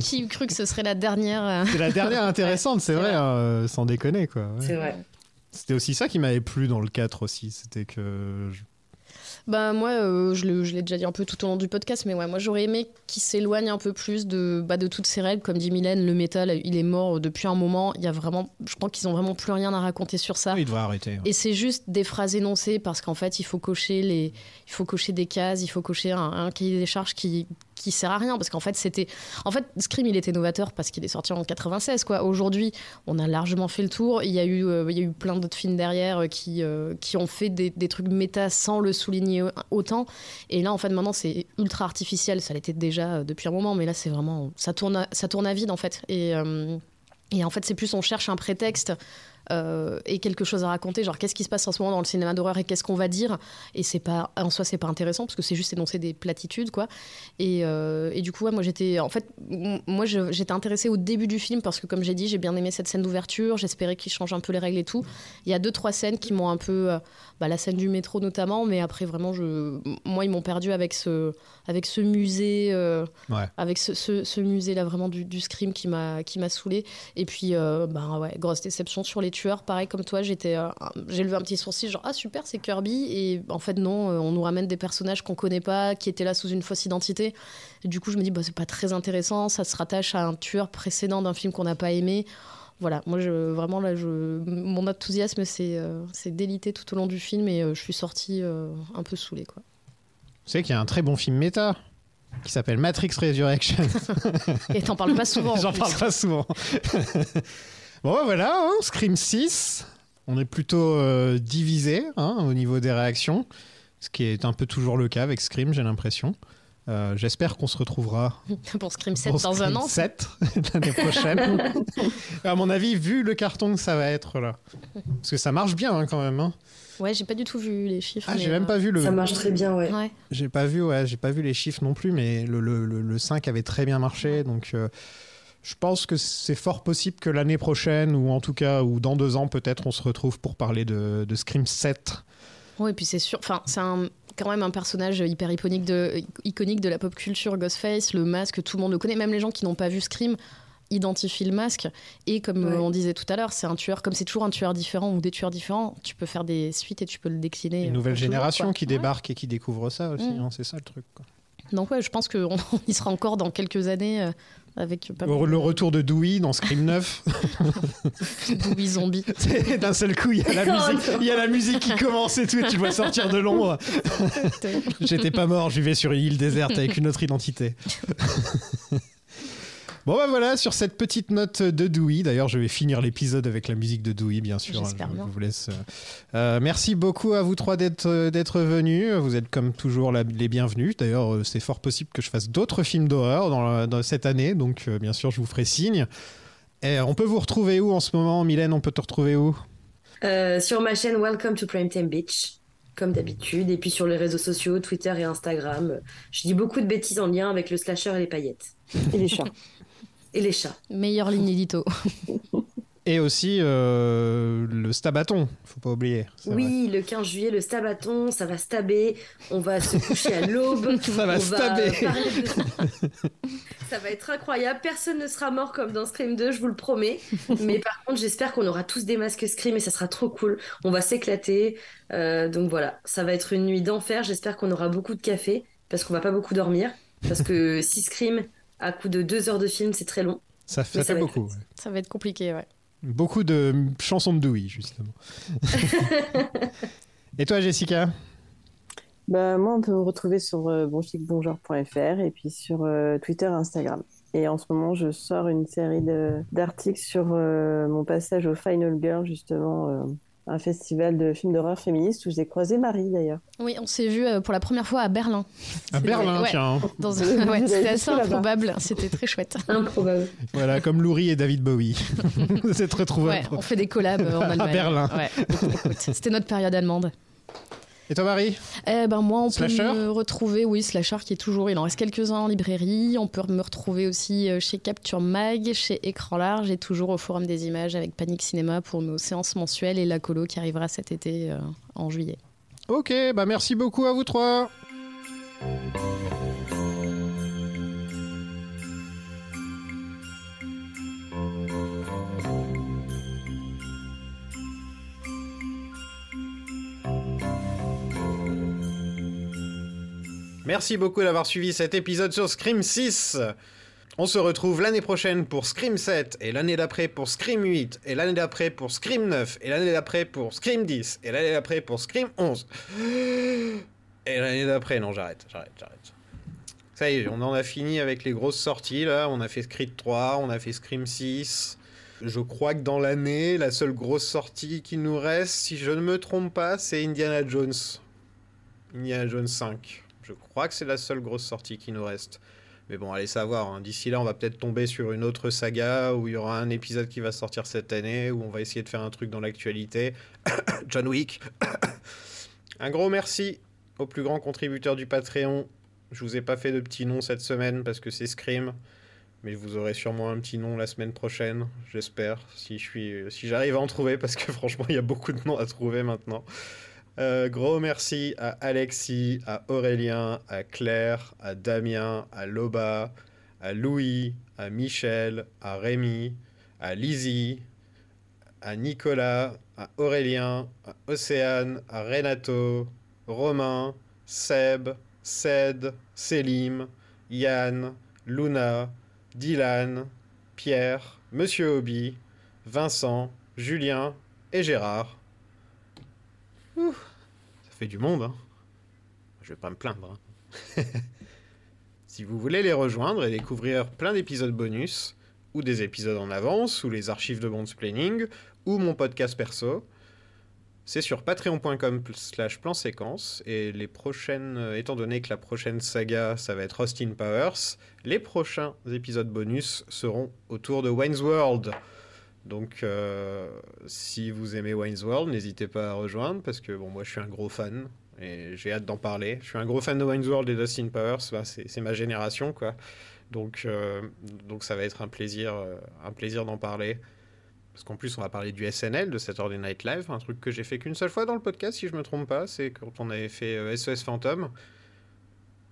Qui eût cru que ce serait la dernière euh, C'est la dernière intéressante, c'est vrai, hein, sans déconner quoi. ouais. C'est vrai. C'était aussi ça qui m'avait plu dans le 4 aussi, c'était que je- Bah moi, euh, je l'ai déjà dit un peu tout au long du podcast, mais ouais, moi j'aurais aimé qu'il s'éloigne un peu plus de, bah, de toutes ces règles. Comme dit Mylène, le métal, il est mort depuis un moment. Il y a vraiment, je crois qu'ils ont vraiment plus rien à raconter sur ça. il devrait arrêter. ouais. Et c'est juste des phrases énoncées parce qu'en fait, il faut cocher les, il faut cocher des cases, il faut cocher un, un cahier des charges qui qui sert à rien parce qu'en fait c'était en fait Scream il était novateur parce qu'il est sorti en 96 quoi. Aujourd'hui on a largement fait le tour. Il y a eu euh, il y a eu plein d'autres films derrière euh, qui euh, qui ont fait des, trucs méta sans le souligner autant. Et là en fait maintenant c'est ultra artificiel. Ça l'était déjà depuis un moment mais là c'est vraiment ça tourne à, ça tourne à vide en fait. Et et en fait, c'est plus on cherche un prétexte euh, et quelque chose à raconter, genre qu'est-ce qui se passe en ce moment dans le cinéma d'horreur et qu'est-ce qu'on va dire? Et c'est pas en soi, c'est pas intéressant parce que c'est juste énoncer des platitudes, quoi. Et, euh, et du coup, moi j'étais, en fait, moi j'étais intéressée au début du film parce que comme j'ai dit, j'ai bien aimé cette scène d'ouverture. J'espérais qu'il change un peu les règles et tout. Il y a deux trois scènes qui m'ont un peu, euh, bah, la scène du métro notamment, mais après vraiment, je, moi ils m'ont perdu avec ce, avec ce musée. euh, Ouais. avec ce, ce, ce musée là vraiment du, du scream qui m'a qui m'a saoulé et puis euh, bah ouais grosse déception sur les tueurs. Pareil comme toi j'étais euh, j'ai levé un petit sourcil genre ah super c'est Kirby. Et en fait non on nous ramène des personnages qu'on connaît pas qui étaient là sous une fausse identité. Et du coup je me dis bah c'est pas très intéressant. Ça se rattache à un tueur précédent d'un film qu'on n'a pas aimé voilà, moi je, vraiment là, je, mon enthousiasme euh, c'est délité tout au long du film et euh, je suis sortie euh, un peu saoulée quoi. Vous savez qu'il y a un très bon film méta qui s'appelle Matrix Resurrection. Et t'en parles pas souvent. en J'en parle pas souvent. bon, bah voilà, hein, Scream 6. On est plutôt euh, divisé hein, au niveau des réactions, ce qui est un peu toujours le cas avec Scream, j'ai l'impression. Euh, J'espère qu'on se retrouvera pour Scream 7 pour dans Scream un an. 7 l'année prochaine. à mon avis, vu le carton que ça va être là. Parce que ça marche bien hein, quand même. hein. Ouais, j'ai pas du tout vu les chiffres. Ah, j'ai même euh, pas vu le. Ça marche très bien, ouais. Ouais. J'ai pas vu, ouais, j'ai pas vu les chiffres non plus, mais le, le, le- le 5 avait très bien marché, donc euh, je pense que c'est fort possible que l'année prochaine, ou en tout cas, ou dans deux ans peut-être, on se retrouve pour parler de, de Scream 7. Ouais, et puis c'est sûr. Enfin, c'est un- quand même un personnage hyper iconique de, iconique de la pop culture, Ghostface, le masque, tout le monde le connaît. Même les gens qui n'ont pas vu Scream identifient le masque. Et comme Ouais. euh, on disait tout à l'heure, c'est un tueur, comme c'est toujours un tueur différent ou des tueurs différents, tu peux faire des suites et tu peux le décliner. Une euh, nouvelle toujours, génération quoi. qui Ouais. débarque et qui découvre ça aussi, Mm. hein, c'est ça le truc. quoi. Donc ouais, je pense qu'on on y sera encore dans quelques années euh, avec pas Le, retour de Dewey dans Scream 9, Dewey zombie. d'un seul coup, il y, a la Oh musique, il y a la musique qui commence et tout, et tu vois sortir de l'ombre. J'étais pas mort, je vivais sur une île déserte avec une autre identité. Bon bah voilà, sur cette petite note de Dewey, d'ailleurs je vais finir l'épisode avec la musique de Dewey bien sûr, J'espère je, bien. vous laisse. euh, euh, merci beaucoup à vous trois d'être euh, d'être venus, vous êtes comme toujours la- les bienvenus, d'ailleurs c'est fort possible que je fasse d'autres films d'horreur dans, cette année, donc euh, bien sûr je vous ferai signe. Et on peut vous retrouver où en ce moment Mylène, on peut te retrouver où? Euh, sur ma chaîne Welcome to Primetime Beach, comme d'habitude. Et puis sur les réseaux sociaux, Twitter et Instagram. Je dis beaucoup de bêtises en lien avec le slasher et les paillettes. Et les chats. Et les chats. Meilleure ligne édito. Et aussi euh, le Stabaton, faut pas oublier. vrai. Oui, le 15 juillet, le stabaton, ça va staber. On va se coucher à l'aube. Ça va on de- ça va être incroyable. Personne ne sera mort comme dans Scream 2, je vous le promets. Mais par contre, j'espère qu'on aura tous des masques Scream et ça sera trop cool. On va s'éclater. Euh, donc voilà, ça va être une nuit d'enfer. J'espère qu'on aura beaucoup de café parce qu'on va pas beaucoup dormir. Parce que si Scream, à coup de deux heures de film, c'est très long. Ça, Mais ça ça fait va être beaucoup. ouais. Ça va être compliqué, ouais. Beaucoup de chansons de Dewey, justement. Et toi, Jessica? Bah, moi, on peut me retrouver sur euh, bonchicbonjour.fr et puis sur euh, Twitter et Instagram. Et en ce moment, je sors une série d'articles sur euh, mon passage au Final Girl, justement, euh, un festival de films d'horreur féministes où j'ai croisé Marie d'ailleurs. Oui, on s'est vu euh, pour la première fois à Berlin. À Berlin, Ouais. tiens. Dans ouais, vu, c'était assez improbable. C'était très chouette. Improbable. Voilà, comme Loury et David Bowie. C'est très Ouais, trouvable. on fait des collabs euh, en À Allemagne. Berlin. Ouais. Écoute, C'était notre période allemande. Et toi, Marie Eh ben moi, on Slasher peut me retrouver, oui, Slasher qui est toujours, il en reste quelques-uns en librairie. On peut me retrouver aussi euh, chez Capture Mag, chez Écran Large et toujours au Forum des Images avec Panic Cinéma pour nos séances mensuelles et la colo qui arrivera cet été euh, en juillet. Ok, bah merci beaucoup à vous trois. Merci beaucoup d'avoir suivi cet épisode sur Scream 6. On se retrouve l'année prochaine pour Scream 7, et l'année d'après pour Scream 8, et l'année d'après pour Scream 9, et l'année d'après pour Scream 10, et l'année d'après pour Scream 11. Et l'année d'après, non, j'arrête, j'arrête, j'arrête. Ça y est, on en a fini avec les grosses sorties, là. On a fait Scream 3, on a fait Scream 6. Je crois que dans l'année, la seule grosse sortie qui nous reste, si je ne me trompe pas, c'est Indiana Jones. Indiana Jones 5. Je crois que c'est la seule grosse sortie qui nous reste. Mais bon, allez savoir. hein. D'ici là, on va peut-être tomber sur une autre saga où il y aura un épisode qui va sortir cette année, où on va essayer de faire un truc dans l'actualité. John Wick. un gros merci aux plus grands contributeurs du Patreon. Je vous ai pas fait de petit nom cette semaine parce que c'est Scream. Mais vous aurez sûrement un petit nom la semaine prochaine, j'espère, si je suis, si j'arrive à en trouver, parce que franchement, il y a beaucoup de noms à trouver maintenant. Euh, gros merci à Alexis, à Aurélien, à Claire, à Damien, à Loba, à Louis, à Michel, à Rémi, à Lizzie, à Nicolas, à Aurélien, à Océane, à Renato, Romain, Seb, Ced, Selim, Yann, Luna, Dylan, Pierre, Monsieur Hobby, Vincent, Julien et Gérard. Ouh, ça fait du monde, hein. Je vais pas me plaindre. hein. si vous voulez les rejoindre et découvrir plein d'épisodes bonus, ou des épisodes en avance, ou les archives de Bond's Planning, ou mon podcast perso, c'est sur patreon.com slash plan séquence, et les prochaines, euh, étant donné que la prochaine saga, ça va être Austin Powers, les prochains épisodes bonus seront autour de Wayne's World. Donc, euh, si vous aimez Wayne's World, n'hésitez pas à rejoindre parce que bon, moi, je suis un gros fan et j'ai hâte d'en parler. Je suis un gros fan de Wayne's World et d'Austin Powers. Bah, c'est ma génération, quoi. Donc, euh, donc, ça va être un plaisir, euh, un plaisir d'en parler. Parce qu'en plus, on va parler du SNL, de Saturday Night Live, un truc que j'ai fait qu'une seule fois dans le podcast, si je me trompe pas. C'est quand on avait fait SOS Phantom.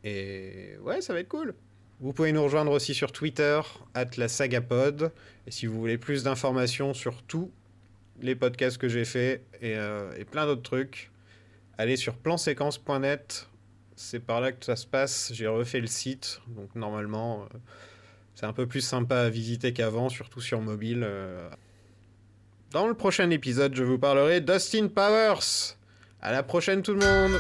Et ouais, ça va être cool. Vous pouvez nous rejoindre aussi sur Twitter, at la sagapod. Et si vous voulez plus d'informations sur tous les podcasts que j'ai fait et, euh, plein d'autres trucs, allez sur planséquence.net. C'est par là que ça se passe. J'ai refait le site. Donc normalement, euh, c'est un peu plus sympa à visiter qu'avant, surtout sur mobile. euh. Dans le prochain épisode, je vous parlerai d'Austin Powers. À la prochaine tout le monde